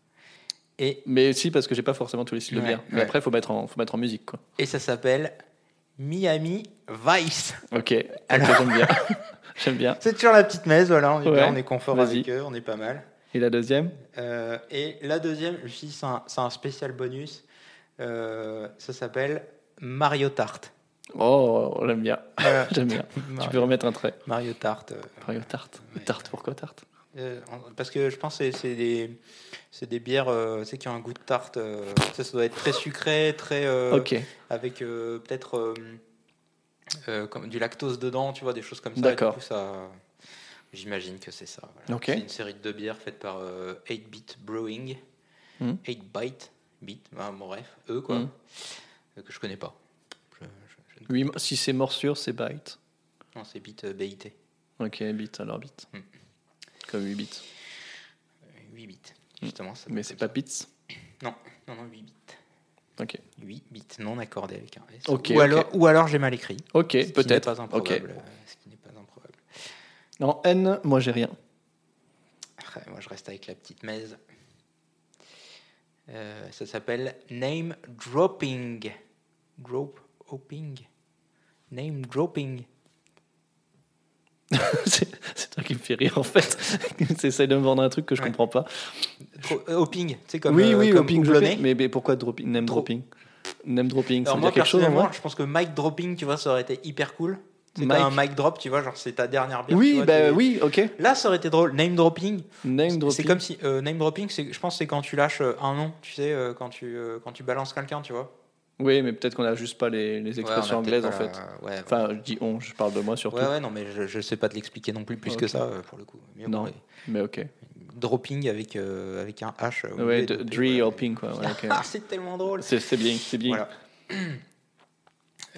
Et, Mais si, parce que j'ai pas forcément tous les styles de bière. Mais ouais. après, faut mettre en, faut mettre en musique, quoi. et ça s'appelle Miami Vice. Ok. Alors- j'aime bien. j'aime bien. C'est toujours la petite messe, voilà, on est, Ouais, bien, on est confort avec eux, on est pas mal. Et la deuxième? Euh, et la deuxième, je suis c'est un, un spécial bonus. Euh, ça s'appelle Mario Tart. Oh, j'aime bien. Voilà. J'aime bien. Tu peux remettre un trait. Mario Tart. euh, Mario Tarte. Ouais. Tarte, pourquoi tarte euh, parce que je pense que c'est- des, c'est des bières euh, tu sais, qui ont un goût de tarte. euh, ça, ça doit être très sucré, très. Ok. Avec peut-être comme du lactose dedans, tu vois, des choses comme ça. D'accord. J'imagine que c'est ça. voilà. C'est une série de deux bières faites par euh, 8-Bit Brewing. Mhm. 8-Byte, Bit, bah, bon, bref, eux quoi. Euh, que je connais pas. Si c'est morsure, c'est bite. Non, c'est Bit euh, BIT. Ok, bit, alors bit. Mm. Comme 8 bits. 8 bits, justement. ça Mais c'est pas bits? Non, non, non, 8 bits. Ok. 8 bits non accordés avec un S. Ok, ou, ok. Alors, ou alors j'ai mal écrit. Ok, peut-être. pas Ok. improbable. euh, Ce qui n'est pas improbable. En N, moi j'ai rien. Après, moi, je reste avec la petite mèze. Euh, ça s'appelle Name Dropping. Drop Hopping. Name Dropping. c'est c'est toi qui me fais rire en fait. T'essayes de me vendre un truc que je Ouais. comprends pas. Dro- euh, hopping, c'est comme. oui, euh, oui, comme hopping, fais. Mais, mais pourquoi dropping, name Dro- dropping? Name dropping, ça Alors veut moi, dire quelque chose en vrai? je pense que mic dropping, tu vois, ça aurait été hyper cool. C'est un mic drop, tu vois, genre c'est ta dernière bière. tu Oui, vois, bah tu- oui, ok. Là, ça aurait été drôle. Name dropping, Name c'est dropping. comme si euh, name dropping, c'est, je pense, c'est quand tu lâches euh, un nom, tu sais, euh, quand tu euh, quand tu balances quelqu'un, tu vois. Oui, mais peut-être qu'on a juste pas les, les expressions Ouais, anglaises en fait. la- Ouais, Enfin, je dis on, je parle de moi surtout. ouais, ouais, non, mais je, je sais pas te l'expliquer non plus plus que ça euh, pour le coup. Non. Mais ok. Dropping avec euh, avec un H. Ouais, de- hopping quoi. Ah, c'est tellement drôle. C'est bien, c'est bien. Voilà.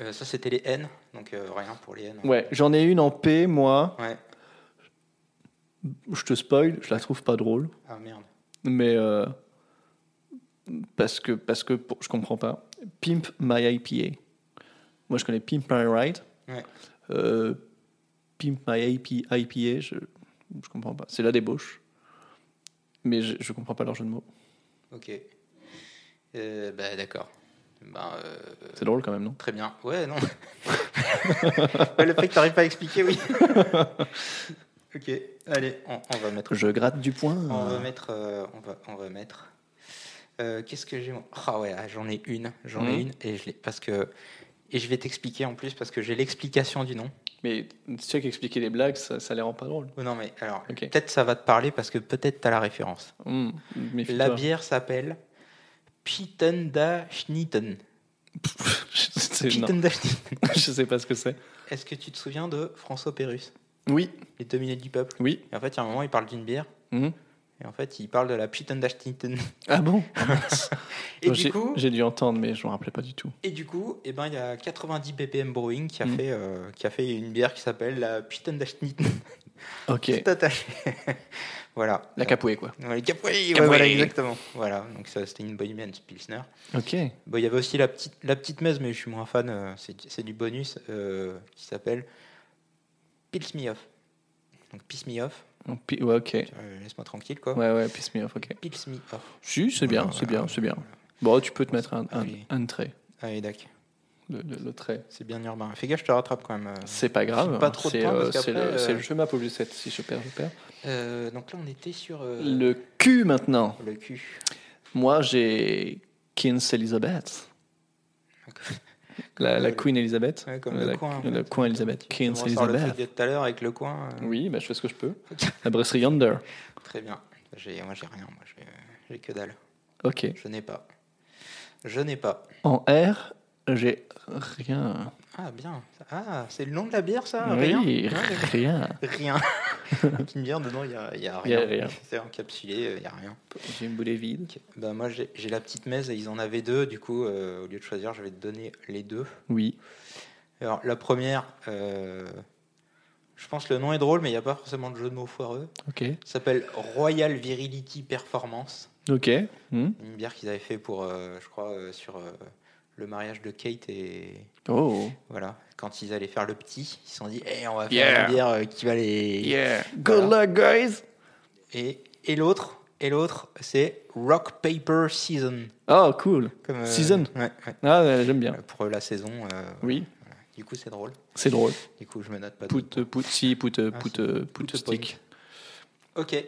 Euh, ça, c'était les N, donc euh, rien pour les N. Ouais, j'en ai une en P, moi. Ouais. Je te spoil, je la trouve pas drôle. Ah merde. Mais parce que, parce que pour- je comprends pas. Pimp My IPA. Moi, je connais Pimp My Ride. Ouais. Euh, Pimp My IP, IPA, je, je comprends pas. C'est la débauche. Mais je, je comprends pas leur jeu de mots. Ok. Euh, bah d'accord. Ben, euh, C'est drôle quand même, non? Très bien. Ouais, non. Ouais, le fait que t'arrives pas à expliquer, oui. ok, allez, on, on va mettre. Je gratte du poing. On va mettre. euh, on va, on va mettre. Euh, Qu'est-ce que j'ai Ah ouais, ah, j'en ai une, j'en ai Mhm. une et je parce que et je vais t'expliquer en plus parce que j'ai l'explication du nom. Mais tu sais qu'expliquer les blagues, ça, ça les rend pas drôles. Oh non mais alors peut-être ça va te parler parce que peut-être t'as la référence. Méfie-toi. La bière s'appelle Pitenda Schnitten. Pitenda Schnitten. je sais pas ce que c'est. Est-ce que tu te souviens de François Pérus, Oui, les deux minutes du peuple? Oui. Et en fait, il y a un moment, il parle d'une bière Mhm. Et en fait, il parle de la Pitenda Schnitten. Ah bon? Et J'ai du coup, j'ai dû entendre, mais je me rappelais pas du tout. Et du coup, eh ben, il y a 90 BPM Brewing qui a, Mm. fait, euh, qui a fait une bière qui s'appelle la Pittendaschnitten. Ok. Tout attaché. voilà. La capouée, quoi. Ouais, Capoué, ouais, Capoué. voilà, exactement. Voilà, donc ça, c'était une Bohemian Pilsner. Ok. Bon, il y avait aussi la petite, la petite messe, mais je suis moins fan, euh, c'est c'est du bonus, euh, qui s'appelle Pils Me Off. Donc, Piss Me Off, Ouais, ok. euh, laisse-moi tranquille, quoi. Ouais, ouais, piss me off, ok. Pils Me Off. Si, c'est bien, c'est bien, c'est bien. Bon, tu peux te mettre un, un, un trait. Allez, d'accord. Le, le- le trait. C'est bien urbain. Fais gaffe, je te rattrape quand même. euh. C'est pas grave. pas trop de c'est euh, le, le jeu map obligé 7. Si je perds, je perds. Euh, donc là, on était sur euh, Le cul maintenant. le cul. Moi, j'ai Kings Elizabeth. La, la Queen Elizabeth. Ouais, comme Euh, le la- coin. en Le fait. coin Elizabeth. Tu Kings me ressors le truc Elizabeth. de tout à l'heure avec le coin. euh, Oui, bah, je fais ce que je peux. La brasserie Yonder. Très bien. Moi, j'ai rien. Moi, j'ai que dalle. Ok. Je n'ai pas. Je n'ai pas. En R, j'ai rien. Ah, bien. Ah, c'est le nom de la bière, ça? Oui, Rien rien. Rien. une bière, dedans, il n'y a, y a Il y a rien. rien. C'est encapsulé, il n'y a rien. J'ai une boulet vide. Bah, moi, j'ai, la petite messe et ils en avaient deux. Du coup, euh, au lieu de choisir, je vais te donner les deux. Oui. Alors, la première, euh, je pense que le nom est drôle, mais il n'y a pas forcément de jeu de mots foireux. Ok. S'appelle Royal Virility Performance. Ok. Hmm. Une bière qu'ils avaient fait pour, euh, je crois, euh, sur euh, le mariage de Kate et Oh. voilà. Quand ils allaient faire le petit, ils se sont dit, Eh, on va faire Yeah. une bière euh, qui va les. Yeah. Good Voilà. luck, guys. Et, et l'autre, et l'autre, c'est Rock Paper Season. Oh, cool. Comme, euh, Season. Ouais, ouais. Ah, ouais, j'aime bien. Euh, Pour la saison. euh, Oui, voilà. Du coup, c'est drôle. c'est drôle. Du coup, je me note pas. de- Put, put, si, put, put, Ah, put, put, put stick. Ok.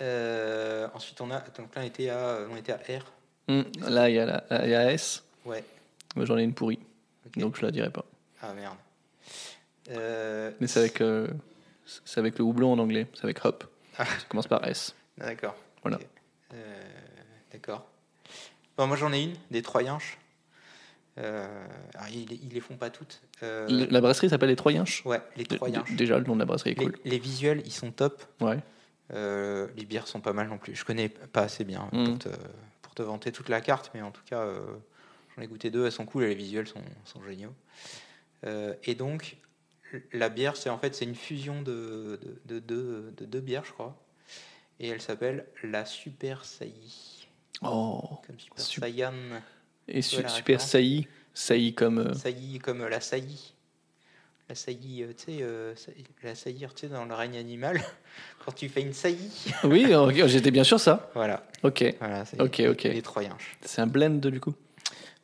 Euh, ensuite, on a. Donc là, on était à, on était à R. Hmm. Là, il y, a la- S. Ouais. Moi, j'en ai une pourrie. Donc, je la dirai pas. Ah merde. Euh, Mais c'est avec, euh, c'est avec le houblon en anglais. C'est avec hop. Ah. Ça commence par S. Ah, D'accord. Voilà. Euh, D'accord. Bon, moi j'en ai une, des Troyenches. Alors, ils, ils les font pas toutes. La brasserie s'appelle les Troyenches. Ouais, les Troyenches. Déjà, le nom de la brasserie est cool. les visuels, ils sont top. Ouais. Les bières sont pas mal non plus. Je connais pas assez bien Mm. pour, te, pour te vanter toute la carte, mais en tout cas, euh, j'en ai goûté deux, elles sont cool et les visuels sont, sont géniaux. Euh, et donc, la bière, c'est en fait c'est une fusion de, de, de, de- de deux bières, je crois. Et elle s'appelle la Super Sailly. Oh. Comme Super Saiyan. Et su- la super saillie. Saillie comme. euh, Sailly comme la saillie. La saillie, euh, tu sais, euh, la saillir, tu sais, dans le règne animal. Quand tu fais une saillie. Oui, j'étais bien sûr ça. Voilà. Ok. voilà Ok, les, ok. les Troyenches. C'est un blend du coup.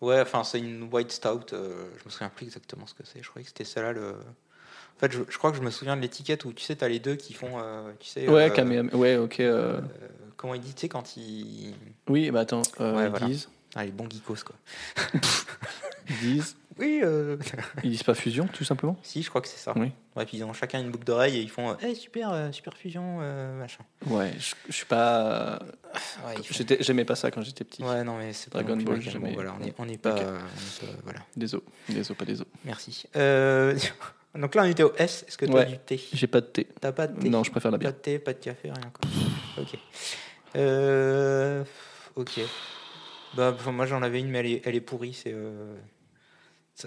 Ouais, enfin, c'est une white stout. euh, je me souviens plus exactement ce que c'est. Je croyais que c'était celle-là. Le... En fait, je, je crois que je me souviens de l'étiquette où tu sais, t'as les deux qui font. euh, tu sais, Ouais, euh, Kamehame- Ouais, ok. euh, euh, comment il dit, tu sais, quand ils. Oui, bah attends. euh, Ouais, ils voilà. disent. Ah, les bons geekos, quoi. Ils disent. Oui, euh... Ils disent pas fusion, tout simplement? si, je crois que c'est ça. Oui. Ouais, puis ils ont chacun une boucle d'oreille et ils font. Eh, super, euh, super fusion, euh, machin. Ouais, je, je suis pas. Ouais, font- j'aimais pas ça quand j'étais petit. Ouais, non, mais c'est pas Dragon Ball, Bon, voilà, on est, on est pas. Ok. euh, on est pas- voilà, Des os, des os, pas des os. merci. Euh, donc là, on était au S. Est-ce que tu as Ouais. du thé? J'ai pas de thé. T'as pas de thé? Non, je préfère la Pas bière. de thé, pas de café, rien quoi. Ok. Euh, ok. Bah, moi j'en avais une, mais elle est, elle est pourrie. C'est. euh,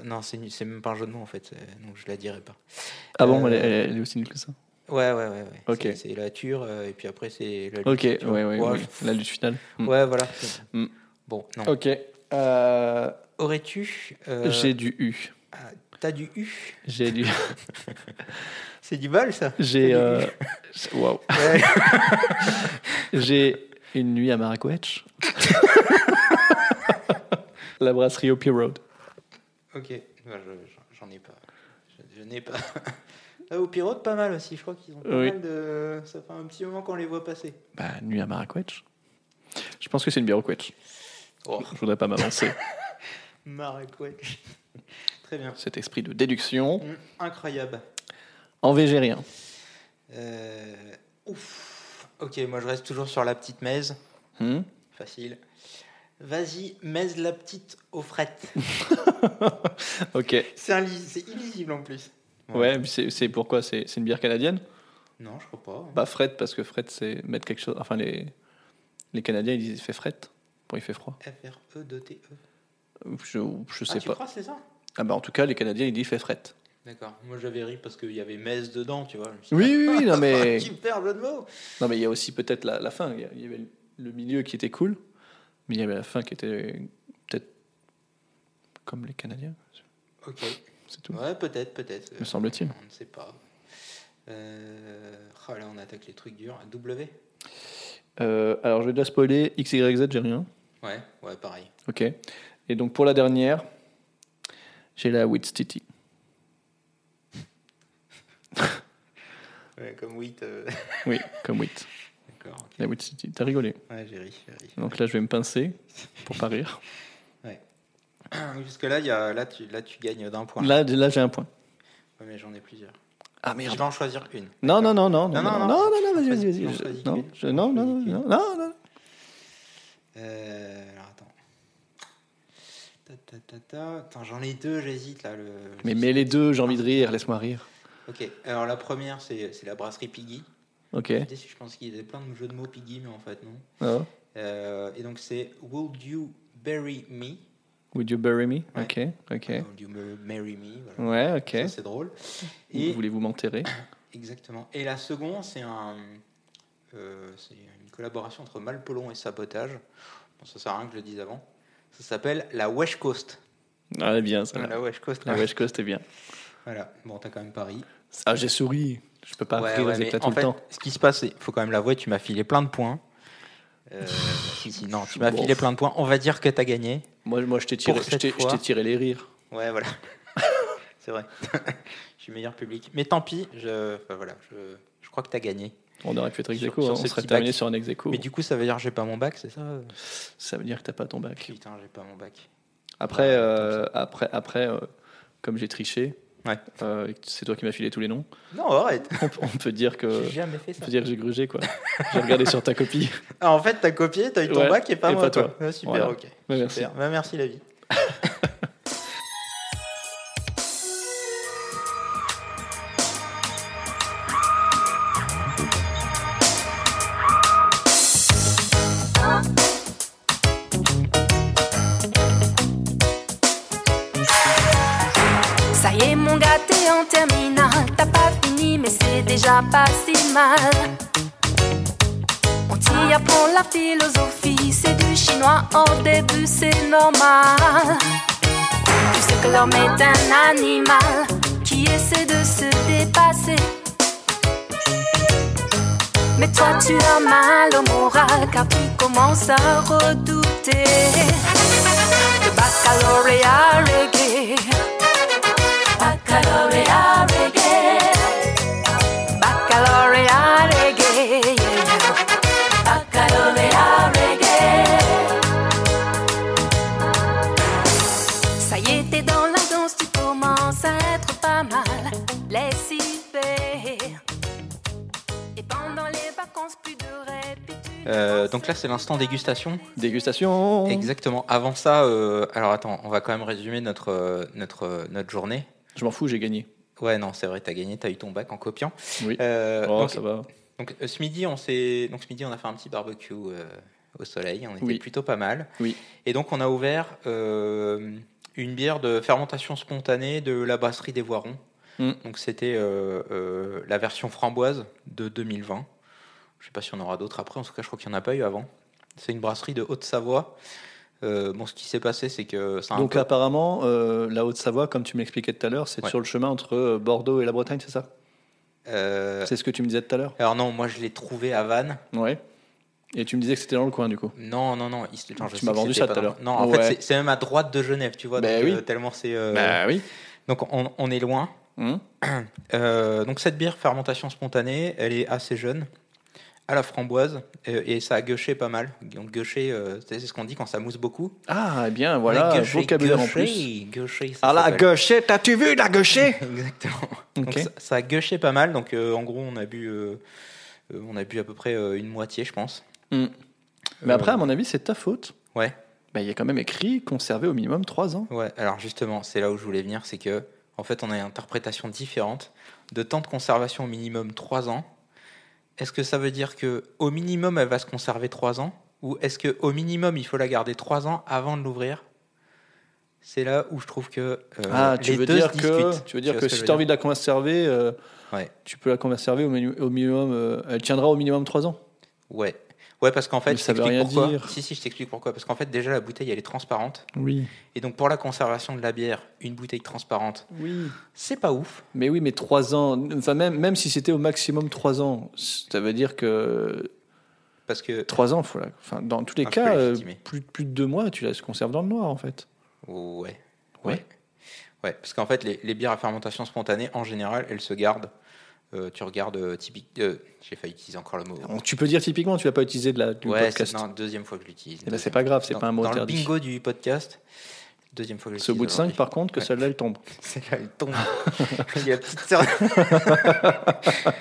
non, c'est même pas un jeu de mots en fait. Donc je la dirais pas. Ah bon, Euh, elle, est- elle est aussi nulle que ça. Ouais, ouais, ouais. ouais. Ok. C'est- la ture, euh, et puis après c'est la lutte. Ok, ouais, ouais, Ouais. La lutte finale. Mm. ouais, voilà. Mm. Bon, non. Ok. Euh, Aurais-tu. euh, J'ai du U. ah, T'as du U? J'ai du. C'est du bol ça? J'ai. Waouh. J'ai une nuit à Marrakech. La brasserie Opie Road. Ok, je- j'en ai pas. Je, je n'ai pas. Ah, au Pirote, pas mal aussi. Je crois qu'ils ont pas Oui. mal de. Ça fait un petit moment qu'on les voit passer. Bah, nuit à Marrakech. Je pense que c'est une bière au Quetch. Oh, Je voudrais pas m'avancer. Marrakech. Très bien. Cet esprit de déduction. Hum, Incroyable. En végérien. Euh, Ouf. Ok, moi je reste toujours sur la petite mèze. Hmm Facile. Vas-y, mèze la petite aux frettes. ok. C'est illisible en plus. Ouais, c'est pourquoi? C'est une bière canadienne? Non, je crois pas. Bah, fret, parce que fret, c'est mettre quelque chose. Enfin, les, les Canadiens, ils disent il fait fret. Pour il fait froid. F-R-E-D-T-E. Je, je Ah, sais tu pas. crois, c'est ça? Ah, bah, en tout cas, les Canadiens, ils disent il fait fret. D'accord. Moi j'avais ri parce qu'il y avait mèze dedans, tu vois. Je Oui, oui, oui, non, mais. De mots. Non, mais il y a aussi peut-être la, la fin. Il y avait le milieu qui était cool, mais il y avait la fin qui était peut-être comme les Canadiens. Ok. C'est tout. Ouais, peut-être, peut-être. Me semble-t-il. On ne sait pas. Euh... oh, là, on attaque les trucs durs. W Euh, alors, je vais déjà spoiler. XYZ, j'ai rien. Ouais, ouais, pareil. Ok. Et donc, pour la dernière, j'ai la. Ouais, comme 8. Oui, comme Wit. La Witch Titty. T'as rigolé. Ouais, j'ai ri, ri. Donc là, je vais me pincer pour pas rire. Jusque là, il y a... là, tu... là, tu gagnes d'un point. Là, là j'ai un point. Ouais, mais j'en ai plusieurs. Ah Je vais en choisir une. Non, non, non, non, non, Non, non, non, non, non. non, non, vas-y, vas-y, vas-y. non, Je- Non, non, non, non, Choisis non. Euh, alors attends. Ta, ta, ta. Attends, j'en ai deux, j'hésite là. Le... Mais mets les deux, j'ai envie de rire, laisse-moi rire. Ok, alors la première, c'est la brasserie Piggy. Ok. Je pense qu'il y avait plein de jeux de mots Piggy, mais en fait, non. Oh. Euh, et donc, c'est Would You Bury Me? Would you bury me? Ouais. Ok, ok. Would You Marry Me voilà. Ouais, ok. C'est drôle. Et, Voulez-vous m'enterrer? Exactement. Et la seconde, c'est un, euh, c'est une collaboration entre Malpolon et Sabotage. Bon, ça sert à rien que je le dise avant. Ça s'appelle la West Coast. Ah, elle est bien, ça. La West Coast. La West Coast est bien. Voilà. Bon, t'as quand même Paris. Ah, j'ai souri. Je peux pas Ouais, ouais, les en tout fait, le temps. ce qui se passe, il faut quand même l'avouer, tu m'as filé plein de points. Euh, non, tu m'as Bon. filé plein de points. On va dire que t'as gagné. Moi, moi je t'ai tiré, tiré les rires. Ouais, voilà. C'est vrai. je suis meilleur public. Mais tant pis, je, enfin, voilà, je, je crois que t'as gagné. On aurait pu être ex Sur- aequo, sur hein, ce on serait terminé bac. sur un ex aequo. Mais du coup, ça veut dire que j'ai pas mon bac, c'est ça? Ça veut dire que t'as pas ton bac. Putain, j'ai pas mon bac. Après, Ouais, euh, après, après euh, comme j'ai triché, Ouais. euh, c'est toi qui m'as filé tous les noms, Non, arrête. on, peut- on peut dire que. J'ai jamais fait On ça. peut dire que j'ai grugé, quoi. j'ai regardé sur ta copie. Ah, en fait, t'as copié, t'as eu ton Ouais, bac et pas et moi. pas toi. Ah, super, Voilà. ok. Ouais, merci. Super. Bah, merci la vie. Pas si mal. On t'y apprend la philosophie, c'est du chinois au début, c'est normal. Tu sais que l'homme est un animal qui essaie de se dépasser. Mais toi, tu as mal au moral car tu commences à redouter le baccalauréat reggae. Baccalauréat Euh, donc là, c'est l'instant dégustation. Dégustation. Exactement. Avant ça, euh, alors attends, on va quand même résumer notre, euh, notre, notre journée. Je m'en fous, j'ai gagné. Ouais, non, c'est vrai, t'as gagné, t'as eu ton bac en copiant. Oui. Euh, oh, donc, ça va. donc, ce midi, on s'est, donc ce midi, on a fait un petit barbecue euh, au soleil. On était Oui. plutôt pas mal. Oui. Et donc, on a ouvert euh, une bière de fermentation spontanée de la brasserie des Voirons. Mm. Donc, c'était euh, euh, la version framboise de 2020. Je sais pas si on aura d'autres après. En tout cas, je crois qu'il n'y en a pas eu avant. C'est une brasserie de Haute-Savoie. Euh, bon, ce qui s'est passé, c'est que Donc peu- apparemment, euh, la Haute-Savoie, comme tu m'expliquais tout à l'heure, c'est Ouais. sur le chemin entre euh, Bordeaux et la Bretagne, c'est ça? Euh, C'est ce que tu me disais tout à l'heure? alors non, moi je l'ai trouvé à Vannes. Ouais. Et tu me disais que c'était dans le coin, du coup? Non, non, non. il- attends, Tu m'as vendu ça tout à l'heure. Non, en Ouais. fait, c'est- même à droite de Genève, tu vois. Bah donc, oui. tellement c'est. Bah oui. Donc on, on est loin. Hum donc cette bière fermentation spontanée, elle est assez jeune, à la framboise, euh, et ça a gueuché pas mal. Donc gueuché, euh, c'est ce qu'on dit quand ça mousse beaucoup. Ah, eh bien, voilà, gueuché, vocabulaire en gueuché, plus. gueuché, ça Ah la gaucher, t'as-tu vu la gaucher Exactement. Donc ça, ça a gueuché pas mal. Donc euh, en gros, on a bu, euh, on a bu à peu près une moitié, je pense. Hum. Mais après, à mon avis, c'est ta faute. Ouais. Bah, Il y a quand même écrit conservé au minimum 3 ans. Ouais, alors justement, c'est là où je voulais venir, c'est que en fait, on a une interprétation différente de temps de conservation au minimum 3 ans. Est-ce que ça veut dire que au minimum elle va se conserver 3 ans? Ou est-ce que au minimum il faut la garder 3 ans avant de l'ouvrir? C'est là où je trouve que euh, ah, tu les veux deux dire se que, tu veux dire que si tu as envie de la conserver, euh, Ouais. tu peux la conserver au minimum. euh, elle tiendra au minimum 3 ans? Ouais. Ouais, parce qu'en fait, Mais je ça veut t'explique rien pourquoi. dire. Si, si, je t'explique pourquoi. Parce qu'en fait, déjà, la bouteille, elle est transparente. Oui. Et donc, pour la conservation de la bière, une bouteille transparente, Oui. c'est pas ouf. Mais oui, mais 3 ans, enfin, même, même si c'était au maximum 3 ans, ça veut dire que Parce que. 3 ans, faut la- enfin, dans tous les Un peu cas, euh, plus, plus de 2 mois, tu la conserves dans le noir en fait. Ouais. Ouais. Ouais. Ouais, parce qu'en fait, les, les bières à fermentation spontanée, en général, elles se gardent. Euh, tu regardes euh, typique. euh, J'ai failli utiliser encore le mot. Tu peux dire typiquement, tu vas pas utiliser de la, du ouais, podcast. non, deuxième fois que je l'utilise. Eh ben, c'est pas grave, c'est Dans- pas un mot Dans interdit. le bingo du podcast, deuxième fois que je C'est au bout de 5 l'utilise par contre que Ouais. celle-là elle tombe. Celle-là, elle tombe. Il y a la petite sœur.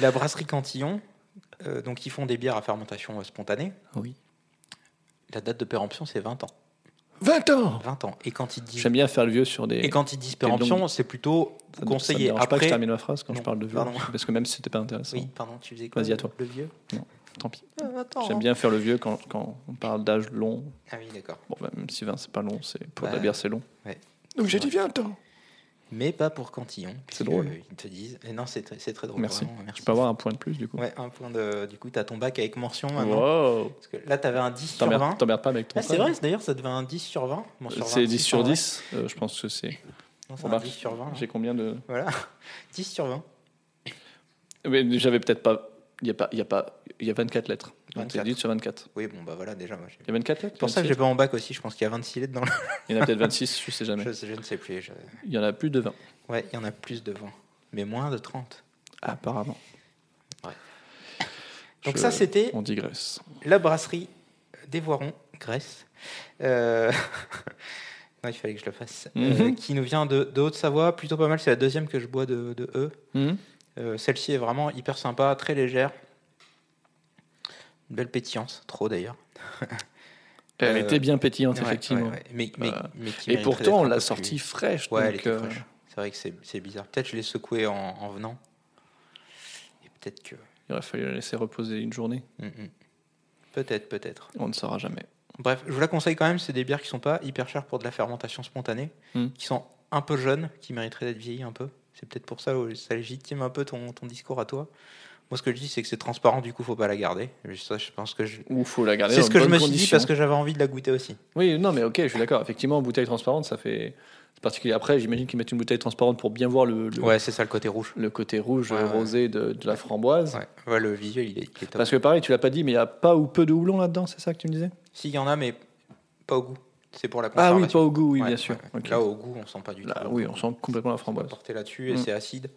la brasserie Cantillon, euh, donc ils font des bières à fermentation euh, spontanée. Oui. La date de péremption, c'est 20 ans. 20 ans 20 ans. Et quand ils disent, J'aime bien faire le vieux sur des. et quand ils disent des péremption, longues- c'est plutôt ça me- ça me conseillé. dérange pas que Après, je termine ma phrase quand Non, je parle de vieux. pardon. Parce que même si c'était pas intéressant. Oui, pardon, tu faisais quoi Vas-y, à le- toi. Le vieux Tant pis. Ah. J'aime bien faire le vieux quand, quand on parle d'âge long. Ah oui, d'accord. Bon, bah, même si 20 c'est pas long, c'est pour Bah, la bière c'est long. ouais. Donc j'ai dit 20 ans. Mais pas pour Cantillon. C'est drôle. Ils te disent. Et non, c'est très, c'est très drôle. Merci. vraiment, merci. Tu peux avoir un point de plus du coup. Ouais, un point de. Du coup, t'as ton bac avec mention maintenant. Wow. Parce que là, t'avais un 10 sur 20. T'emmerdes pas avec ton Ah, c'est vrai, d'ailleurs, ça devait un 10 sur 20. Bon, sur 20, C'est 10 sur en vrai. 10. euh, je pense que c'est. Non, c'est un Remarque, 10 sur 20. hein. J'ai combien de. Voilà. 10 sur 20. Mais j'avais peut-être pas. Il y a pas. Y a pas. Il y a 24 lettres. Donc c'est 24. 10 sur 24. Oui, bon, bah voilà, déjà. Moi, Il y a 24 lettres c'est pour ça que j'ai 26? pas mon bac aussi. Je pense qu'il y a 26 lettres dans le. Il y en a peut-être 26, je sais jamais. Je, je ne sais plus. je- Il y en a plus de 20. Ouais, il y en a plus de 20. Mais moins de 30. Apparemment. Donc Je- ça, c'était On digresse. la brasserie des Voirons, Grèce. Euh, non, il fallait que je le fasse. Euh, Mhm. qui nous vient de, de Haute-Savoie. Plutôt pas mal. C'est la deuxième que je bois de, de eux. Mhm. Euh, Celle-ci est vraiment hyper sympa, très légère. Une belle pétillance, trop d'ailleurs. Elle était bien pétillante, Ouais, effectivement. ouais. Mais, mais, Euh, mais Et pourtant, on l'a sortie fraîche. Ouais, elle était euh, fraîche. C'est vrai que c'est bizarre. Peut-être je l'ai secouée en, en venant. Et peut-être que. il aurait fallu la laisser reposer une journée. Mm, mm. Peut-être, peut-être. On ne saura jamais. Bref, je vous la conseille quand même. C'est des bières qui sont pas hyper chères pour de la fermentation spontanée, Mm. qui sont un peu jeunes, qui mériteraient d'être vieillies un peu. C'est peut-être pour ça où ça légitime un peu ton, ton discours à toi. Moi, ce que je dis, c'est que c'est transparent, du coup, faut pas la garder. Ça, je pense que je. Ou faut la garder C'est ce que je me suis dit parce que j'avais envie de la goûter aussi. Oui, non, mais ok, je suis d'accord. Effectivement, bouteille transparente, ça fait. Particulier. Après, j'imagine qu'ils mettent une bouteille transparente pour bien voir le, le, Ouais, c'est ça le côté rouge. le côté rouge Ouais, rosé de, de la framboise. Ouais, ouais, le visuel, il est, il est top. Parce que pareil, tu l'as pas dit, mais il y a pas ou peu de houblon là-dedans, c'est ça que tu me disais? S'il y en a, mais pas au goût. C'est pour la Ah oui, pas au goût, oui, Ouais, bien sûr. ouais, ouais. Ok. Là, au goût, on sent pas du Là, tout. oui, on sent complètement la framboise. porter là-dessus et Mm. c'est acide.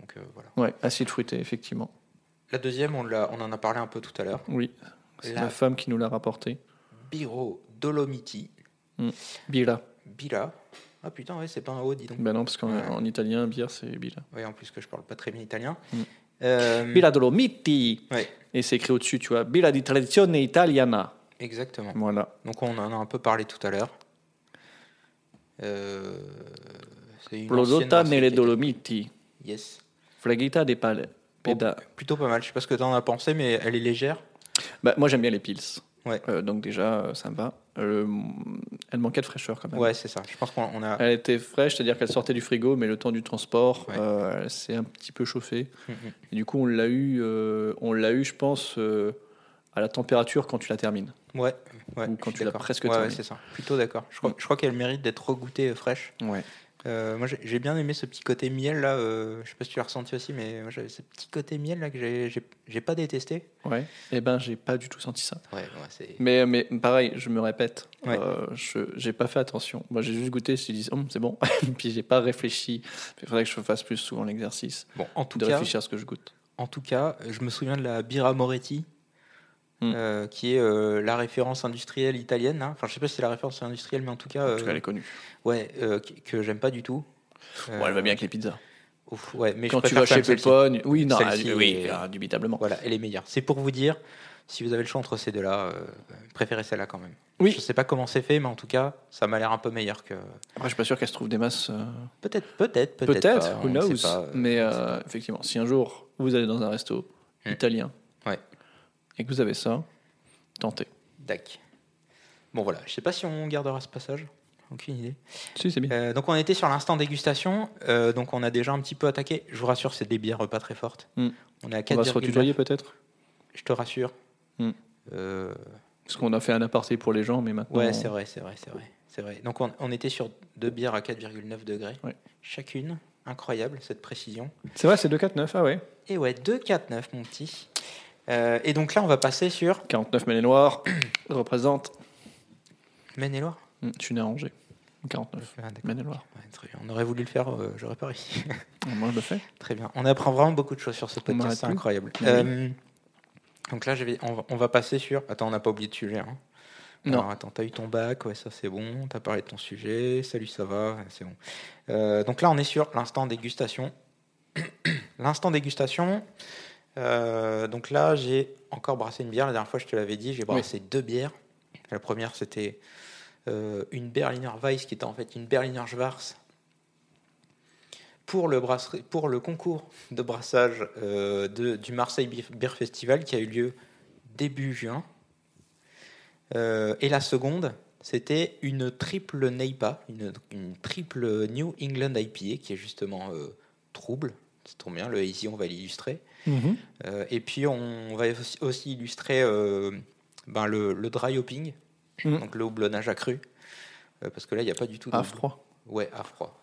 Donc euh, voilà. Ouais, acide fruité, effectivement. La deuxième, on, en a parlé un peu tout à l'heure. Oui, c'est La- ma femme qui nous l'a rapporté. Biro Dolomiti Bila. Bila. Ah putain, ouais, c'est pas un O, dis donc. Ben non, parce qu'en italien, bière, c'est Bila. Ouais, en plus que je parle pas très bien italien. Mm. Euh, Bila Dolomiti Ouais, Et c'est écrit au-dessus, tu vois. Bila di tradizione italiana. exactement. Voilà. Donc on en a un peu parlé tout à l'heure. Euh, c'est une ancienne Prodotta nelle Dolomiti. Yes. Flaghita de pale. Plutôt pas mal. Je sais pas ce que t'en as pensé, mais elle est légère. Bah, moi, j'aime bien les pils. Ouais. Euh, donc déjà, euh, ça me va. Euh, elle manquait de fraîcheur quand même. Ouais, c'est ça. Je pense qu'on on a. Elle était fraîche, c'est-à-dire qu'elle sortait du frigo, mais le temps du transport, Ouais. elle s'est un petit peu chauffée. Mhm. Et du coup, on l'a eu, on l'a eu, je pense, à la température quand tu la termines. Ouais, ouais. Ou quand tu l'as presque Ouais, ouais, terminé. c'est ça. Plutôt d'accord. Je crois, Mm. crois qu'elle mérite d'être regoutée euh, fraîche. Ouais. Euh, moi, j'ai bien aimé ce petit côté miel là. euh, je sais pas si tu l'as ressenti aussi, mais moi, ce petit côté miel là que j'ai- pas détesté. Ouais. Eh ben, j'ai pas du tout senti ça. Ouais, ouais, c'est. Mais, mais pareil, je me répète, Ouais. euh, je j'ai pas fait attention. Moi, j'ai juste goûté, je me Hum, c'est bon. Puis j'ai pas réfléchi. Il faudrait que je fasse plus souvent l'exercice Bon, en tout de cas, réfléchir à ce que je goûte. en tout cas, je me souviens de la Birra Moretti, Hmm. euh, qui est euh, la référence industrielle italienne. hein. Enfin, je sais pas si c'est la référence industrielle, mais en tout cas, En tout cas, euh, elle est connue. ouais, euh, que, que j'aime pas du tout. Bon, elle va bien avec les pizzas. Ouf, ouais, mais je Quand tu vas chez. Pépone, oui, non, ah, oui, est- indubitablement. Voilà, elle est meilleure. C'est pour vous dire, si vous avez le choix entre ces deux-là, euh, préférez celle-là quand même. Oui. Je sais pas comment c'est fait, mais en tout cas, ça m'a l'air un peu meilleur que. Après, je suis pas sûr qu'elle se trouve des masses. euh, Peut-être, peut-être, peut-être. Peut-être, who knows. pas, euh, Mais euh, effectivement, si un jour vous allez dans un resto Hmm. italien. Et que vous avez ça, tentez. Dac. Bon voilà, je sais pas si on gardera ce passage. Aucune idée. Si, c'est bien. Euh, donc on était sur l'instant dégustation. euh, donc on a déjà un petit peu attaqué. Je vous rassure, c'est des bières pas très fortes. Hmm. On est à On va se 4,9. retutoyer peut-être? Je te rassure. Hmm. Euh, Parce qu'on a fait un aparté pour les gens, mais maintenant. ouais, c'est vrai, c'est vrai, c'est vrai, c'est vrai. Donc on, on était sur deux bières à 4,9 degrés Ouais. chacune. Incroyable cette précision. C'est vrai, c'est 2,49, ah ouais. Et ouais, 2,49 mon petit. Euh, et donc là, on va passer sur 49 mêlés noirs représente. Maine-et-Loire. Hmm, Je suis né à Angers. 49 Ah, noirs. Ouais, très bien. On aurait voulu le faire, euh, j'aurais pas réussi. Moi, je le fais. Très bien. On apprend vraiment beaucoup de choses sur ce podcast, c'est incroyable. Oui. Euh, donc là, je vais, on, va, on va passer sur. Attends, on n'a pas oublié de sujet. Hein. Non. Alors, attends, t'as eu ton bac, ouais, ça c'est bon. T'as parlé de ton sujet. Salut, ça va, ouais, c'est bon. Donc là, on est sur l'instant dégustation. l'instant dégustation. Euh, donc là, j'ai encore brassé une bière. La dernière fois, je te l'avais dit, j'ai brassé deux bières. La première, c'était euh, une Berliner Weiss qui était en fait une Berliner Schwarz pour le, brasserie- pour le concours de brassage euh, de- du Marseille Beer Festival qui a eu lieu début juin. Et la seconde, c'était une triple NEIPA, une, une triple New England IPA qui est justement trouble. C'est trop bien, le hazy, on va l'illustrer. Euh, et puis on va aussi, illustrer euh, ben, le, le dry hopping, Mhm. donc le houblonnage accru. Euh, parce que là, il n'y a pas du tout de À froid. Ouais, à froid.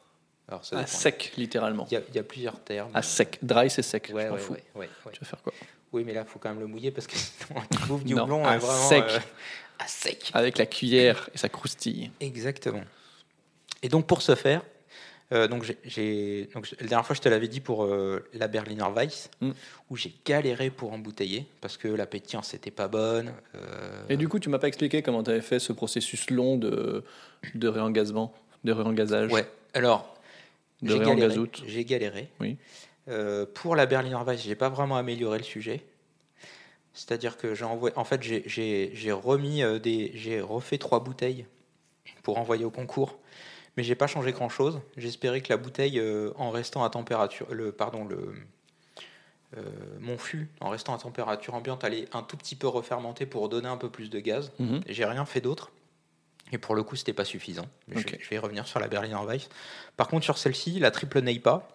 Alors, ça À sec, littéralement. Il y, a, il y a plusieurs termes. À sec. Dry, c'est sec. Ouais, je m'en ouais, fous. ouais, ouais, ouais. Tu vas faire quoi Oui, mais là, il faut quand même le mouiller parce que sinon, tu bouffes du Non, houblon à euh, vraiment, sec. euh, à sec. Avec la cuillère et ça croustille. Exactement. Et donc, pour ce faire, euh, donc j'ai- la dernière fois, je te l'avais dit pour euh, la Berliner Weiss, Mm. où j'ai galéré pour embouteiller parce que la pétillance n'était pas bonne. euh, Et du coup, tu m'as pas expliqué comment tu avais fait ce processus long de, de réengazement, de réengazage. Ouais, alors, j'ai galéré. J'ai galéré. Oui. Pour la Berliner Weiss, j'ai pas vraiment amélioré le sujet. C'est-à-dire que j'ai envoyé, en fait, j'ai- j'ai j'ai remis des, j'ai refait trois bouteilles pour envoyer au concours, mais j'ai pas changé grand-chose. J'espérais que la bouteille, euh, en restant à température, le, pardon, le, euh, mon fût, en restant à température ambiante, allait un tout petit peu refermenter pour donner un peu plus de gaz. Mhm. J'ai rien fait d'autre. Et pour le coup, c'était pas suffisant. Je, vais, je vais y revenir sur la Berliner Weiss. Par contre, sur celle-ci, la triple Neipa,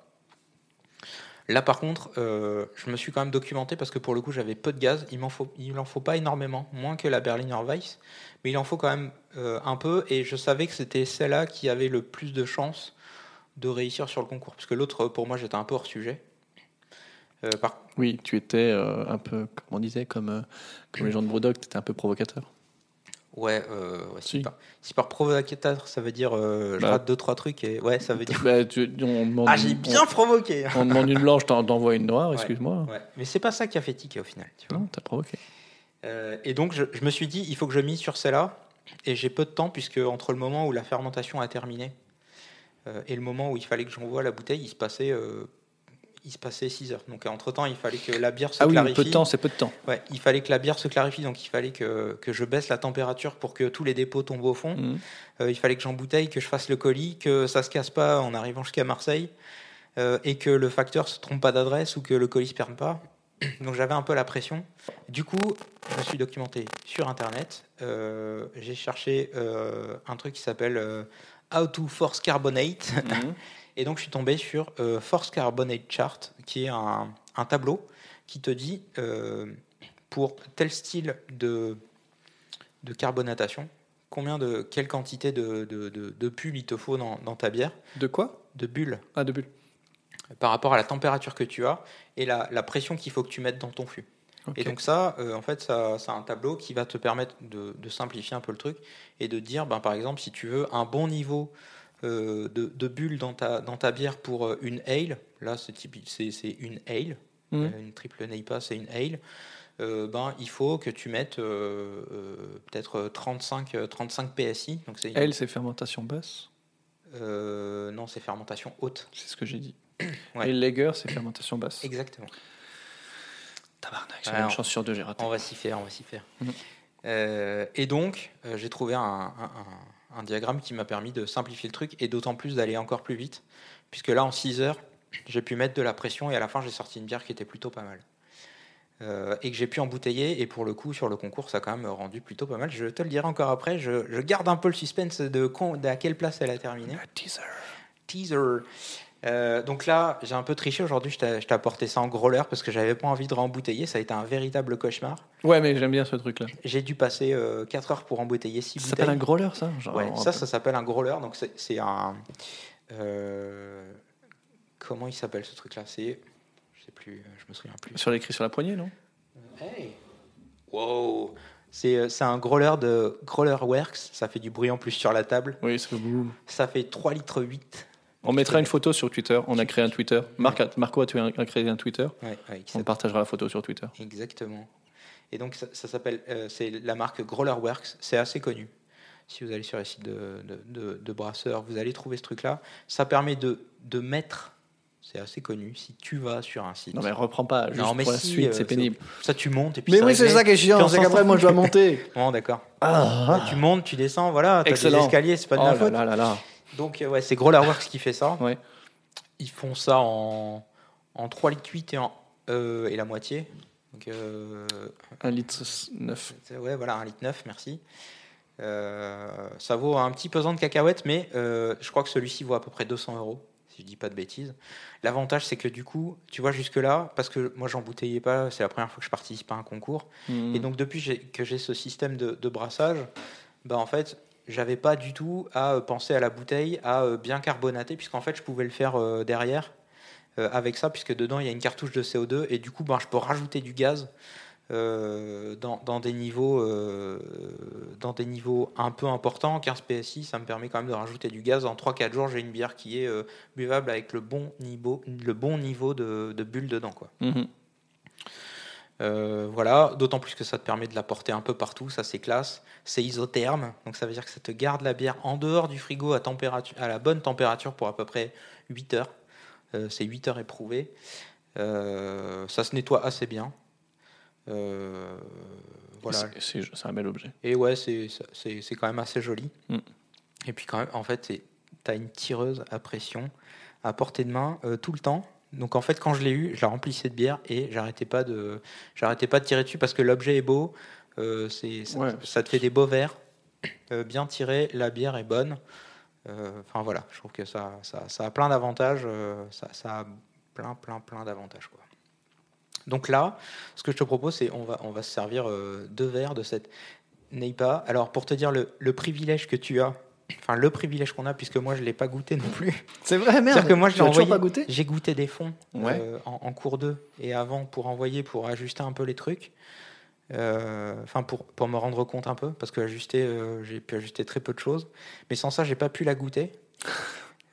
là par contre, euh, je me suis quand même documenté parce que pour le coup, j'avais peu de gaz. Il m'en faut, faut pas énormément, moins que la Berliner Weiss, mais il en faut quand même euh, un peu. Et je savais que c'était celle-là qui avait le plus de chances de réussir sur le concours, parce que l'autre, pour moi, j'étais un peu hors sujet. Euh, Oui, tu étais un peu, comme on disait, comme, comme les gens de Brodock, tu étais un peu provocateur. Ouais, euh, ouais, si, si par provocateur, ça veut dire euh, je Bah. rate deux trois trucs et ouais, ça veut dire. Bah, tu- on demande, Ah, j'ai bien provoqué. on, on demande une blanche, t'en t'envoies une noire, Ouais. excuse-moi. Ouais, mais c'est pas ça qui a fait tiquer au final. Tu vois. Non, t'as provoqué. Euh, et donc je, je me suis dit, il faut que je mise sur celle-là. Et j'ai peu de temps puisque entre le moment où la fermentation a terminé euh, et le moment où il fallait que j'envoie la bouteille, il se passait, il se passait 6 heures. Donc entre temps, il fallait que la bière se Ah oui, clarifie. peu de temps, c'est peu de temps. Ouais, il fallait que la bière se clarifie, donc il fallait que, que je baisse la température pour que tous les dépôts tombent au fond. Mhm. Euh, il fallait que j'embouteille, que je fasse le colis, que ça se casse pas en arrivant jusqu'à Marseille, euh, et que le facteur se trompe pas d'adresse ou que le colis se perde pas. Donc j'avais un peu la pression. Du coup, je me suis documenté sur Internet. Euh, J'ai cherché un truc qui s'appelle How to Force Carbonate. Mhm. Et donc, je suis tombé sur euh, Force Carbonate Chart, qui est un, un tableau qui te dit euh, pour tel style de, de carbonatation, combien de quelle quantité de, de, de, de bulles il te faut dans, dans ta bière, De quoi? De bulles Ah, de bulles. par rapport à la température que tu as et la, la pression qu'il faut que tu mettes dans ton fût. Et donc ça, euh, en fait, ça, c'est un tableau qui va te permettre de, simplifier un peu le truc et de dire, ben, par exemple, si tu veux un bon niveau de, de bulles dans ta, dans ta bière pour euh, une ale, là c'est une ale, Mhm. euh, une triple NEIPA c'est une ale, euh, ben, il faut que tu mettes euh, euh, peut-être 35, euh, 35 PSI. Donc c'est c'est fermentation basse? euh, non, c'est fermentation haute. C'est ce que j'ai dit. Ouais. Et Lager, c'est fermentation basse. Exactement. Tabarnak, on- une chance sur deux, j'ai raté. On va s'y faire, on va s'y faire. Euh, et donc, euh, j'ai trouvé un, un- un- un diagramme qui m'a permis de simplifier le truc et d'autant plus d'aller encore plus vite, puisque là, en 6 heures, j'ai pu mettre de la pression et à la fin, j'ai sorti une bière qui était plutôt pas mal. Euh, et que j'ai pu embouteiller, et pour le coup, sur le concours, ça a quand même rendu plutôt pas mal. Je te le dirai encore après, je, je garde un peu le suspense de, con- de à quelle place elle a terminé. teaser. Teaser. Euh, donc là, j'ai un peu triché aujourd'hui, je t'ai apporté ça en growler parce que j'avais pas envie de rembouteiller, ça a été un véritable cauchemar. Ouais, mais j'aime bien ce truc-là. J'ai dû passer 4 heures pour embouteiller 6 Ça bouteilles. s'appelle un growler, ça Genre, Ouais, ça, ça s'appelle un growler. Donc c'est un. euh, comment il s'appelle ce truc-là? C'est. Je sais plus, je me souviens plus. Sur l'écrit sur la poignée, non? Hey Wow C'est euh, c'est un growler de Growler Works. Ça fait du bruit en plus sur la table. Oui, ça fait boum. Ça fait 3 litres 8. On mettra une photo sur Twitter. On a créé un Twitter. Marc a- Marco a a créé un Twitter. Ouais, ouais, qui On partagera la photo sur Twitter. Exactement. Et donc ça, ça s'appelle, euh, c'est la marque Growler Works. C'est assez connu. Si vous allez sur les sites de, de, de- de brasseurs, vous allez trouver ce truc-là. Ça permet de, de mettre. C'est assez connu. Si tu vas sur un site, Non, mais reprends pas. Juste Non, mais pour la si, suite, euh, c'est pénible. ça tu montes et puis. Mais oui, c'est ça qui est chiant. C'est qu'après, moi, je dois monter. Bon, d'accord. Ah, Tu montes, tu descends, voilà. T'as des Excellent. escaliers, c'est pas de oh là faute. là là là. Donc euh, ouais, c'est Growler Works qui fait ça. Ouais. Ils font ça en, en 3 litres 8 et, en, euh, et la moitié. Donc euh, Un litre 9. C'est- Ouais, voilà, un litre 9, merci. Euh, ça vaut un petit pesant de cacahuètes, mais euh, je crois que celui-ci vaut à peu près 200 euros, si je dis pas de bêtises. L'avantage, c'est que du coup, tu vois, jusque-là, parce que moi, j'en bouteillais pas, c'est la première fois que je participe à un concours. Hmm. Et donc, depuis que j'ai ce système de, de brassage, bah, en fait, j'avais pas du tout à euh, penser à la bouteille, à euh, bien carbonater, puisqu'en fait, je pouvais le faire euh, derrière avec ça, puisque dedans, il y a une cartouche de CO2, et du coup, ben, je peux rajouter du gaz dans, des niveaux, dans des niveaux un peu importants. 15 PSI, ça me permet quand même de rajouter du gaz. En 3-4 jours, j'ai une bière qui est buvable avec le bon niveau, le bon niveau de, bulles dedans. Quoi. Mhm. Euh, voilà, d'autant plus que ça te permet de la porter un peu partout, ça c'est classe. C'est isotherme, donc ça veut dire que ça te garde la bière en dehors du frigo à, température, à la bonne température pour à peu près 8 heures. Euh, c'est 8 heures éprouvé. Euh, ça se nettoie assez bien. Voilà. C'est- un bel objet. Et ouais, c'est quand même assez joli. Mm. Et puis quand même, en fait, tu as une tireuse à pression à portée de main tout le temps. Donc en fait, quand je l'ai eu, je la remplissais de bière et j'arrêtais pas de, j'arrêtais pas de tirer dessus parce que l'objet est beau. euh, c'est ça, Ouais. ça te fait des beaux verres, euh, bien tiré, la bière est bonne. Euh, Enfin voilà, je trouve que ça, ça, ça a plein d'avantages. ça, ça a plein, plein, plein d'avantages quoi. Donc là, ce que je te propose, c'est on va, on va se servir deux verres de cette Neipa. Alors pour te dire le, le privilège que tu as, enfin le privilège qu'on a, puisque moi je l'ai pas goûté non plus. C'est vrai, C'est-à-dire que moi je l'ai envoyé. pas goûté J'ai goûté des fonds Ouais. euh, en, en cours 2 et avant pour envoyer, pour ajuster un peu les trucs. Euh, Enfin, pour, pour me rendre compte un peu, parce que ajuster, euh, j'ai pu ajuster très peu de choses. Mais sans ça, j'ai pas pu la goûter.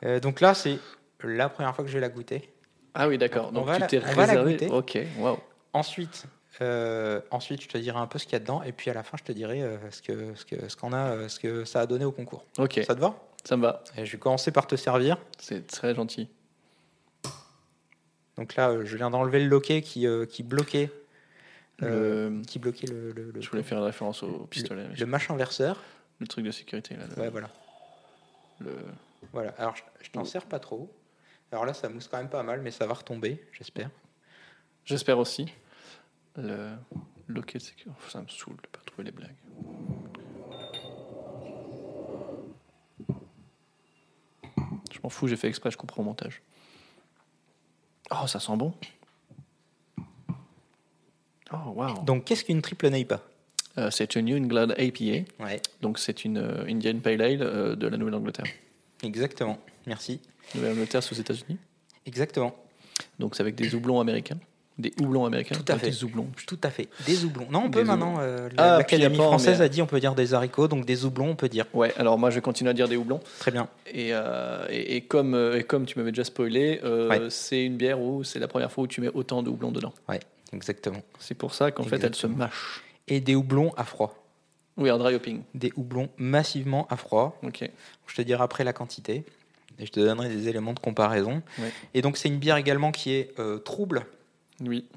Euh, donc là, c'est la première fois que je vais la goûter. Ah oui, d'accord. On Donc va tu t'es on va la réservé. goûter. Ok, waouh. Ensuite, euh, ensuite, je te dirai un peu ce qu'il y a dedans, et puis à la fin, je te dirai euh, ce que ce que ce qu'on a, euh, ce que ça a donné au concours. Ok, Ça te va? Ça me va. Et Je vais commencer par te servir. C'est très gentil. Donc là, je viens d'enlever le loquet qui qui bloquait, Le- qui bloquait le, le, le- Je voulais faire une référence au pistolet. le machin verseur. Le truc de sécurité. Là, Ouais, voilà. le- Voilà. Alors, je, je t'en sers pas trop. Alors là, ça mousse quand même pas mal, mais ça va retomber, j'espère. J'espère aussi. Le loquet de sécurité. Ça me saoule de pas trouver les blagues. Je m'en fous, j'ai fait exprès, je comprends au montage. Oh, ça sent bon. Oh, waouh. Donc, qu'est-ce qu'une triple Neipa Euh, c'est une New England APA, Ouais, donc c'est une euh, Indian Pale Ale euh, de la Nouvelle-Angleterre. exactement. Merci. Nouvelle-Angleterre, aux États-Unis? Exactement. Donc c'est avec des houblons américains. Des houblons américains. Tout à fait. Des houblons. Tout à fait. Des houblons. Non, on peut Des maintenant. euh, la- Ah, L'Académie apport, française mais- a dit on peut dire des haricots, donc des houblons, on peut dire. Ouais, alors moi je continue à dire des houblons. Très bien. Et, euh, et, et comme, euh, et comme tu m'avais déjà spoilé, euh, Ouais. c'est une bière où c'est la première fois où tu mets autant de houblons dedans. Ouais, exactement. C'est pour ça qu'en fait elle se mâche. Et des houblons à froid. Oui, en dry hopping. Des houblons massivement à froid. Ok. Je te dirai après la quantité. Et je te donnerai des éléments de comparaison. Ouais. Et donc, c'est une bière également qui est euh, trouble. Oui.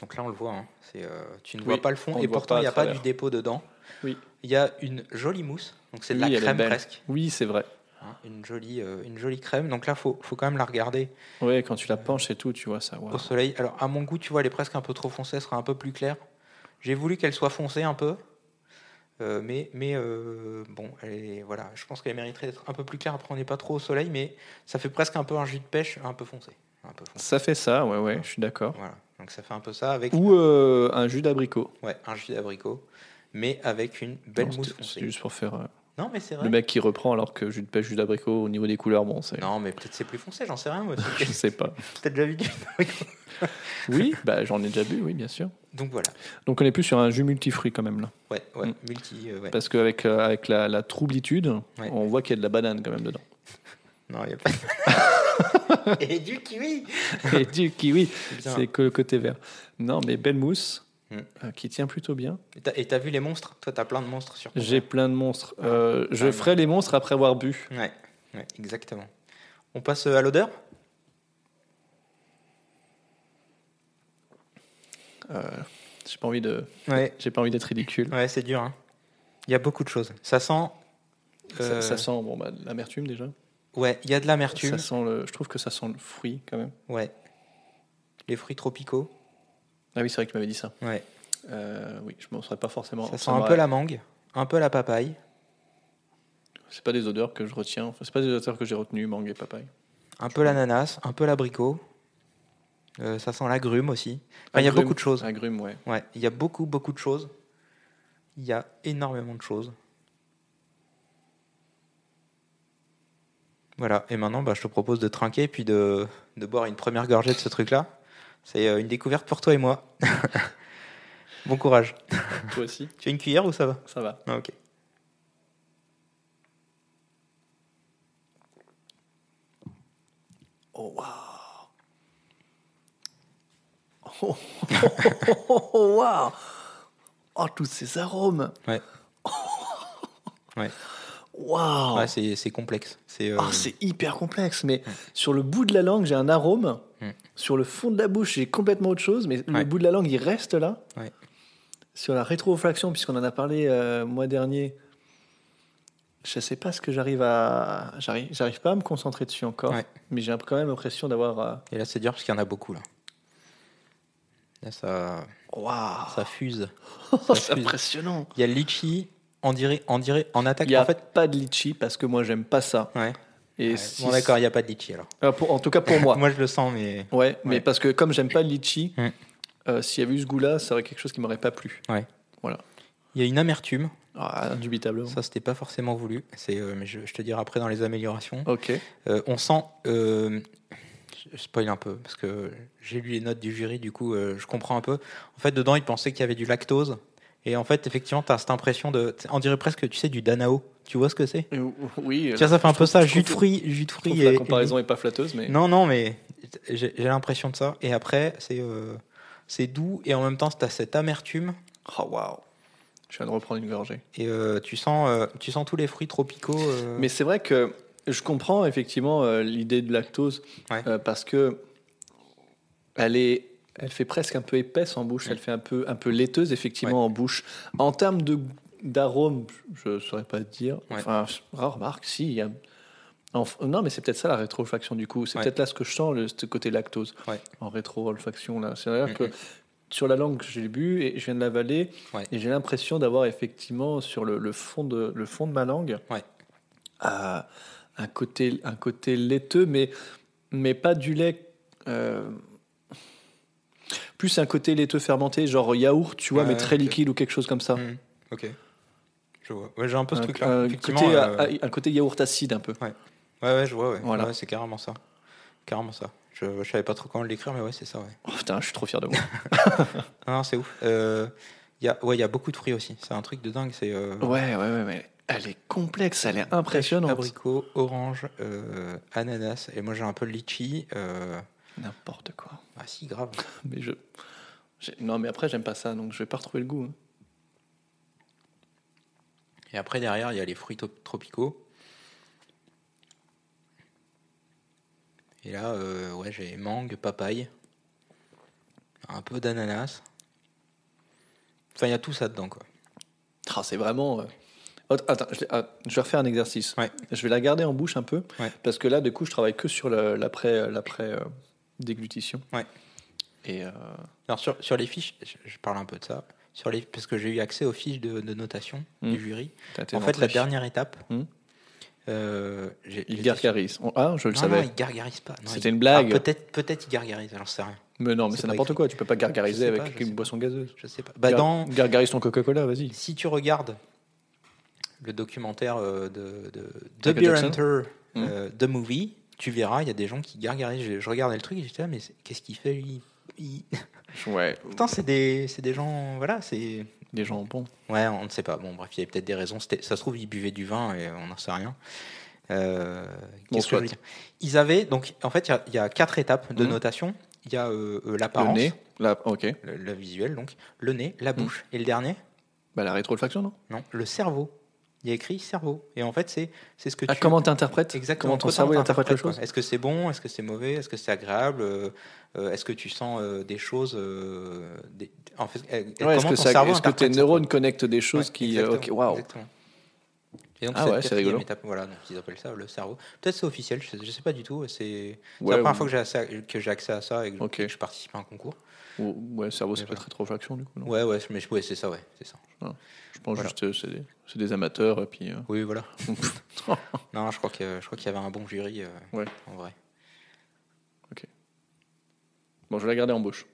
Donc là, on le voit. hein. Euh, tu ne Oui, vois pas le fond. on Et pourtant, il n'y a pas du dépôt dedans. Oui. Il y a une jolie mousse. Donc, c'est de Oui, la crème presque. Oui, c'est vrai. hein. Une, jolie, euh, une jolie crème. Donc là, il faut, faut quand même la regarder Ouais, quand tu la penches et tout, tu vois ça. au soleil. Alors, à mon goût, tu vois, elle est presque un peu trop foncée. Elle sera un peu plus claire. J'ai voulu qu'elle soit foncée un peu. Euh, mais mais euh, bon, elle est- voilà, je pense qu'elle mériterait d'être un peu plus claire. Après, on n'est pas trop au soleil, mais ça fait presque un peu un jus de pêche un peu foncé. Un peu foncé. Ça fait ça, ouais, ouais, je suis d'accord. Voilà, donc ça fait un peu ça avec Ou euh, un jus d'abricot. ouais, un jus d'abricot, mais avec une belle Non, mousse foncée. C'est juste pour faire euh, Non, mais c'est vrai. le mec qui reprend alors que jus de pêche, jus d'abricot, au niveau des couleurs, bon, c'est. Non, mais peut-être c'est plus foncé, j'en sais rien. Moi, Je sais pas. Peut-être déjà vu du Oui, bah, j'en ai déjà bu, oui, bien sûr. Donc voilà. Donc on est plus sur un jus multifruit quand même là. Ouais, ouais, Mm. multi. euh, ouais. Parce qu'avec avec la, la troublitude, Ouais. on voit qu'il y a de la banane quand même dedans. Non, il n'y a pas. Et du kiwi. Et du kiwi, c'est que le côté vert. Non, mais belle mousse, Mm. euh, qui tient plutôt bien. Et t'as- vu les monstres? Toi, t'as plein de monstres sur. J'ai plein de monstres. Euh, je Ah, ferai les monstres après avoir bu. Ouais, ouais, exactement. On passe à l'odeur? Euh, j'ai pas envie de, Ouais, j'ai pas envie d'être ridicule. ouais, c'est dur. hein. Il y a beaucoup de choses. Ça sent. Ça, ça sent bon, bah, l'amertume déjà. Ouais, il y a de l'amertume. Ça sent le, je trouve que ça sent le fruit quand même. Ouais. Les fruits tropicaux. Ah oui, c'est vrai que tu m'avais dit ça. Ouais. Euh, oui, je m'en serais pas forcément. Ça sent un peu la mangue, un peu la papaye. C'est pas des odeurs que je retiens. Enfin, c'est pas des odeurs que j'ai retenues, mangue et papaye. Un peu l'ananas, un peu l'abricot. Euh, ça sent l'agrume aussi. Enfin, il y a beaucoup de choses. Agrumes, ouais. Ouais, il y a beaucoup, beaucoup de choses. Il y a énormément de choses. Voilà, et maintenant, bah, je te propose de trinquer puis de, de boire une première gorgée de ce truc-là. C'est euh, une découverte pour toi et moi. bon courage. Toi aussi, Tu as une cuillère ou ça va? Ça va. Ah, Ok. Oh waouh. Oh, oh, oh, waouh. Oh, tous ces arômes. Ouais. Ouais. Waouh. Ouais, c'est complexe. C'est euh, Oh, c'est hyper complexe, mais sur le bout de la langue, j'ai un arôme. Mm. Sur le fond de la bouche, j'ai complètement autre chose, mais le bout de la langue, il reste là. Ouais. Sur la rétrofraction, puisqu'on en a parlé euh, mois dernier, je sais pas ce que j'arrive à. J'arrive, pas à me concentrer dessus encore, mais j'ai quand même l'impression d'avoir. euh, Et là, c'est dur parce qu'il y en a beaucoup là. Là, ça, Waouh ça fuse. C'est impressionnant Il y a le litchi, on dirait, en attaque. Il n'y a En fait, pas de litchi parce que moi, j'aime pas ça. ouais. Et Ouais, si- Bon, d'accord, il n'y a pas de litchi alors. Euh, pour- en tout cas pour moi. Moi, je le sens, mais. Ouais, mais Ouais. parce que comme j'aime pas le litchi, euh, s'il y avait eu ce goût-là, ça aurait quelque chose qui m'aurait pas plu. Il y a une amertume. Ah, indubitablement. Ça, c'était pas forcément voulu. C'est, euh, mais je, je te dirai après dans les améliorations. Ok. Euh, on sent. je spoil un peu parce que j'ai lu les notes du jury, du coup, je comprends un peu. En fait, dedans, ils pensaient qu'il y avait du lactose. Et en fait, effectivement, tu as cette impression de. On dirait presque, tu sais, du Danao. Tu vois ce que c'est? Euh, Oui. Tu vois, ça fait un peu ça, jus de fruits, jus de fruits. la comparaison est pas flatteuse, mais. Non, non, mais j'ai l'impression de ça. Et après, c'est euh, c'est doux et en même temps, tu as cette amertume Oh waouh. Je viens de reprendre une gorgée. et euh, tu, sens, euh, tu sens tous les fruits tropicaux. euh, Mais c'est vrai que je comprends effectivement euh, l'idée de lactose Ouais. euh, parce que elle est, elle fait presque un peu épaisse en bouche. Ouais. Elle fait un peu, un peu laiteuse effectivement en bouche. En termes de d'arôme, je ne saurais pas dire. Enfin, rare remarque, si. Y a... Non, mais c'est peut-être ça la rétro-olfaction du coup. C'est peut-être là ce que je sens, le, ce côté lactose en rétro-olfaction. C'est-à-dire que Mhm. sur la langue, j'ai bu et je viens de l'avaler Ouais. et j'ai l'impression d'avoir effectivement sur le, le fond de, le fond de ma langue Ouais. euh, un, côté, un côté laiteux, mais, mais pas du lait. euh, plus un côté laiteux fermenté, genre yaourt, tu vois, mais très liquide ou quelque chose comme ça. hmm. Ok. Je vois. Ouais, j'ai un peu ce truc-là. un, Effectivement, côté, euh, euh, un côté yaourt acide un peu. Ouais, ouais, je vois, ouais. Voilà. C'est carrément ça. Carrément ça. Je, je savais pas trop comment l'écrire, mais ouais, c'est ça, ouais. Oh, putain, je suis trop fier de moi. Non, non, c'est ouf. Euh, Il y a, ouais, il y a beaucoup de fruits aussi. C'est un truc de dingue. C'est euh, ouais, ouais, ouais, mais elle est complexe, elle est impressionnante. abricot, orange, euh, ananas. Et moi, j'ai un peu de litchi. N'importe quoi. Ah, si, grave. Mais je. Non, mais après, j'aime pas ça, donc je vais pas retrouver le goût. hein. Et après, derrière, il y a les fruits to- tropicaux. Et là, euh, ouais, j'ai mangue, papaye, un peu d'ananas. Enfin, il y a tout ça dedans, quoi. Ah, c'est vraiment. euh, Attends, Attends, je, ah, je vais refaire un exercice. Ouais. Je vais la garder en bouche un peu, Ouais. parce que là, du coup, je travaille que sur le- l'après l'après euh, déglutition. Ouais. Et euh, Alors, sur, sur les fiches, je, je parle un peu de ça. Sur les, parce que j'ai eu accès aux fiches de, de notation Mm. du jury. En fait, la dernière étape, Mm. euh, Il gargarise. Ah, je le Non, savais. non, il gargarise pas. C'était il- une blague. Ah, peut-être, peut-être il gargarise, j'en sais rien. Mais non, mais C'est c'est n'importe quoi. Tu peux pas gargariser avec pas, une boisson gazeuse. Je sais pas. Bah, Gar- dans, Gargarise ton Coca-Cola, vas-y. si tu regardes le documentaire euh, de, de The Beer Hunter, Mm. euh, The Movie, tu verras, il y a des gens qui gargarisent. Je, je regardais le truc et j'étais là, mais qu'est-ce qu'il fait lui? Il- Ouais. Pourtant, c'est des, des gens. Voilà, c'est. Des gens bons. Ouais, on ne sait pas. Bon, bref, il y avait peut-être des raisons. Ça se trouve, ils buvaient du vin et on n'en sait rien. Euh, Bon, qu'est-ce que je Ils avaient. Donc, en fait, il y a- il y, a quatre étapes de Mhm. notation. Il y a euh, euh, Le l'apparence, nez. La... Ok. le, le visuel, donc, le nez, la Mhm. bouche. Et le dernier? Bah, la rétroolfaction, non? Non, le cerveau. Il y a écrit cerveau. Et en fait, c'est c'est ce que ah, tu. Comment t'interprètes? Exactement. Comment ton cerveau interprète les choses? Est-ce que c'est bon? Est-ce que c'est mauvais? Est-ce que c'est agréable? Euh, euh, Est-ce que tu sens euh, des choses euh, des- En fait, euh, Ouais, Est-ce comment que, ça- cerveau est-ce que tes neurones connectent des choses Ouais, qui. euh, exactement, Ok, waouh. exactement. Et donc, Ah ouais, c'est rigolo. étape, voilà, donc ils appellent ça le cerveau. Peut-être c'est officiel, je sais, je sais pas du tout. C'est Ouais, la première ou- fois que j'ai accès à- que j'ai accès à ça et que je participe à un concours. Ou- Ouais, cerveau, c'est peut-être rétroolfaction, du coup. Non Ouais, ouais, mais ouais, c'est ça, ouais, c'est ça. je pense voilà. juste euh, c'est des, amateurs, et puis. euh, Oui, voilà. non, je crois que je crois qu'il y avait un bon jury. euh, Ouais. En vrai. Bon, je vais la garder en bouche.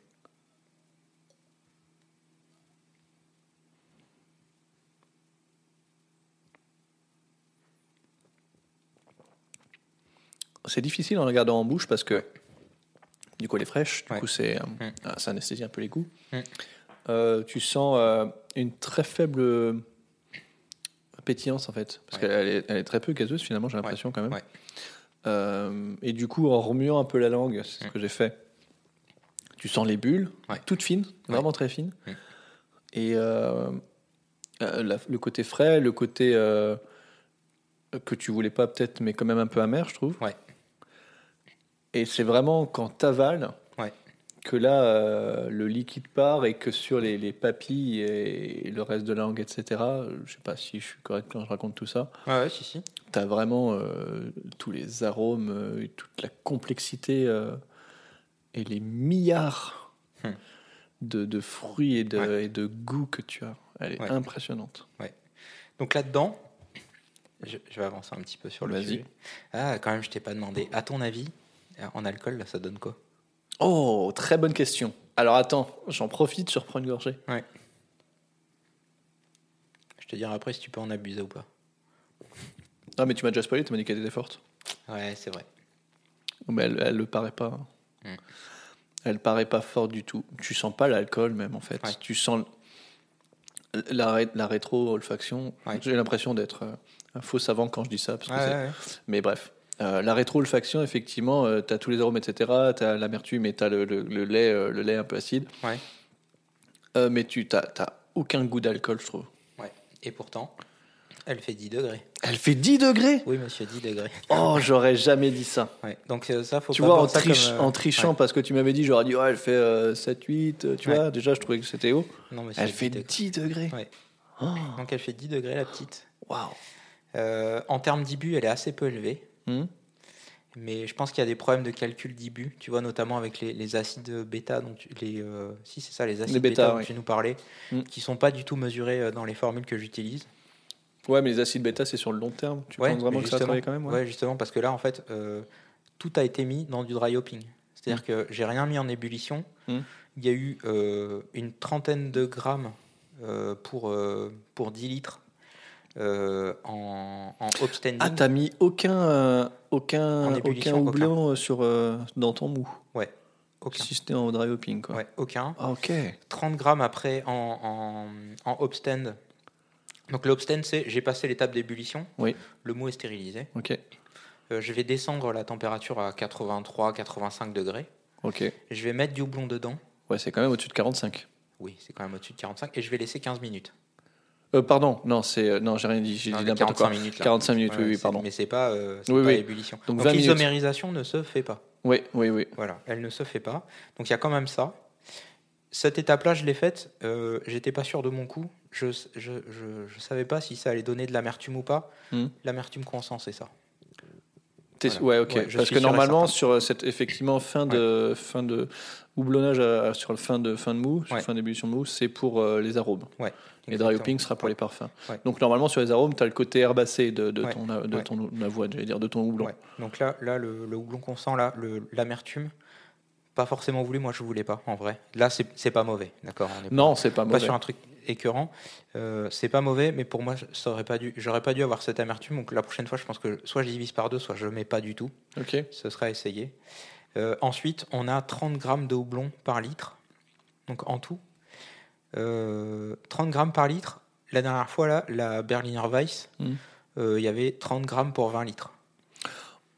C'est difficile en la gardant en bouche parce que du coup elle est fraîche, du Ouais. coup c'est euh, Mm. ah, ça anesthésie un peu les goûts. Mm. Euh, tu sens euh, une très faible pétillance en fait, parce Ouais. qu'elle est, elle est très peu gazeuse finalement j'ai l'impression quand même. Euh, et du coup en remuant un peu la langue, c'est ce Mm. que j'ai fait. Tu sens les bulles, toutes fines, vraiment très fines. Et la- le côté frais, le côté que tu voulais pas peut-être, mais quand même un peu amer, je trouve. Ouais. Et c'est vraiment quand t'avales Ouais. que là, euh, le liquide part et que sur les, les papilles et le reste de la langue, etc., je sais pas si je suis correct quand je raconte tout ça, Ouais, ouais, si, si. T'as vraiment euh, tous les arômes, euh, et toute la complexité euh, et les milliards Hmm. de, de fruits et de, Ouais. et de goûts que tu as. Elle est Ouais. impressionnante. Donc là-dedans, je, je vais avancer un petit peu sur le Vas-y. sujet. Ah, quand même, je t'ai pas demandé. À ton avis, en alcool, là, ça donne quoi? Oh, très bonne question. Alors attends, j'en profite, je reprends une gorgée. Je te dirai après si tu peux en abuser ou pas. Ah, mais tu m'as déjà spoilé, tu m'as dit qu'elle était forte. Ouais, c'est vrai. Mais elle, elle le paraît pas. Hmm. Elle paraît pas forte du tout. Tu sens pas l'alcool même en fait. Ouais. Tu sens la, ré- la rétro-olfaction. Ouais. J'ai l'impression d'être euh, un faux savant quand je dis ça. Parce que Ouais, ouais, ouais. Mais bref. Euh, la rétro-olfaction, effectivement, tu as tous les arômes, etc. Tu as l'amertume et tu as le, le- le lait, euh, le lait un peu acide. Ouais. Euh, mais tu n'as aucun goût d'alcool, je trouve. Ouais. Et pourtant, elle fait 10 degrés. Elle fait 10 degrés? Oui, monsieur, 10 degrés. Oh, j'aurais jamais dit ça. Ouais. Donc euh, ça, faut tu pas vois, en, voir ça triche- comme, euh, en trichant, ouais. parce que tu m'avais dit, j'aurais dit, ouais, elle fait 7, 8, tu vois, déjà, je trouvais que c'était haut. Non, monsieur, Elle 10 fait degrés. 10 degrés. Ouais. Oh, Donc elle fait 10 degrés, la petite. Waouh. Euh, en termes d'IBU, elle est assez peu élevée. Hmm. Mais je pense qu'il y a des problèmes de calcul d'IBU, tu vois, notamment avec les, les acides bêta, dont tu- les, euh, si c'est ça, les acides Les bêta, bêta, dont oui. tu nous parlais, Mm. qui sont pas du tout mesurés euh, dans les formules que j'utilise. Ouais, mais les acides bêta, c'est sur le long terme. Tu Ouais, penses vraiment que ça travaillé quand même ouais ouais, justement, parce que là, en fait, euh, tout a été mis dans du dry hopping. C'est-à-dire que j'ai rien mis en ébullition. Mm. Il y a eu euh, une trentaine de grammes pour, pour 10 litres euh, en, en upstanding. Ah, t'as mis aucun, euh, aucun, aucun houblon euh, sur, dans ton mou. Ouais, aucun. Si c'était en dry hopping, quoi. Ouais, aucun. Ah, ok. 30 grammes après en, en, en upstand. Donc le upstand, c'est j'ai passé l'étape d'ébullition, Oui, le mou est stérilisé. ok. Euh, je vais descendre la température à 83-85 degrés. Ok. Je vais mettre du houblon dedans. Ouais, c'est quand même au-dessus de 45. Oui, c'est quand même au-dessus de 45. Et je vais laisser 15 minutes. Euh, pardon, non, c'est euh, non, j'ai rien dit, j'ai dit n'importe 45 quoi. minutes. là. 45 minutes, oui, oui, pardon. Mais c'est pas, euh, Oui, pas oui. ébullition. Donc Donc, 20 minutes. l'isomérisation ne se fait pas. Oui, oui, oui. Voilà, elle ne se fait pas. Donc il y a quand même ça. Cette étape-là, je l'ai faite. Euh, J'étais pas sûr de mon coup. Je je, je, je savais pas si ça allait donner de l'amertume ou pas. Hmm. L'amertume consent, c'est ça. Voilà. Ouais, ok. Ouais, Parce que normalement, sur euh, cette effectivement fin de fin de houblonnage à- sur le fin de fin de mou, Ouais. fin d'ébullition de mou, c'est pour euh, les arômes. Ouais. Et dry hopping sera pour les parfums. Donc normalement sur les arômes, tu as le côté herbacé de, de ton de Ouais. ton avoine, j'allais dire de ton houblon. Donc là, là le, le houblon consent, là, le- l'amertume, pas forcément voulu. Moi, je voulais pas, en vrai. Là, c'est pas mauvais, d'accord pas- Non, c'est pas pas mauvais. sur un truc écœurant. Euh, c'est pas mauvais, mais pour moi, ça aurait pas dû. J'aurais pas dû avoir cette amertume. Donc la prochaine fois, je pense que soit je divise par deux, soit je mets pas du tout. Ok. Ce sera essayé. Euh, ensuite, on a 30 grammes de houblon par litre. Donc en tout, Euh, 30 grammes par litre. La dernière fois, là, la Berliner Weiss, Mm. euh, il y avait 30 grammes pour 20 litres.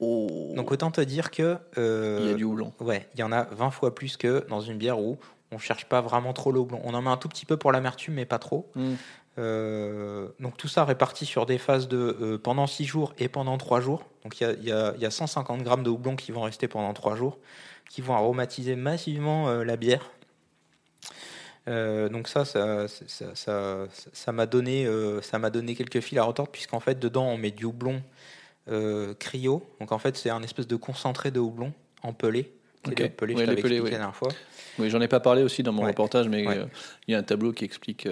Oh. Donc autant te dire que euh, il y a du houblon. ouais, il y en a 20 fois plus que dans une bière où on cherche pas vraiment trop le houblon. On en met un tout petit peu pour l'amertume, mais pas trop. Mm. Euh, donc tout ça réparti sur des phases de euh, pendant 6 jours et pendant 3 jours. Donc il y y y a 150 grammes de houblon qui vont rester pendant 3 jours, qui vont aromatiser massivement euh, la bière. Donc ça, ça, ça, ça, ça m'a donné, ça m'a donné quelques fils à retordre puisqu'en fait dedans on met du houblon cryo. Donc en fait c'est un espèce de concentré de houblon empelé. C'est Ok. le pelé, Ouais, je pelés, la dernière fois. Oui, j'en ai pas parlé aussi dans mon Ouais. reportage, mais il y a un tableau qui explique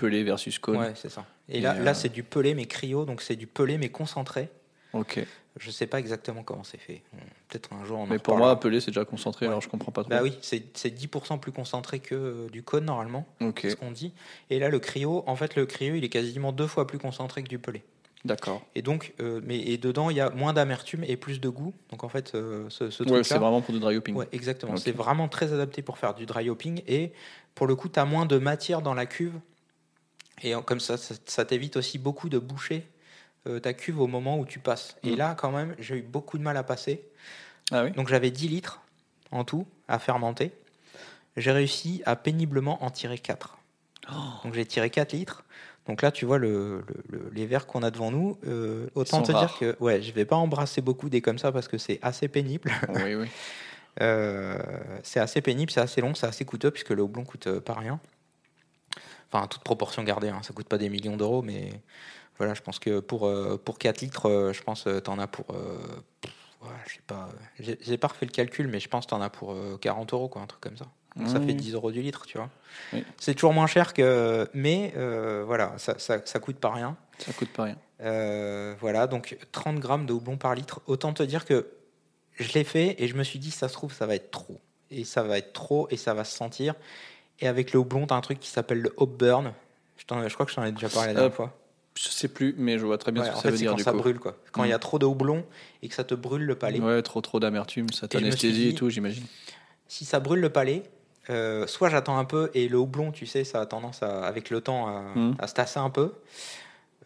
pelé versus cône. Ouais, c'est ça. Et, Et, là, euh, là c'est du pelé mais cryo, donc c'est du pelé mais concentré. Ok. Je sais pas exactement comment c'est fait. Peut-être un jour on en Mais pour moi, pelé c'est déjà concentré, Ouais. alors je comprends pas trop. Bah oui, c'est c'est 10% plus concentré que euh, du cône normalement, Ok. c'est ce qu'on dit. Et là, le cryo, en fait, le cryo, il est quasiment deux fois plus concentré que du pelé. D'accord. Et donc, euh, mais et dedans, il y a moins d'amertume et plus de goût. Donc en fait, euh, ce, ce Ouais, c'est vraiment pour du dry hopping. ouais, exactement. C'est vraiment très adapté pour faire du dry hopping et pour le coup, tu as moins de matière dans la cuve. Et comme ça, ça, ça t'évite aussi beaucoup de boucher euh, ta cuve au moment où tu passes. Et Mm. là, quand même, j'ai eu beaucoup de mal à passer. Ah oui. Donc j'avais 10 litres en tout à fermenter. J'ai réussi à péniblement en tirer 4. Oh. Donc j'ai tiré 4 litres. Donc là, tu vois le, le- le- les verres qu'on a devant nous. euh, autant te rares. dire que ouais, je vais pas embrasser beaucoup des comme ça parce que c'est assez pénible. oui, oui. Euh, c'est assez pénible, c'est assez long, c'est assez coûteux puisque le houblon coûte pas rien. Enfin, toute proportion gardée, hein, ça coûte pas des millions d'euros, mais voilà, je pense que pour, euh, pour 4 litres, euh, je pense que tu en as pour. euh, ouais, je sais pas, j'ai pas refait le calcul, mais je pense que tu en as pour euh, 40 euros, quoi, un truc comme ça. Donc ça fait 10 euros du litre, tu vois. Oui. C'est toujours moins cher que. Mais euh, voilà, ça, ça, ça coûte pas rien. Ça coûte pas rien. Euh, voilà, donc 30 grammes de houblon par litre. Autant te dire que je l'ai fait et je me suis dit, ça se trouve, ça va être trop. Et ça va être trop et ça va se sentir. Et avec le houblon, tu as un truc qui s'appelle le hop burn. Je, je crois que je t'en ai déjà parlé la dernière Euh, fois. Je sais plus, mais je vois très bien Ouais, ce que en ça fait, veut dire quand du ça coup. brûle, quoi. Quand il y a trop de houblon et que ça te brûle le palais. Ouais, trop trop d'amertume, ça t'anesthésie et tout, j'imagine. Si ça brûle le palais, euh, soit j'attends un peu et le houblon, tu sais, ça a tendance à, avec le temps à, Mhm. à se tasser un peu.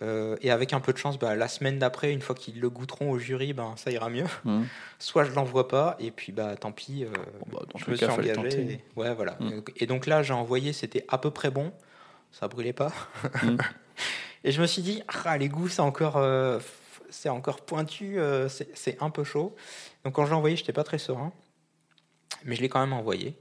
Euh, et avec un peu de chance, bah, la semaine d'après, une fois qu'ils le goûteront au jury, ben, ça ira mieux. Hum. Soit je l'envoie pas, et puis bah tant pis. euh, bah, je me suis engagé. et- Ouais, voilà. Mm. Donc- Et donc là, j'ai envoyé, c'était à peu près bon. Ça brûlait pas. Mm. et je me suis dit, ah, les goûts, c'est encore, euh, c'est encore pointu, c'est c'est un peu chaud. Donc quand je l'ai envoyé, j'étais pas très serein, mais je l'ai quand même envoyé.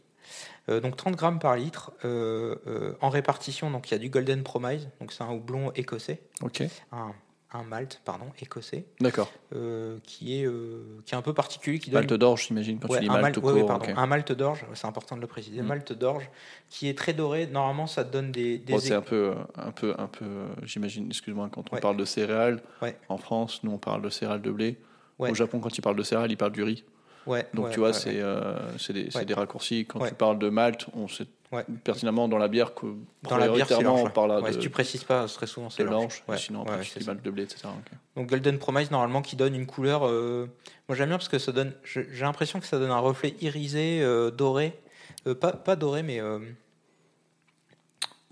Euh, donc 30 grammes par litre euh, euh, en répartition. Donc il y a du Golden Promise, donc c'est un houblon écossais, Ok, un, un malt pardon écossais, d'accord. euh, qui est euh, qui est un peu particulier, qui donne Malte d'orge, j'imagine, quand Ouais, tu dis un malt- ouais, pardon, un malt d'orge, c'est important de le préciser, Mm. malt d'orge qui est très doré. Normalement, ça donne des, des Bon, c'est un peu, un peu, un peu, j'imagine, excuse-moi, quand on Ouais. parle de céréales, en France, nous on parle de céréales de blé. Au Japon, quand ils parlent de céréales, ils parlent du riz. Ouais, Donc ouais, tu vois, ouais, c'est ouais. euh, c'est des, des raccourcis. Quand Ouais. tu parles de malt, on sait Ouais. pertinemment dans la bière que Dans la bière, on parle de, si tu précises pas, très souvent c'est Ouais. sinon après ça. malt de blé, etc. Donc Golden Promise normalement qui donne une couleur. euh, Moi j'aime bien parce que ça donne. J'ai l'impression que ça donne un reflet irisé, euh, doré, Euh, pas pas doré mais euh,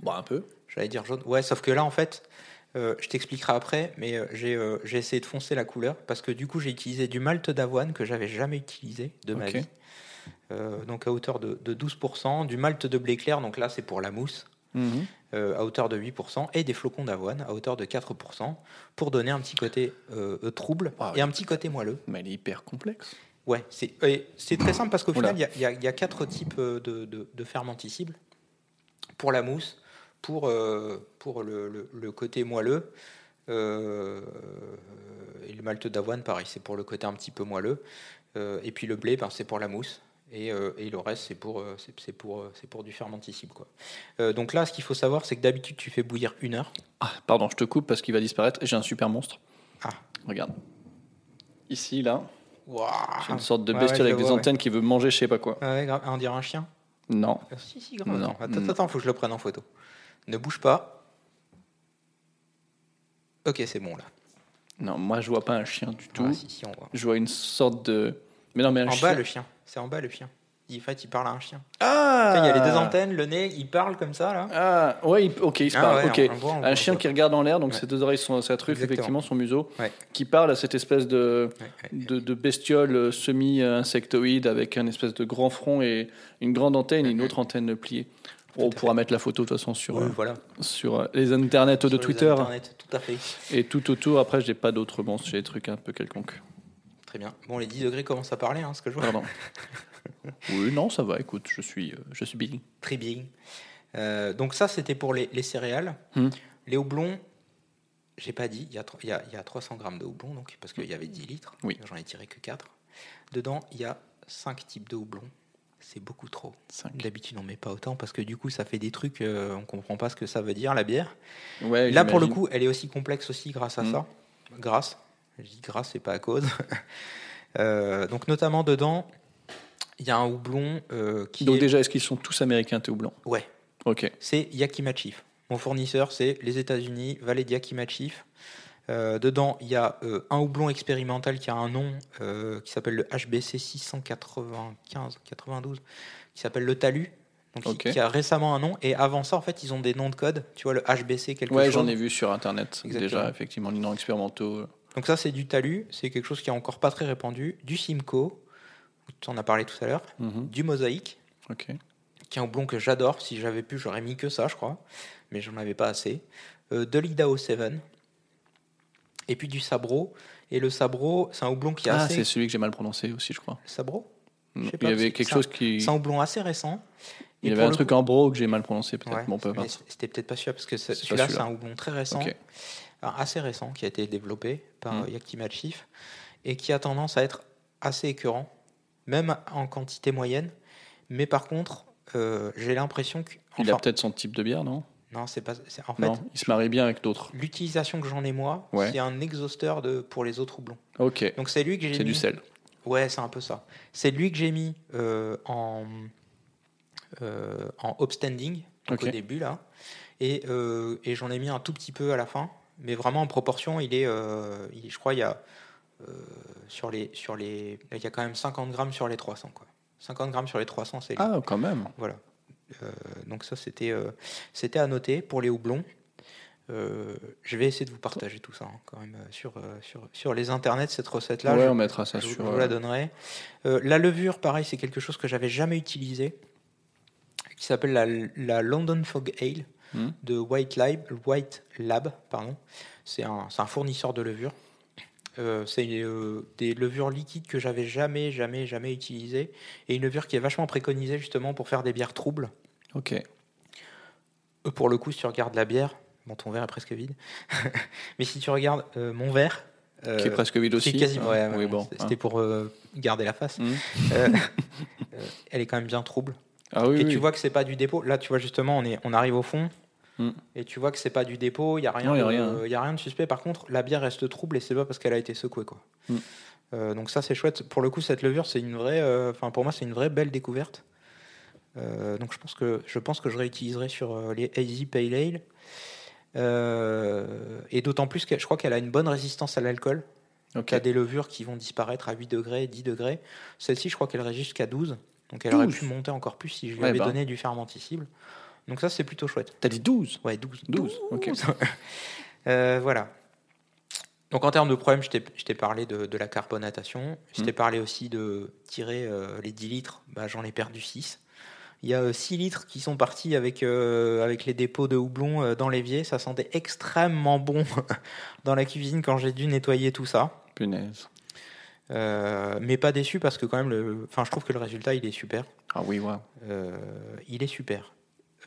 Bon, un peu. j'allais dire jaune. Ouais, sauf que là en fait, euh, je t'expliquerai après, mais euh, j'ai euh, j'ai essayé de foncer la couleur parce que du coup j'ai utilisé du malt d'avoine que j'avais jamais utilisé de ma vie. Euh, donc à hauteur de, de 12%, du malt de blé clair, donc là c'est pour la mousse, Mhm. à hauteur de 8%, et des flocons d'avoine à hauteur de 4%, pour donner un petit côté trouble Wow. et un petit côté moelleux. Mais elle est hyper complexe. Ouais, c'est très simple parce qu'au final, il y a- y, y quatre types de, de, de fermenticibles. Pour la mousse, pour, euh, pour le, le- le côté moelleux, euh, et le malt d'avoine, pareil, c'est pour le côté un petit peu moelleux. Euh, et puis le blé, ben, c'est pour la mousse. Et, euh, et le reste, c'est pour, c'est c'est pour, c'est pour du fermenticible. Quoi. Euh, donc là, ce qu'il faut savoir, c'est que d'habitude, tu fais bouillir une heure. Ah, pardon, je te coupe parce qu'il va disparaître. J'ai un super monstre. Ah. Regarde. Ici, là, j'ai une sorte de Ouais, ouais, bestiole avec des vois, ouais. antennes qui veut manger je sais pas quoi. On dirait un chien? Non. Euh, Si, si, grave. Non, attends, attends, faut que je le prenne en photo. Ne bouge pas. Ok, c'est bon là. Non, moi je vois pas un chien du tout. Ah, si, si, on voit. Je vois une sorte de. Mais non, mais un En chien. bas, le chien. C'est en bas le chien. Il, en fait, il parle à un chien. Ah Il y a les deux antennes, le nez, il parle comme ça là. Ah, ouais, il- ok, il se Ah parle. ouais, ok. on- on voit, on un chien qui regarde en l'air, donc Ouais. ses deux oreilles sont à sa truffe, Exactement. effectivement, son museau, Ouais. qui parle à cette espèce de, de, de bestiole euh, semi-insectoïde avec un espèce de grand front et une grande antenne et une autre antenne pliée. On pourra mettre la photo de toute façon sur, Oui, euh, voilà. sur euh, les internets de les Twitter Internet, tout à fait. et tout autour. Après, j'ai pas d'autres monstres, j'ai des trucs un peu quelconques. Très bien. Bon, les 10 degrés commencent à parler, hein, ce que je vois. Pardon. oui, non, ça va, écoute, je suis, euh, je suis Billy. Très. Euh, donc ça, c'était pour les, les céréales. Hmm. Les houblons, j'ai pas dit, il y, a, il y a- il y a 300 grammes de houblon, donc, parce qu'il y avait 10 litres. Oui. J'en ai tiré que 4. Dedans, il y a 5 types de houblon. C'est beaucoup trop. D'habitude, on met pas autant parce que du coup, ça fait des trucs, euh, on comprend pas ce que ça veut dire, la bière. Ouais, Là, pour le coup, elle est aussi complexe aussi grâce à Mm. ça. Grâce. Je dis grâce, c'est pas à cause. Euh, donc, notamment dedans, il y a un houblon euh, qui Donc est... déjà, est-ce qu'ils sont tous américains, tes houblons? Ouais, Ok. c'est Yakima Chief. Mon fournisseur, c'est les États-Unis, Vallée de Yakima Chief. Euh, dedans, il y a euh, un houblon expérimental qui a un nom euh, qui s'appelle le HBC 695-92, qui s'appelle le Talus, donc qui- Ok. qui, a récemment un nom. Et avant ça, en fait, ils ont des noms de code. Tu vois, le HBC quelque Ouais, chose. j'en ai vu sur internet Exactement. déjà, effectivement, les noms expérimentaux. Donc ça, c'est du Talus. C'est quelque chose qui est encore pas très répandu. Du Simcoe, tu en as parlé tout à l'heure. Mhm. Du Mosaïque, Ok. qui est un houblon que j'adore. Si j'avais pu, j'aurais mis que ça, je crois. Mais j'en avais pas assez. De l'Idaho 7. Et puis du Sabro. Et le Sabro, c'est un houblon qui est Ah, assez... c'est celui que j'ai mal prononcé aussi, je crois. Le Sabro Il y avait quelque chose un- qui. C'est un houblon assez récent. Il y avait un truc coup- en bro que j'ai mal prononcé, peut-être. Ouais, bon, peu mais importe. C'était peut-être pas sûr, parce que celui-là, c'est celui-là. un houblon très récent. Enfin, assez récent, qui a été développé par Mm. euh, Yakima Chief, et qui a tendance à être assez écœurant, même en quantité moyenne. Mais par contre, euh, j'ai l'impression que. Il a enfin, peut-être son type de bière, non? Non, c'est pas. En fait, Non, il se marie bien avec d'autres. l'utilisation que j'en ai moi, Ouais. c'est un exhausteur de, pour les autres houblons. Ok. Donc c'est lui que j'ai C'est du sel. Ouais, c'est un peu ça. C'est lui que j'ai mis euh, en, euh, en upstanding, donc au début là. Et, euh, et j'en ai mis un tout petit peu à la fin. Mais vraiment en proportion, il est. il- je crois il y a. sur les, sur les, il y a quand même 50 grammes sur les 300. Quoi. 50 grammes sur les 300, c'est lui. Ah, quand même. Voilà. Euh, donc ça, c'était euh, c'était à noter pour les houblons. Euh, je vais essayer de vous partager tout ça hein, quand même euh, sur, euh, sur, sur les internets, cette recette-là. ouais, Je- on mettra ça je, sur. je vous la donnerai. La levure, pareil, c'est quelque chose que j'avais jamais utilisé, qui s'appelle la, la London Fog Ale Hmm. de White Lab. White Lab pardon. C'est un, un fournisseur de levure. C'est des levures liquides que j'avais jamais, jamais, jamais utilisées. Et une levure qui est vachement préconisée justement pour faire des bières troubles. Ok. Euh, Pour le coup, si tu regardes la bière, bon, ton verre est presque vide. Mais si tu regardes euh, mon verre, euh, Qui est presque vide aussi. qui est quasiment. ouais, hein. ouais, oui, bon. C'était pour euh, garder la face. Hmm. Elle est quand même bien trouble. Ah oui, et oui. tu vois que c'est pas du dépôt. Là, tu vois justement, on, est, on arrive au fond. Mm. Et tu vois que c'est pas du dépôt, il y a rien, Non, y a de- rien. y a rien de suspect. Par contre, la bière reste trouble et c'est pas parce qu'elle a été secouée quoi. Mm. Euh, donc ça c'est chouette. Pour le coup, cette levure, c'est une vraie. Enfin, pour moi, c'est une vraie belle découverte. Euh, donc je pense que je pense que je réutiliserai sur euh, les Hazy Pale Ale. Euh, et d'autant plus que je crois qu'elle a une bonne résistance à l'alcool. Ok. Tu as des levures qui vont disparaître à 8 degrés, 10 degrés. Celle-ci, je crois qu'elle résiste jusqu'à 12. Donc elle aurait 12. pu monter encore plus si je lui Ouais, avais bah. donné du fermenticible. Donc ça, c'est plutôt chouette. T'as dit 12 Ouais, 12. 12, ok. Euh, voilà. Donc en termes de problème, je t'ai t'ai parlé de, de la carbonatation. Je t'ai Mm. parlé aussi de tirer euh, les 10 litres. Bah, J'en ai perdu 6. Il y a 6 litres qui sont partis avec, euh, avec les dépôts de houblon euh, dans l'évier. Ça sentait extrêmement bon dans la cuisine quand j'ai dû nettoyer tout ça. Punaise. Euh, mais pas déçu parce que quand même, le... enfin, je trouve que le résultat, il est super. Ah oui, ouais. Euh, il est super.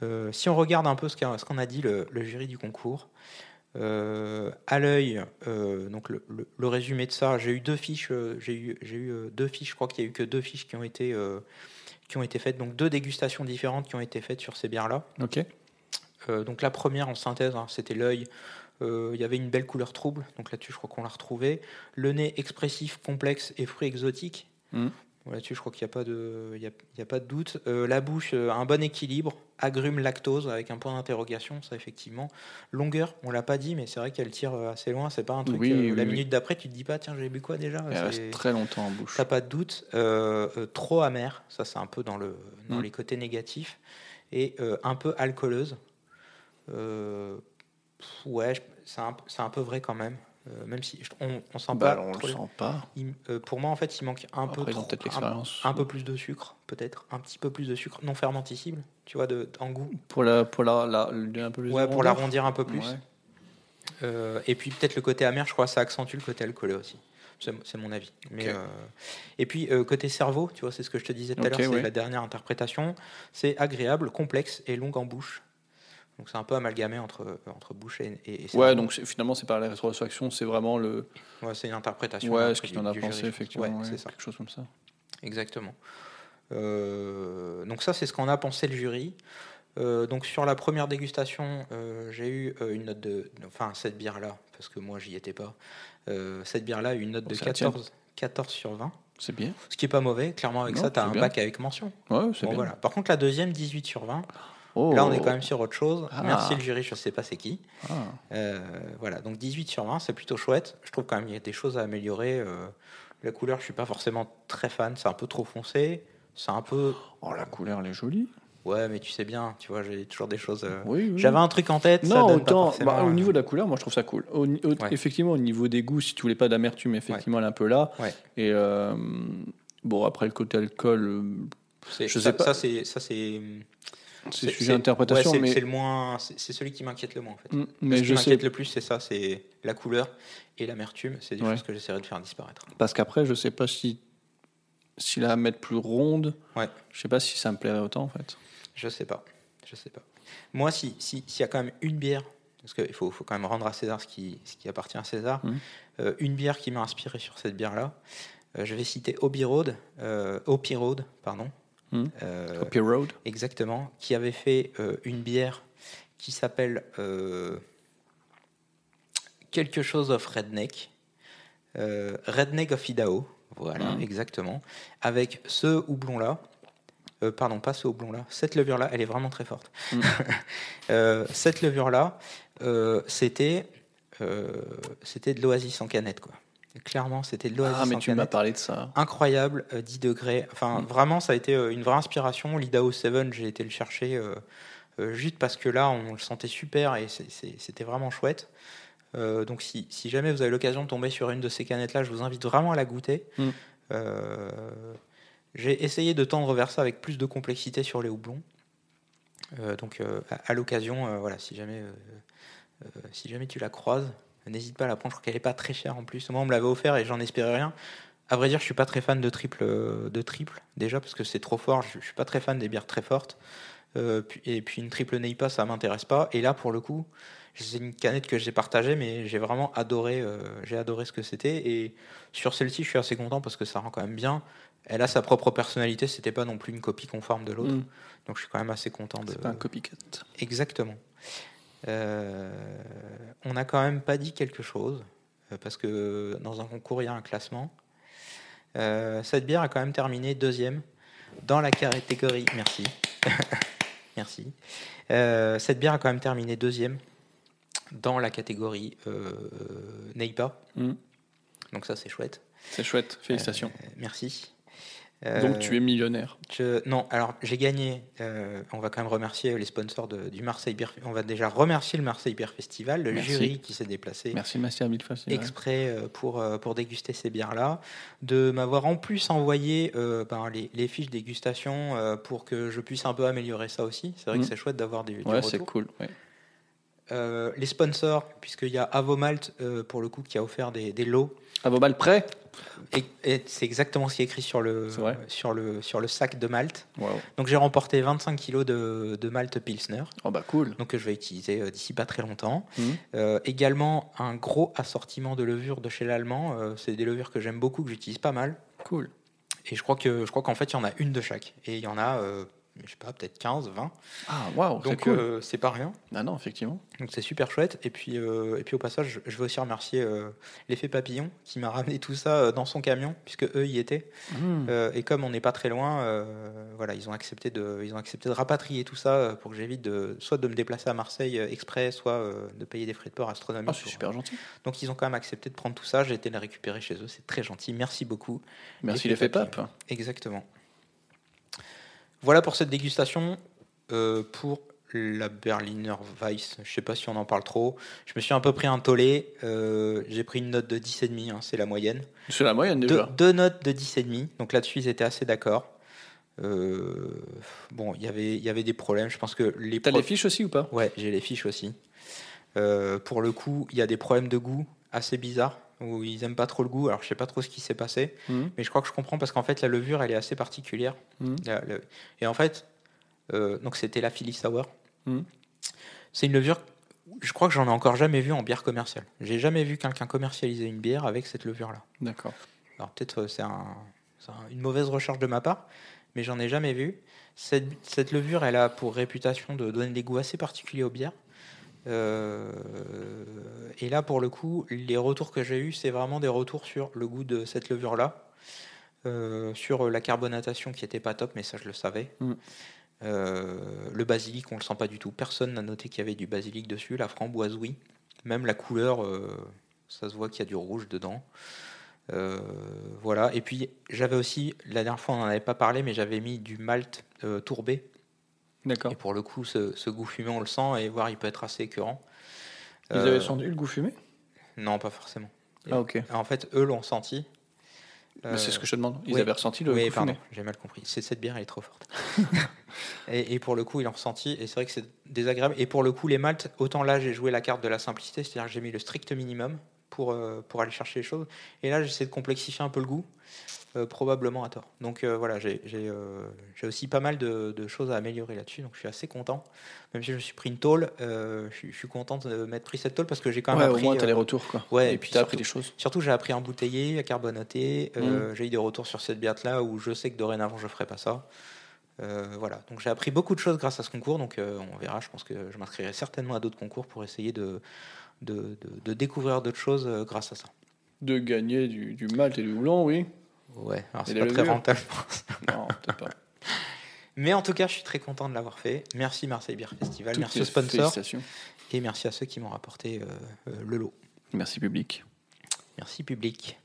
Euh, si on regarde un peu ce qu'a- ce qu'on a dit le, le jury du concours, euh, à l'œil, euh, donc le, le- résumé de ça, j'ai eu deux fiches, euh, j'ai eu, j'ai eu euh, deux fiches, je crois qu'il y a eu que deux fiches qui ont été, euh, qui ont été faites, donc deux dégustations différentes qui ont été faites sur ces bières-là. Ok. Euh, donc la première en synthèse, hein, c'était l'œil. Euh, Il y avait une belle couleur trouble, donc là-dessus je crois qu'on l'a retrouvé. Le nez expressif, complexe et fruits exotiques. Bon, Là-dessus je crois qu'il n'y a, pas de- il y a, y a pas de doute. Euh, la bouche, un bon équilibre. Agrumes, lactose avec un point d'interrogation, ça effectivement. Longueur, on l'a pas dit, mais c'est vrai qu'elle tire euh, assez loin. C'est pas un truc. Oui, euh, oui, la oui. minute d'après, tu te dis pas, tiens, j'ai bu quoi déjà? Elle reste très longtemps en bouche. T'as pas de doute. Euh, trop amer, ça c'est un peu dans, le, dans Mm. les côtés négatifs. Et un peu alcooleuse. Ouais, c'est un, un peu vrai quand même. Euh, même si on, on sent Bah, pas. on le sent pas. il- euh, pour moi, en fait, il manque un peu Après, ont trop- un, un peu plus de sucre, peut-être, un petit peu plus de sucre non fermenticible, tu vois, de, en goût. Pour la, pour la, la, un peu plus Ouais, pour l'arrondir un peu plus. Ouais. Euh, et puis peut-être le côté amer, je crois, ça accentue le côté alcoolé aussi. C'est mon avis. Mais, euh, et puis euh, côté cerveau, tu vois, c'est ce que je te disais tout à l'heure, c'est ouais. la dernière interprétation. C'est agréable, complexe et long en bouche. Donc c'est un peu amalgamé entre, entre bouche et, et, et cerveau. Ouais, donc finalement, c'est pas la rétroaction, c'est vraiment le. Ouais, c'est une interprétation. Ouais, ce qu'il en a pensé, effectivement. Ouais, ouais, c'est. Quelque chose comme ça. Exactement. Euh, donc ça, c'est ce qu'en a pensé le jury. Euh, donc sur la première dégustation, euh, j'ai eu euh, une note de, enfin cette bière là, parce que moi j'y étais pas. Cette bière là a eu une note Bon, de c'est la tienne. 14, 14 sur 20, C'est bien. ce qui est pas mauvais. Clairement avec Non, ça, tu as un bien. bac avec mention. Ouais, Bon, bien. voilà. Par contre la deuxième 18 sur 20. Oh. Là on est quand même sur autre chose. Ah. Merci le jury, je sais pas c'est qui. Ah. Voilà, donc 18 sur 20, c'est plutôt chouette. Je trouve quand même qu'il y a des choses à améliorer. La couleur, je suis pas forcément très fan, c'est un peu trop foncé. C'est un peu Oh, la couleur, elle est jolie. Ouais, mais tu sais bien, tu vois, j'ai toujours des choses. euh, Oui, oui. J'avais un truc en tête. ça Non, pas autant. forcément, bah, au euh, niveau de la couleur, moi je trouve ça cool. Au, ni- au- Ouais. Effectivement, au niveau des goûts, si tu voulais pas d'amertume, effectivement, elle est un peu là. Ouais. Et euh, bon, après le côté alcool, je ça, sais pas. Ça, c'est, ça, c'est. c'est sujet d'interprétation, mais, c'est le moins. C'est c'est celui qui m'inquiète le moins en fait. Mm, Ce mais qui je sais m'inquiète le plus, c'est ça, c'est la couleur et l'amertume. C'est des choses que j'essaierai de faire disparaître. parce qu'après, je sais pas si si la mettre plus ronde, Ouais. je sais pas si ça me plairait autant en fait. Je sais pas. Je sais pas. Moi, si si- s'il y a quand même une bière, parce qu'il faut, faut quand même rendre à César ce qui, ce qui appartient à César, Mhm. euh, une bière qui m'a inspiré sur cette bière-là, euh, je vais citer Obi Road, euh, Opie Road, pardon. Mhm. Euh, Copy Road. Exactement, qui avait fait une bière qui s'appelle quelque chose of Redneck, Redneck of Idaho, voilà, Mhm. exactement, avec ce houblon-là, euh, pardon, pas ce houblon-là, cette levure-là, elle est vraiment très forte. Mhm. Euh, cette levure-là, euh, c'était euh, c'était de l'oasis en canette, quoi. Clairement, c'était de l'oasis Ah, mais en tu m'as parlé de ça. incroyable, euh, 10 degrés. Enfin, Mm. vraiment, ça a été une vraie inspiration. L'Idaho 7, j'ai été le chercher juste parce que là, on le sentait super et c'était vraiment chouette. Euh, donc, si, si jamais vous avez l'occasion de tomber sur une de ces canettes-là, je vous invite vraiment à la goûter. Mm. Euh, j'ai essayé de tendre vers ça avec plus de complexité sur les houblons. Euh, donc, à, à l'occasion, voilà, si jamais, si jamais tu la croises, n'hésite pas à la prendre. Je crois qu'elle est pas très chère en plus. Moi, on me l'avait offert et j'en espérais rien. À vrai dire, je suis pas très fan de triple, de triple déjà parce que c'est trop fort. Je, je suis pas très fan des bières très fortes. Euh, et puis une triple Neipa, ça m'intéresse pas. Et là, pour le coup, c'est une canette que j'ai partagée, mais j'ai vraiment adoré. euh, j'ai adoré ce que c'était. Et sur celle-ci, je suis assez content parce que ça rend quand même bien. Elle a sa propre personnalité. C'était pas non plus une copie conforme de l'autre. Mm. Donc, je suis quand même assez content de. C'est pas un copycat. Exactement. Euh, on n'a quand même pas dit quelque chose, parce que dans un concours, il y a un classement. Cette bière a quand même terminé deuxième dans la catégorie, merci, Merci. Euh, cette bière a quand même terminé deuxième dans la catégorie euh, NEIPA. Mhm. Donc ça, c'est chouette. C'est chouette, félicitations. Euh, merci. Donc Euh, tu es millionnaire. je- non, alors j'ai gagné. euh, on va quand même remercier les sponsors de- du Marseille Beer. On va déjà remercier le Marseille Beer Festival, le Merci. jury qui s'est déplacé Merci Master Milfast. exprès euh, pour, pour déguster ces bières-là, de m'avoir en plus envoyé ben, les, les fiches dégustation pour que je puisse un peu améliorer ça aussi. C'est vrai que c'est chouette d'avoir des, Ouais, c'est cool. ouais. Euh, les sponsors, puisqu'il y a Avomalt euh, pour le coup qui a offert des, des lots. Balles prêts Et, et c'est exactement ce qui est écrit sur le, sur le, sur le sac de malt. Waouh. Donc j'ai remporté 25 kilos de, de malt Pilsner, Oh bah cool. donc que je vais utiliser euh, d'ici pas très longtemps. Mhm. Euh, également un gros assortiment de levures de chez l'allemand. Euh, c'est des levures que j'aime beaucoup, que j'utilise pas mal. Cool. Et je crois que je crois qu'en fait il y en a une de chaque. Et il y en a, je sais pas, peut-être 15, 20. Ah waouh, c'est Donc cool. euh, c'est pas rien. Ah non, effectivement. Donc c'est super chouette. Et puis, euh, et puis au passage, je veux aussi remercier euh, l'effet papillon qui m'a ramené tout ça euh, dans son camion, puisque eux y étaient. Euh, et comme on n'est pas très loin, voilà, ils ont accepté de, ils ont accepté de rapatrier tout ça pour que j'évite de, soit de me déplacer à Marseille exprès, soit de payer des frais de port astronomiques. Ah, c'est super gentil. Donc ils ont quand même accepté de prendre tout ça. J'ai été les récupérer chez eux. C'est très gentil. Merci beaucoup. Merci L'effet pape. Exactement. Voilà pour cette dégustation. Euh, pour la Berliner Weiss, je sais pas si on en parle trop. Je me suis un peu pris un tollé. Euh, J'ai pris une note de 10,5, hein, c'est la moyenne. C'est la moyenne déjà. deux notes de 10,5. Donc là-dessus, ils étaient assez d'accord. Euh, bon, il y avait- il y avait des problèmes. Je pense que les T'as les fiches aussi ou pas? Ouais, j'ai les fiches aussi. Euh, pour le coup, il y a des problèmes de goût assez bizarres où ils aiment pas trop le goût. Alors je sais pas trop ce qui s'est passé, Mhm. mais je crois que je comprends parce qu'en fait la levure elle est assez particulière. Mhm. La- Et en fait, euh, donc c'était la Philly Sour. Mhm. C'est une levure. Je crois que j'en ai encore jamais vu en bière commerciale. J'ai jamais vu quelqu'un commercialiser une bière avec cette levure là. D'accord. Alors peut-être euh, c'est un- c'est un- une mauvaise recherche de ma part, mais j'en ai jamais vu. Cette, cette levure, elle a pour réputation de donner des goûts assez particuliers aux bières. Euh, et là, pour le coup, les retours que j'ai eus, c'est vraiment des retours sur le goût de cette levure-là, Euh, sur la carbonatation qui était pas top, mais ça je le savais. Mm. Euh, le basilic, on le sent pas du tout. Personne n'a noté qu'il y avait du basilic dessus. La framboise, oui. Même la couleur, euh, ça se voit qu'il y a du rouge dedans. Euh, voilà. Et puis j'avais aussi, la dernière fois on n'en avait pas parlé, mais j'avais mis du malt tourbé. D'accord. Et pour le coup, ce, ce goût fumé, on le sent et voir, il peut être assez écœurant. Ils Euh, avaient senti le goût fumé? Non, pas forcément. Ah ok. En fait, eux l'ont senti. Mais c'est ce que je te demande. Ils oui. avaient ressenti le oui, goût pardon, fumé. j'ai mal compris. C'est cette bière, elle est trop forte. et, et pour le coup, ils l'ont ressenti, et c'est vrai que c'est désagréable. Et pour le coup, les maltes, autant là, j'ai joué la carte de la simplicité, c'est-à-dire que j'ai mis le strict minimum pour, euh, pour aller chercher les choses. Et là, j'essaie de complexifier un peu le goût, euh, probablement à tort. Donc euh, voilà, j'ai euh, j'ai aussi pas mal de, de choses à améliorer là-dessus, donc je suis assez content. Même si je me suis pris une tôle, euh, je, suis- je suis content de m'être pris cette tôle parce que j'ai quand même Ouais, au appris. moins t'as euh, les retours quoi. ouais, et et puis t'as appris des choses. Surtout, j'ai appris à embouteiller, à carbonater. Euh, Mm. J'ai eu des retours sur cette bière-là où je sais que dorénavant, je ne ferai pas ça. Euh, voilà, donc j'ai appris beaucoup de choses grâce à ce concours. Donc euh, on verra, je pense que je m'inscrirai certainement à d'autres concours pour essayer de, de, de- de découvrir d'autres choses grâce à ça. De gagner du, du malt et du houblon, oui. Ouais, alors c'est pas très rentable. je pense. Non, peut-être pas. Mais en tout cas, je suis très content de l'avoir fait. Merci Marseille Beer Festival, Toutes merci aux sponsors et merci à ceux qui m'ont rapporté euh, euh, le lot. Merci public. Merci public.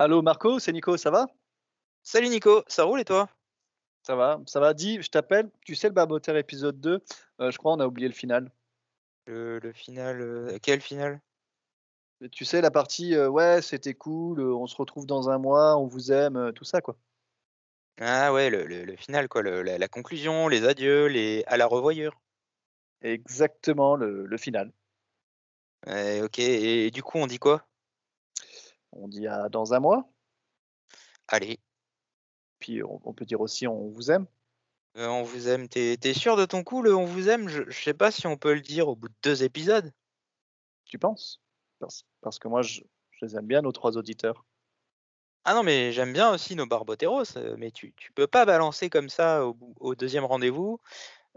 Allô Marco, c'est Nico, ça va? Salut Nico, ça roule et toi? Ça va, ça va. Dis, je t'appelle. Tu sais le Barboteur épisode 2 euh, Je crois on a oublié le final. le, le final, euh, quel final? Tu sais la partie, euh, ouais, c'était cool, on se retrouve dans un mois, on vous aime, tout ça quoi. Ah ouais, le, le- le final quoi, la, la conclusion, les adieux, les à la revoyure. Exactement le, final. Ok, et, du coup on dit quoi? On dit à dans un mois, Allez, puis on, on peut dire aussi on vous aime. euh, on vous aime. T'es sûr de ton coup, le on vous aime? Je, je sais pas si on peut le dire au bout de deux épisodes. Tu penses? Parce, parce que moi je, je les aime bien nos trois auditeurs. Ah non, mais j'aime bien aussi nos barboteros, euh, mais tu, tu peux pas balancer comme ça au deuxième rendez-vous.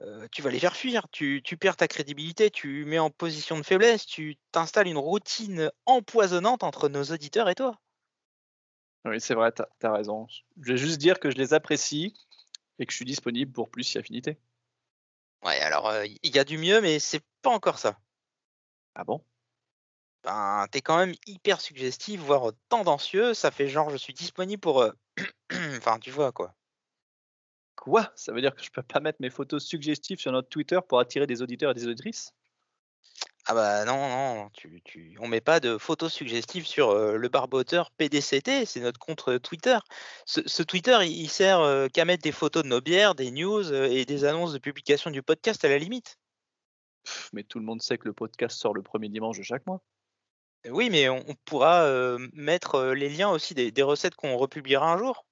Euh, tu vas les faire fuir, tu, tu perds ta crédibilité, tu mets en position de faiblesse, tu t'installes une routine empoisonnante entre nos auditeurs et toi. Oui, c'est vrai, t'as as raison. Je vais juste dire que je les apprécie et que je suis disponible pour plus si affinité. Ouais, alors euh, il y a du mieux, mais c'est pas encore ça. Ah bon? Ben, t'es quand même hyper suggestif, voire tendancieux. Ça fait genre je suis disponible pour. euh, Enfin, tu vois quoi. Quoi? Ça veut dire que je peux pas mettre mes photos suggestives sur notre Twitter pour attirer des auditeurs et des auditrices? Ah bah non, non, tu, tu... on met pas de photos suggestives sur euh, le barboteur PDCT, c'est notre compte euh, Twitter. Ce, ce Twitter, il, il sert euh, qu'à mettre des photos de nos bières, des news euh, et des annonces de publication du podcast à la limite. Pff, Mais tout le monde sait que le podcast sort le premier dimanche de chaque mois. Oui, mais on, on pourra mettre les liens aussi des, des recettes qu'on republiera un jour.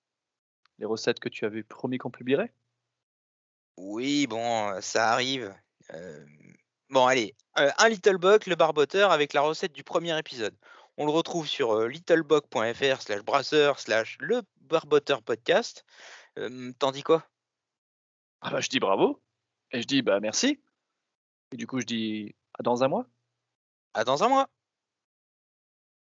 Les recettes que tu avais promis qu'on publierait? Oui, bon, euh, ça arrive. Euh, Bon, allez, euh, un Little Buck, le barboteur, avec la recette du premier épisode. On le retrouve sur euh, littlebuck.fr slash brasseur slash le barboteur podcast. Euh, T'en dis quoi? Ah bah je dis bravo. Et je dis bah merci. Et du coup je dis à dans un mois. À dans un mois